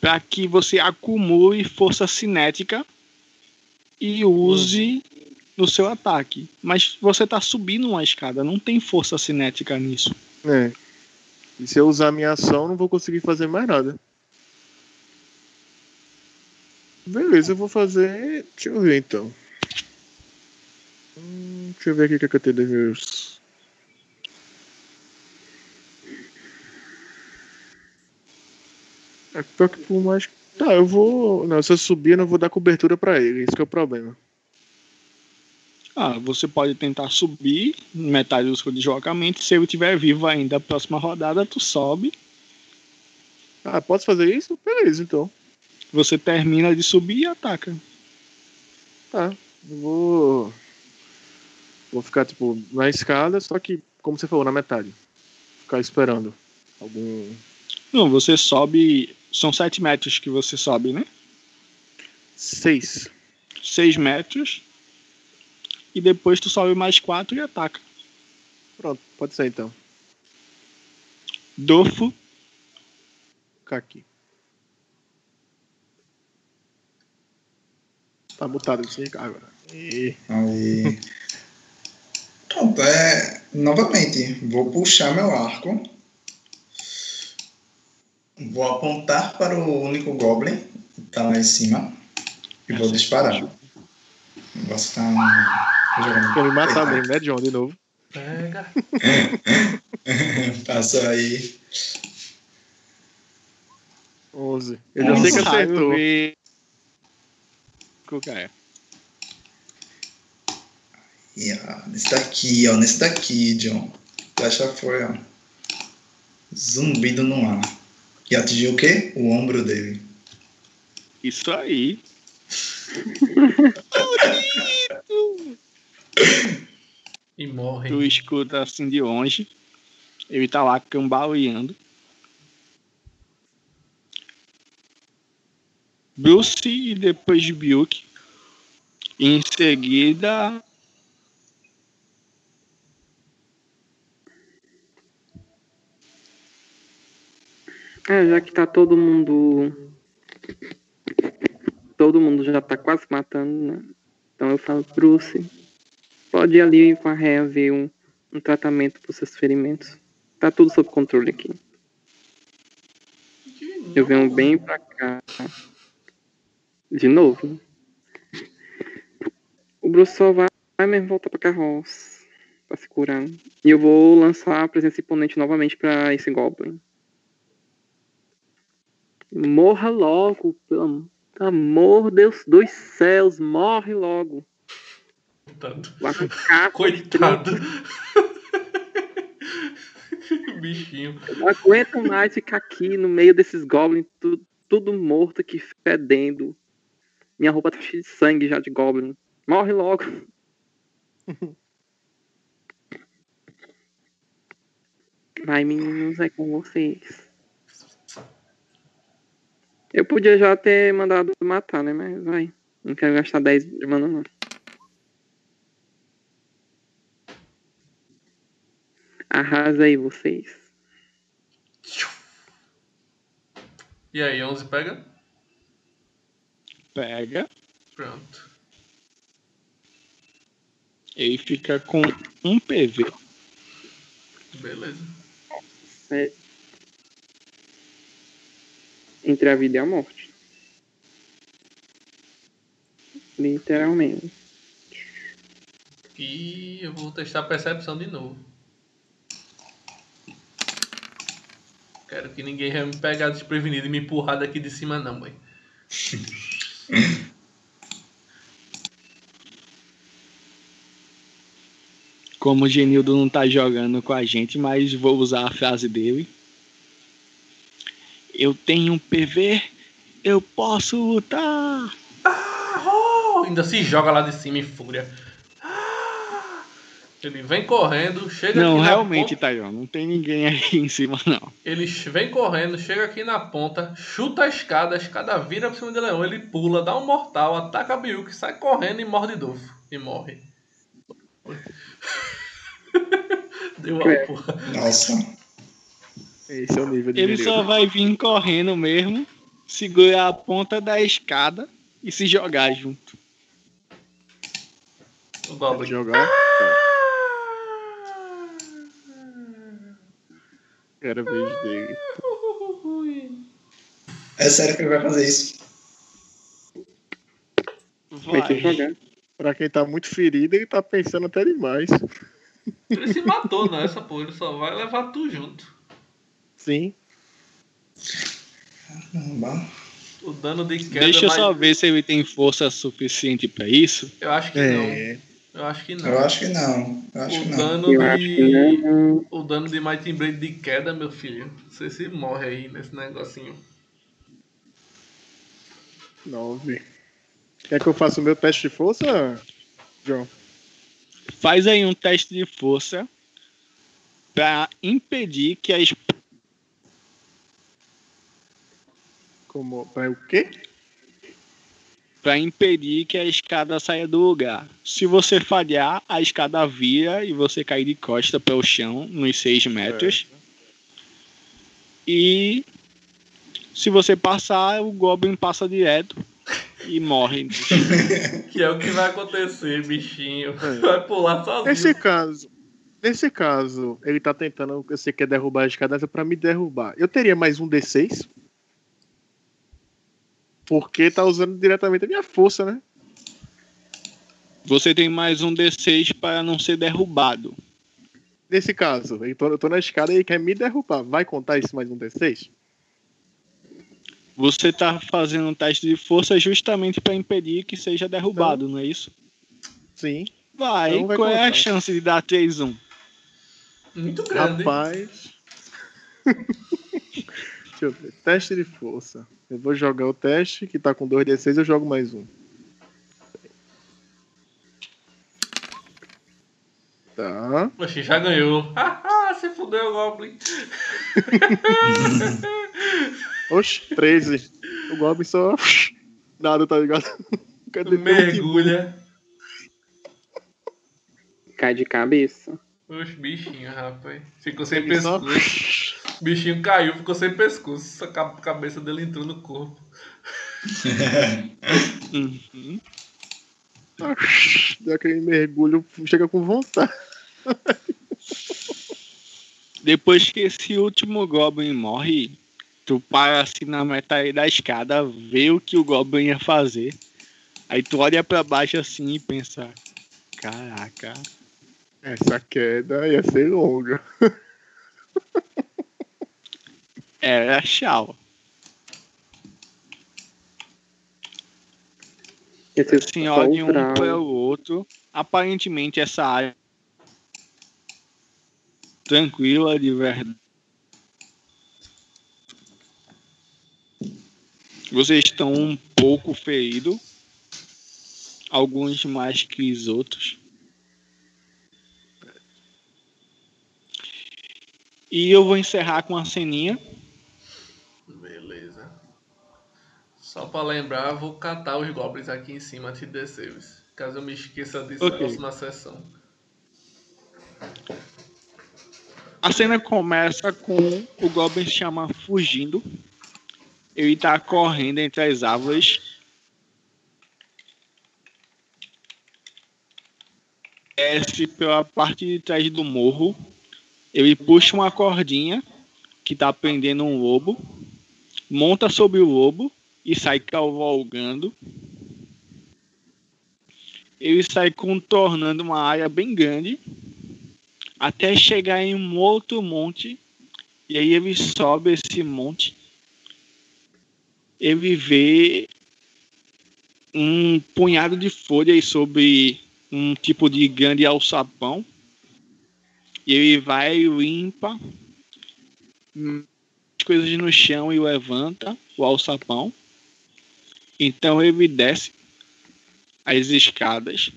para que você acumule força cinética e use no seu ataque. Mas você tá subindo uma escada, não tem força cinética nisso. É. E se eu usar minha ação, não vou conseguir fazer mais nada. Beleza, eu vou fazer. Deixa eu ver então. Hum, deixa eu ver aqui o que, é que eu tenho de meus. É pior que por mais. Tá, eu vou. Não, se eu subir, eu não vou dar cobertura pra ele. Esse que é o problema. Ah, você pode tentar subir metade do seu deslocamento. Se ele estiver vivo ainda, a próxima rodada tu sobe. Ah, posso fazer isso? Beleza, então. Você termina de subir e ataca. Tá. Eu vou. Vou ficar, tipo, na escada, só que como você falou, na metade. Ficar esperando algum. Não, você sobe. São sete metros que você sobe, né? Seis. Seis metros. E depois tu sobe mais quatro e ataca. Pronto, pode ser então. Dofo. Ficar aqui. Tá mutado sem agora. E... Aí. Pronto, é. Novamente, vou puxar meu arco. Vou apontar para o único Goblin que tá lá em cima. E vou disparar. O negócio tá. Jogando- me matar mesmo, né, John? De novo. Pega. Passa aí. 11. Eu já sei que acertou. ver- Qual ó, nesse daqui, ó. Nesse daqui, John. Flecha foi, ó. Zumbido no ar. E atingiu o quê? O ombro dele. Isso aí. E morre. Tu escuta assim de longe. Ele tá lá cambaleando. Bruce e depois de Biuk. Em seguida. É, já que tá todo mundo. Todo mundo já tá quase matando, né? Então eu falo, Bruce, pode ir ali com a Réa ver um, um tratamento pros seus ferimentos. Tá tudo sob controle aqui. Eu venho bem pra cá. De novo. O Bruce só vai, vai mesmo voltar pra carroça. Pra se curar. E eu vou lançar a presença imponente novamente pra esse Goblin. Morra logo, pelo am- amor Deus dos céus, morre logo. Coitado. Coitado. Bichinho. Eu Não aguento mais ficar aqui no meio desses goblins, tudo, tudo morto aqui, fedendo. Minha roupa tá cheia de sangue já de goblin. Morre logo. Vai, meninos, é com vocês. Eu podia já ter mandado matar, né? Mas vai. Não quero gastar 10 de mana, não. Arrasa aí vocês. E aí, 11 pega? Pega. Pronto. Ele fica com um PV. Beleza. É. Entre a vida e a morte. Literalmente. E eu vou testar a percepção de novo. Quero que ninguém venha me pegar desprevenido e me empurrar daqui de cima, não, mãe. Como o Genildo não tá jogando com a gente, mas vou usar a frase dele. Eu tenho um PV, eu posso lutar. Oh, ainda se joga lá de cima em fúria. Ah! Ele vem correndo, chega Não, aqui na realmente, ponta. Tajon, não tem ninguém aí em cima, não. Ele vem correndo, chega aqui na ponta, chuta a escada, a escada vira pra cima do leão, ele pula, dá um mortal, ataca a Biuki, sai correndo e morde Dofo. E morre. Deu a É. porra. Nossa. Esse é o nível de Ele Genildo. só vai vir correndo mesmo, segurar a ponta da escada e se jogar junto. O Goblin. jogar. Era a vez dele. É sério que ele vai fazer isso? Vai ter que jogar. Pra quem tá muito ferido, ele tá pensando até demais. Ele se matou nessa, pô. Ele só vai levar tu junto. Sim. Caramba. O dano de queda Deixa eu vai- só ver se ele tem força suficiente pra isso. Eu acho que É. não. Eu acho que não. Eu acho que não. Eu acho o que não. dano Eu acho que de. não. O dano de Mighty Blade de queda, meu filho. Você se morre aí nesse negocinho. Nove. Quer que eu faça o meu teste de força, John? Faz aí um teste de força para impedir que a espada Como. Pra o quê? para impedir que a escada saia do lugar. Se você falhar, a escada vira e você cai de costa pelo chão nos 6 metros. E se você passar, o Goblin passa direto e morre. Que é o que vai acontecer, bichinho. Vai pular sozinho. Nesse caso. Nesse caso, ele tá tentando. Você quer derrubar a escada pra me derrubar. Eu teria mais um D6. Porque tá usando diretamente a minha força, né? Você tem mais um D6 para não ser derrubado. Nesse caso, eu tô, eu tô na escada e ele quer me derrubar. Vai contar esse mais um D6? Você tá fazendo um teste de força justamente para impedir que seja derrubado, não é isso? Sim. Vai, Então vai qual é a contar. chance de dar 3-1? Muito grande. Rapaz. Deixa eu ver. Teste de força. Eu vou jogar o teste, que tá com 2D6, eu jogo mais um. Tá. Oxi, já ganhou. Haha, se fudeu, Goblin. Oxe, 13. O Goblin só. Nada, tá ligado? Cadê meu Mergulha. Cai de cabeça. Oxe, bichinho, rapaz. Ficou sem Ele só- pescoço. Bichinho caiu, ficou sem pescoço. A ca- cabeça dele entrou no corpo. Uhum. Deu aquele mergulho, chega com vontade. Depois que esse último Goblin morre, tu para assim na metade da escada, vê o que o Goblin ia fazer. Aí tu olha pra baixo assim e pensa: Caraca, Essa queda ia ser longa. Esse é Assim, só olha o um para o outro. Aparentemente essa área tranquila de verdade. Vocês estão um pouco feridos. Alguns mais que os outros. E eu vou encerrar com a ceninha. Beleza. Só pra lembrar, vou catar os goblins aqui em cima antes de descer. Caso eu me esqueça disso Ok. na próxima sessão. A cena começa com o Goblin se chama fugindo. Ele tá correndo entre as árvores. Desce pela parte de trás do morro. Ele puxa uma cordinha que tá prendendo um lobo. Monta sobre o lobo e sai cavalgando. Ele sai contornando uma área bem grande até chegar em um outro monte. E aí ele sobe esse monte. Ele vê um punhado de folhas sobre um tipo de grande alçapão. E ele vai limpa as coisas no chão e levanta o alçapão. Então ele desce as escadas.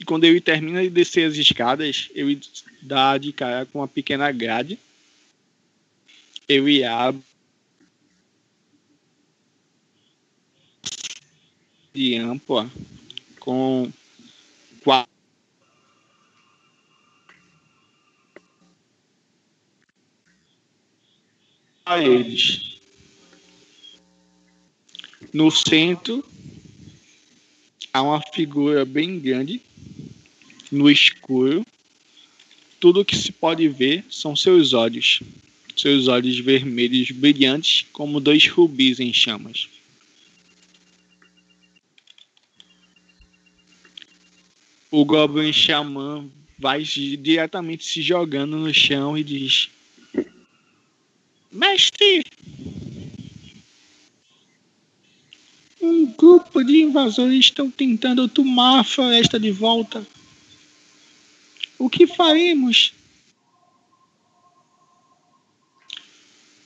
E quando ele termina de descer as escadas, ele dá de cara com uma pequena grade. Ele abre de ampla com quatro paredes. No centro há uma figura bem grande no escuro. Tudo que se pode ver são seus olhos. Seus olhos vermelhos brilhantes como dois rubis em chamas. O Goblin Xamã vai diretamente se jogando no chão e diz: Mestre! Um grupo de invasores estão tentando tomar a floresta de volta. O que faremos?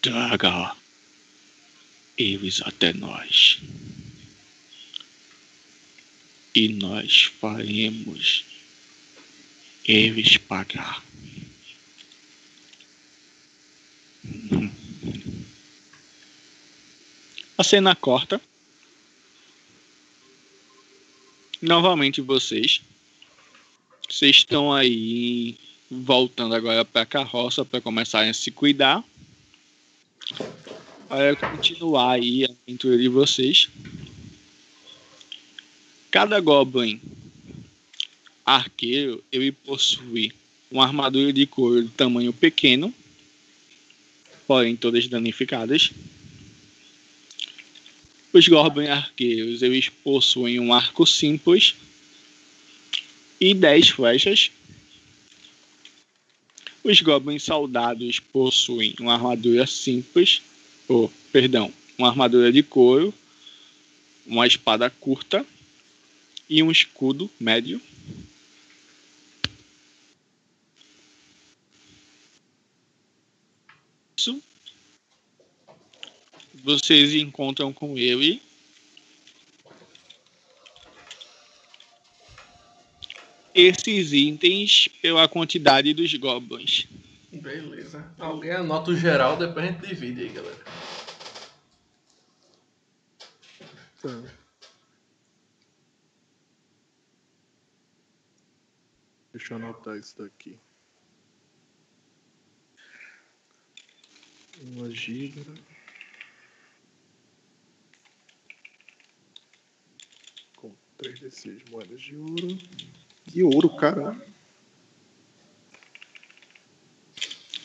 Traga eles até nós. E nós faremos eles pagar. A cena corta. Novamente vocês. Vocês estão aí voltando agora para a carroça para começarem a se cuidar. Para continuar aí a aventura de vocês. Cada goblin arqueiro ele possui uma armadura de couro de tamanho pequeno, porém todas danificadas. Os Goblin arqueiros eles possuem um arco simples e 10 flechas. Os Goblin soldados possuem uma armadura simples, ou, perdão, uma armadura de couro, uma espada curta e um escudo médio. Isso vocês encontram com ele. Esses itens pela quantidade dos goblins. Beleza. Alguém anota o geral, depois a gente divide aí, galera. Tá. Deixa eu anotar isso daqui. Uma giga. 3d6 moedas de ouro. De ouro, caramba.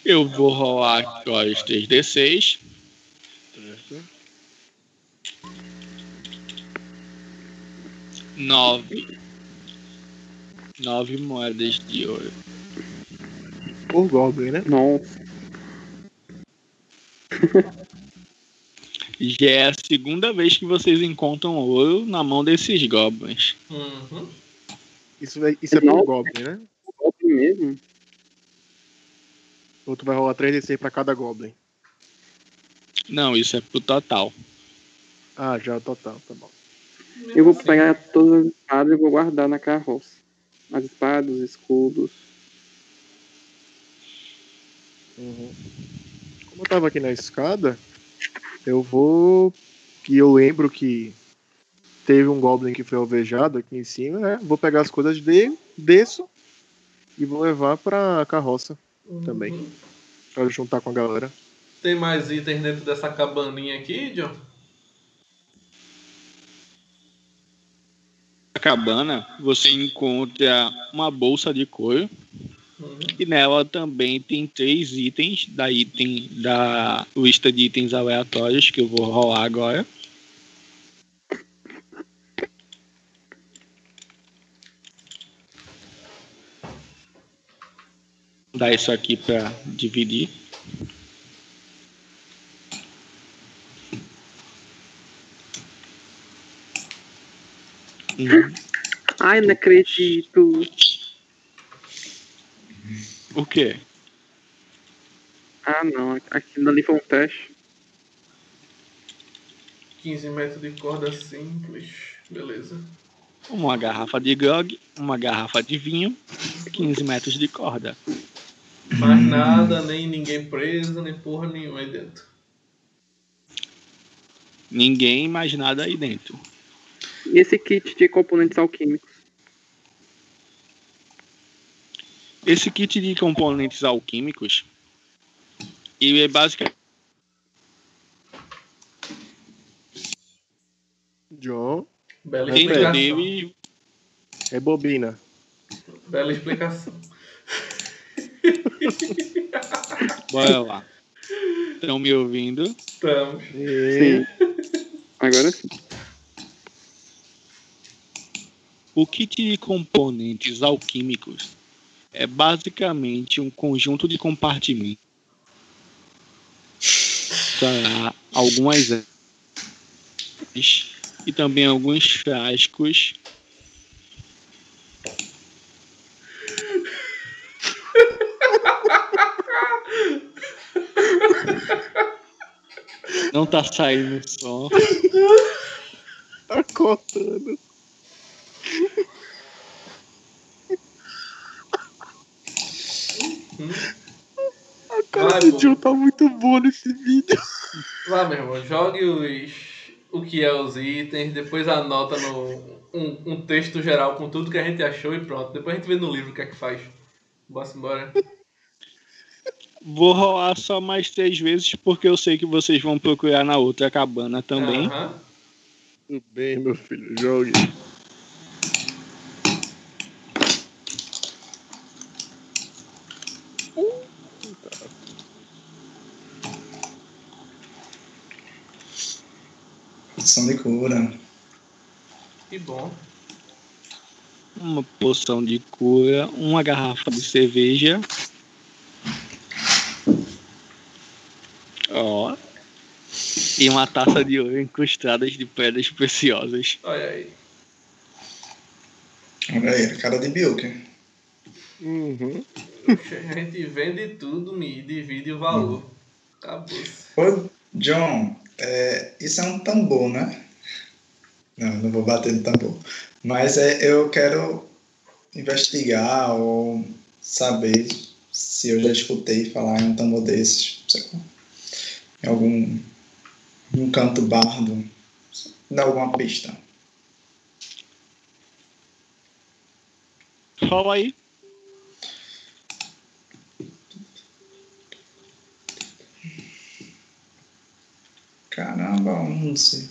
Eu vou rolar agora os 3d6. Certo. Nove. Nove moedas de ouro. Por Goblin, né? Nossa. Já é a segunda vez que vocês encontram ouro na mão desses goblins. Uhum. Isso é, isso é por Não. Goblin, né? Goblin mesmo? Ou tu vai rolar 3d6 pra cada Goblin? Não, isso é pro total. Ah, já é o total, tá bom. Eu vou pegar todas as espadas e vou guardar na carroça. As espadas, os escudos. Uhum. Como eu tava aqui na escada, eu vou. Que eu lembro que teve um Goblin que foi alvejado aqui em cima, né? Vou pegar as coisas dele, desço e vou levar pra carroça também. Uhum. Pra juntar com a galera. Tem mais itens dentro dessa cabaninha aqui, John? Na cabana, você encontra uma bolsa de couro. Uhum. E nela também tem três itens da item da lista de itens aleatórios que eu vou rolar agora. Dar isso aqui para dividir. Hum, Ai, não acredito. O quê? Ah, não. Aquilo ali foi um teste. 15 metros de corda simples. Beleza. Uma garrafa de grog, uma garrafa de vinho, 15 metros de corda. Mais nada, nem ninguém preso, nem porra nenhuma aí dentro. Ninguém mais nada aí dentro. E esse kit de componentes alquímicos? Esse kit de componentes alquímicos, ele é basicamente John, Bela Dentro explicação. dele rebobina. Bela explicação. Bora lá. Estão me ouvindo? Estamos. E... Sim. Agora sim. O kit de componentes alquímicos é basicamente um conjunto de compartimentos para algumas e também alguns frascos Não tá saindo som. Tá cortando. A cara Vai, do tá muito boa nesse vídeo. Vá, meu irmão, jogue os, o que é os itens, depois anota no, um, um texto geral com tudo que a gente achou e pronto. Depois a gente vê no livro o que é que faz. Bora embora. Vou rolar só mais três vezes porque eu sei que vocês vão procurar na outra cabana também. Tudo bem, meu filho, jogue. Poção de cura. Que bom. Uma poção de cura, uma garrafa de cerveja. Ó. E uma taça de ouro incrustada de pedras preciosas. Olha aí. Olha aí, a cara de Bilker. Uhum. A gente vende tudo e divide o valor. Acabou. Ô, John, é, isso é um tambor, né? Não, não vou bater no tambor. Mas é, eu quero investigar ou saber se eu já escutei falar em um tambor desses. Em algum um canto bardo. Dá alguma pista. Fala aí. Caramba, onze.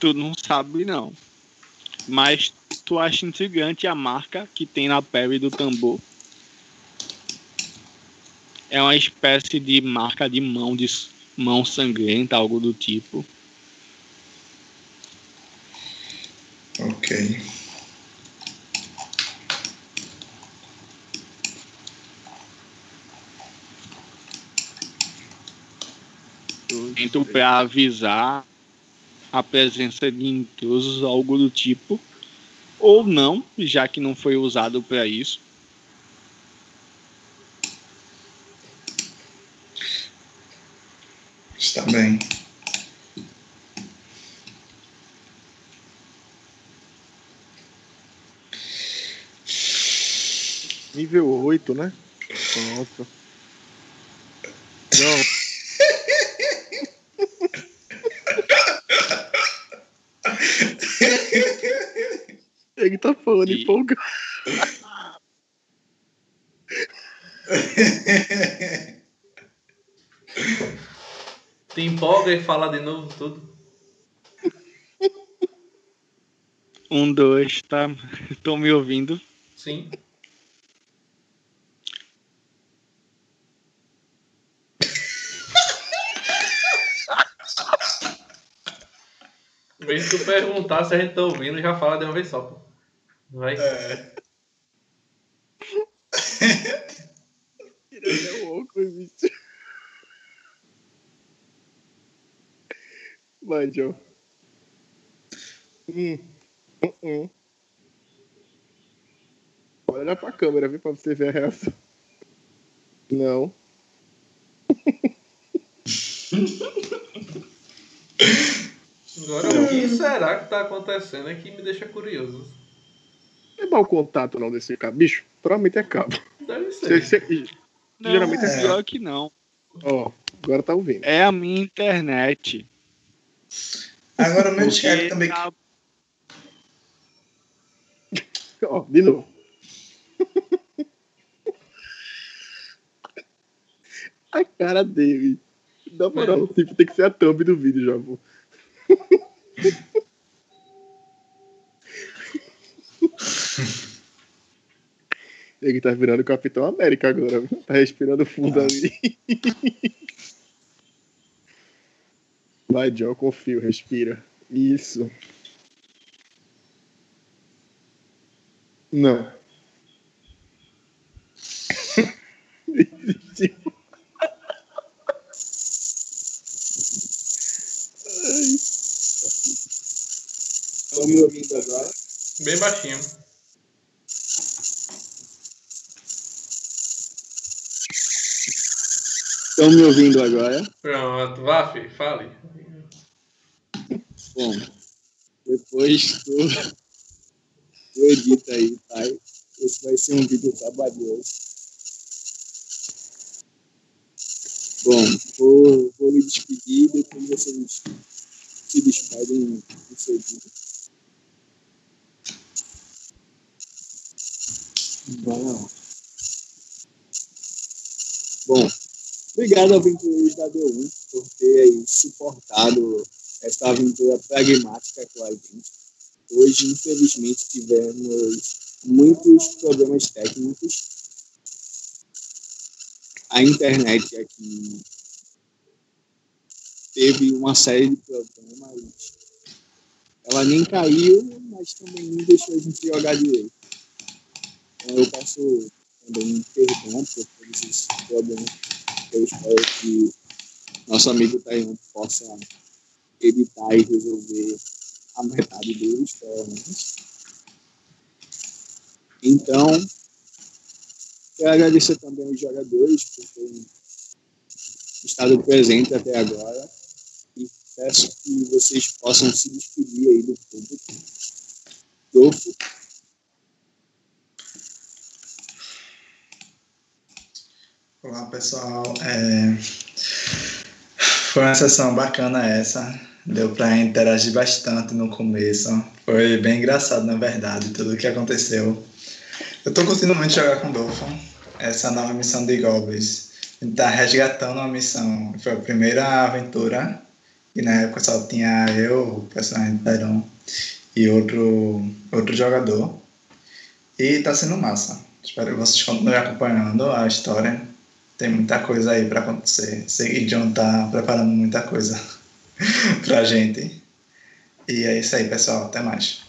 Tu não sabe, não. Mas tu acha intrigante a marca que tem na pele do tambor. É uma espécie de marca de mão, de mão sangrenta, algo do tipo. Ok. Então, para avisar a presença de intrusos, algo do tipo. Ou não, já que não foi usado para isso. Está bem. Nível 8, né? Pronto. Não. Ele tá falando E- empolgado. Te empolga e fala de novo tudo. Um, dois, tá? Estão me ouvindo? Sim. De tu perguntar se a gente tá ouvindo, já fala de uma vez só, pô. Vai. É. Ele é louco, bicho. Vai, Joe. Hum. Hum, hum. Olha pra câmera, viu? Pra você ver a reação. Não. Agora, o que será que tá acontecendo é que me deixa curioso. Não é mau contato não desse cabo. Bicho, provavelmente é cabo. Deve ser. Você- você- Não, Geralmente é é. pior que não. Ó, agora tá ouvindo. É a minha internet. Agora o meu chefe também. tá- Ó, de novo. a cara dele. Na moral, tipo, tem que ser a thumb do vídeo já, pô. Ele tá virando o Capitão América agora, viu? Tá respirando fundo Ah. ali. Vai, John, confio, respira. Isso. Não. Ai. Estão me ouvindo agora? Bem baixinho. Estão me ouvindo agora? Pronto, vá, filho, fale. Bom, depois tu, tu edita aí, tá? esse vai ser um vídeo trabalhoso. Bom, vou, vou me despedir, depois vocês se despedem do seu vídeo. Bom. Bom, obrigado aventureiros da D1 por ter suportado essa aventura pragmática com a gente. Hoje, infelizmente, tivemos muitos problemas técnicos. A internet aqui teve uma série de problemas. Ela nem caiu, mas também não deixou a gente jogar direito. Então eu peço também perdão por todos esses problemas. Eu espero que nosso amigo Taiwan possa editar e resolver a metade deles, pelo menos. Então, quero agradecer também aos jogadores por terem estado presente até agora e peço que vocês possam se despedir aí do público. Dolfo. Olá pessoal, é... foi uma sessão bacana essa, deu para interagir bastante no começo, foi bem engraçado na verdade tudo o que aconteceu. Eu estou continuamente jogar com Dolphin, essa nova missão de Goblins. A gente tá resgatando uma missão, foi a primeira aventura, e na época só tinha eu, o personagem Tyron, e outro, outro jogador. E tá sendo massa. Espero que vocês continuem acompanhando a história. Tem muita coisa aí para acontecer. Sei que John tá preparando muita coisa pra gente. E é isso aí, pessoal. Até mais.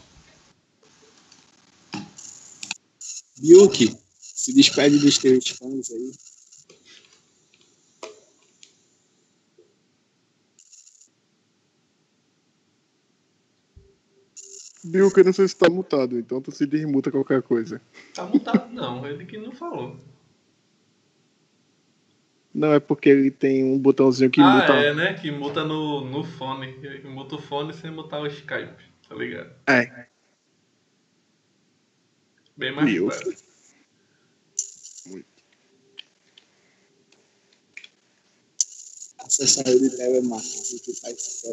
Yuki, se despede dos teus fãs aí. Bilk, eu não sei se tá mutado, então tu se desmuta qualquer coisa. Tá mutado não, ele que não falou. Não, é porque ele tem um botãozinho que ah, muta. é, né? Que muta no, no fone. Que muta o fone sem mutar o Skype, tá ligado? É. Bem mais Meu. claro. Acessar de telemarketing que faz.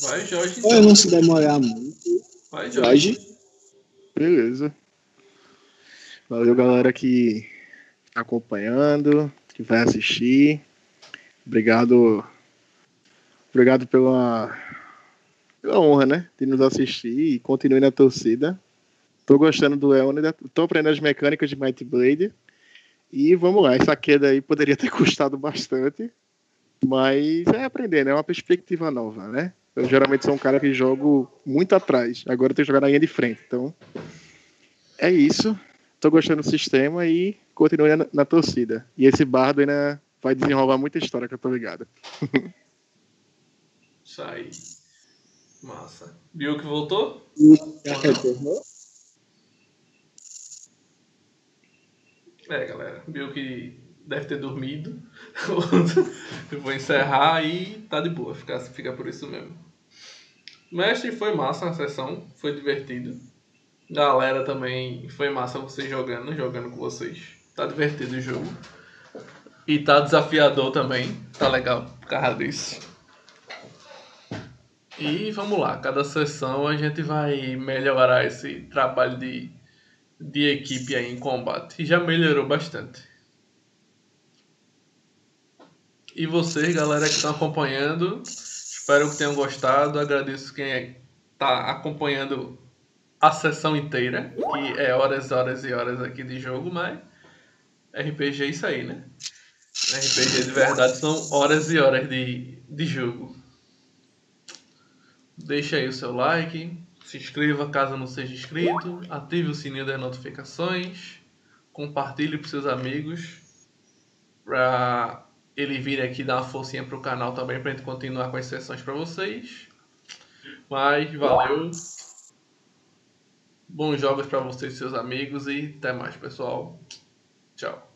Vai, Jorge. Ou eu não se demorar muito. Vai, Jorge. Jorge, Beleza. Valeu, galera que tá acompanhando, que vai assistir. Obrigado. Obrigado pela, pela honra, né? De nos assistir e continue na torcida. Tô gostando do Leônidas, tô aprendendo as mecânicas de Might Blade. E vamos lá, essa queda aí poderia ter custado bastante. Mas é aprender, né? É uma perspectiva nova, né? Eu geralmente sou um cara que jogo muito atrás. Agora eu tenho que jogar na linha de frente. Então, é isso. Tô gostando do sistema e continue na, na torcida. E esse bardo ainda vai desenrolar muita história que eu tô ligado. Isso aí. Massa. Viu que voltou? É, galera. Viu que deve ter dormido. Eu vou encerrar e tá de boa. Fica, fica por isso mesmo. Mestre, foi massa a sessão. Foi divertido. Galera também foi massa vocês jogando, jogando com vocês. Tá divertido o jogo. E tá desafiador também. Tá legal por causa disso. E vamos lá, cada sessão a gente vai melhorar esse trabalho de, de equipe aí em combate. E já melhorou bastante. E vocês, galera que estão acompanhando, espero que tenham gostado. Agradeço quem está acompanhando a sessão inteira, que é horas, horas e horas aqui de jogo, mas RPG é isso aí, né? RPG de verdade são horas e horas de, de jogo. Deixa aí o seu like, se inscreva caso não seja inscrito, ative o sininho das notificações, compartilhe para seus amigos, para ele vir aqui dar uma forcinha pro canal também, para a gente continuar com as sessões para vocês. Mas valeu, bons jogos para vocês e seus amigos e até mais, pessoal. Tchau.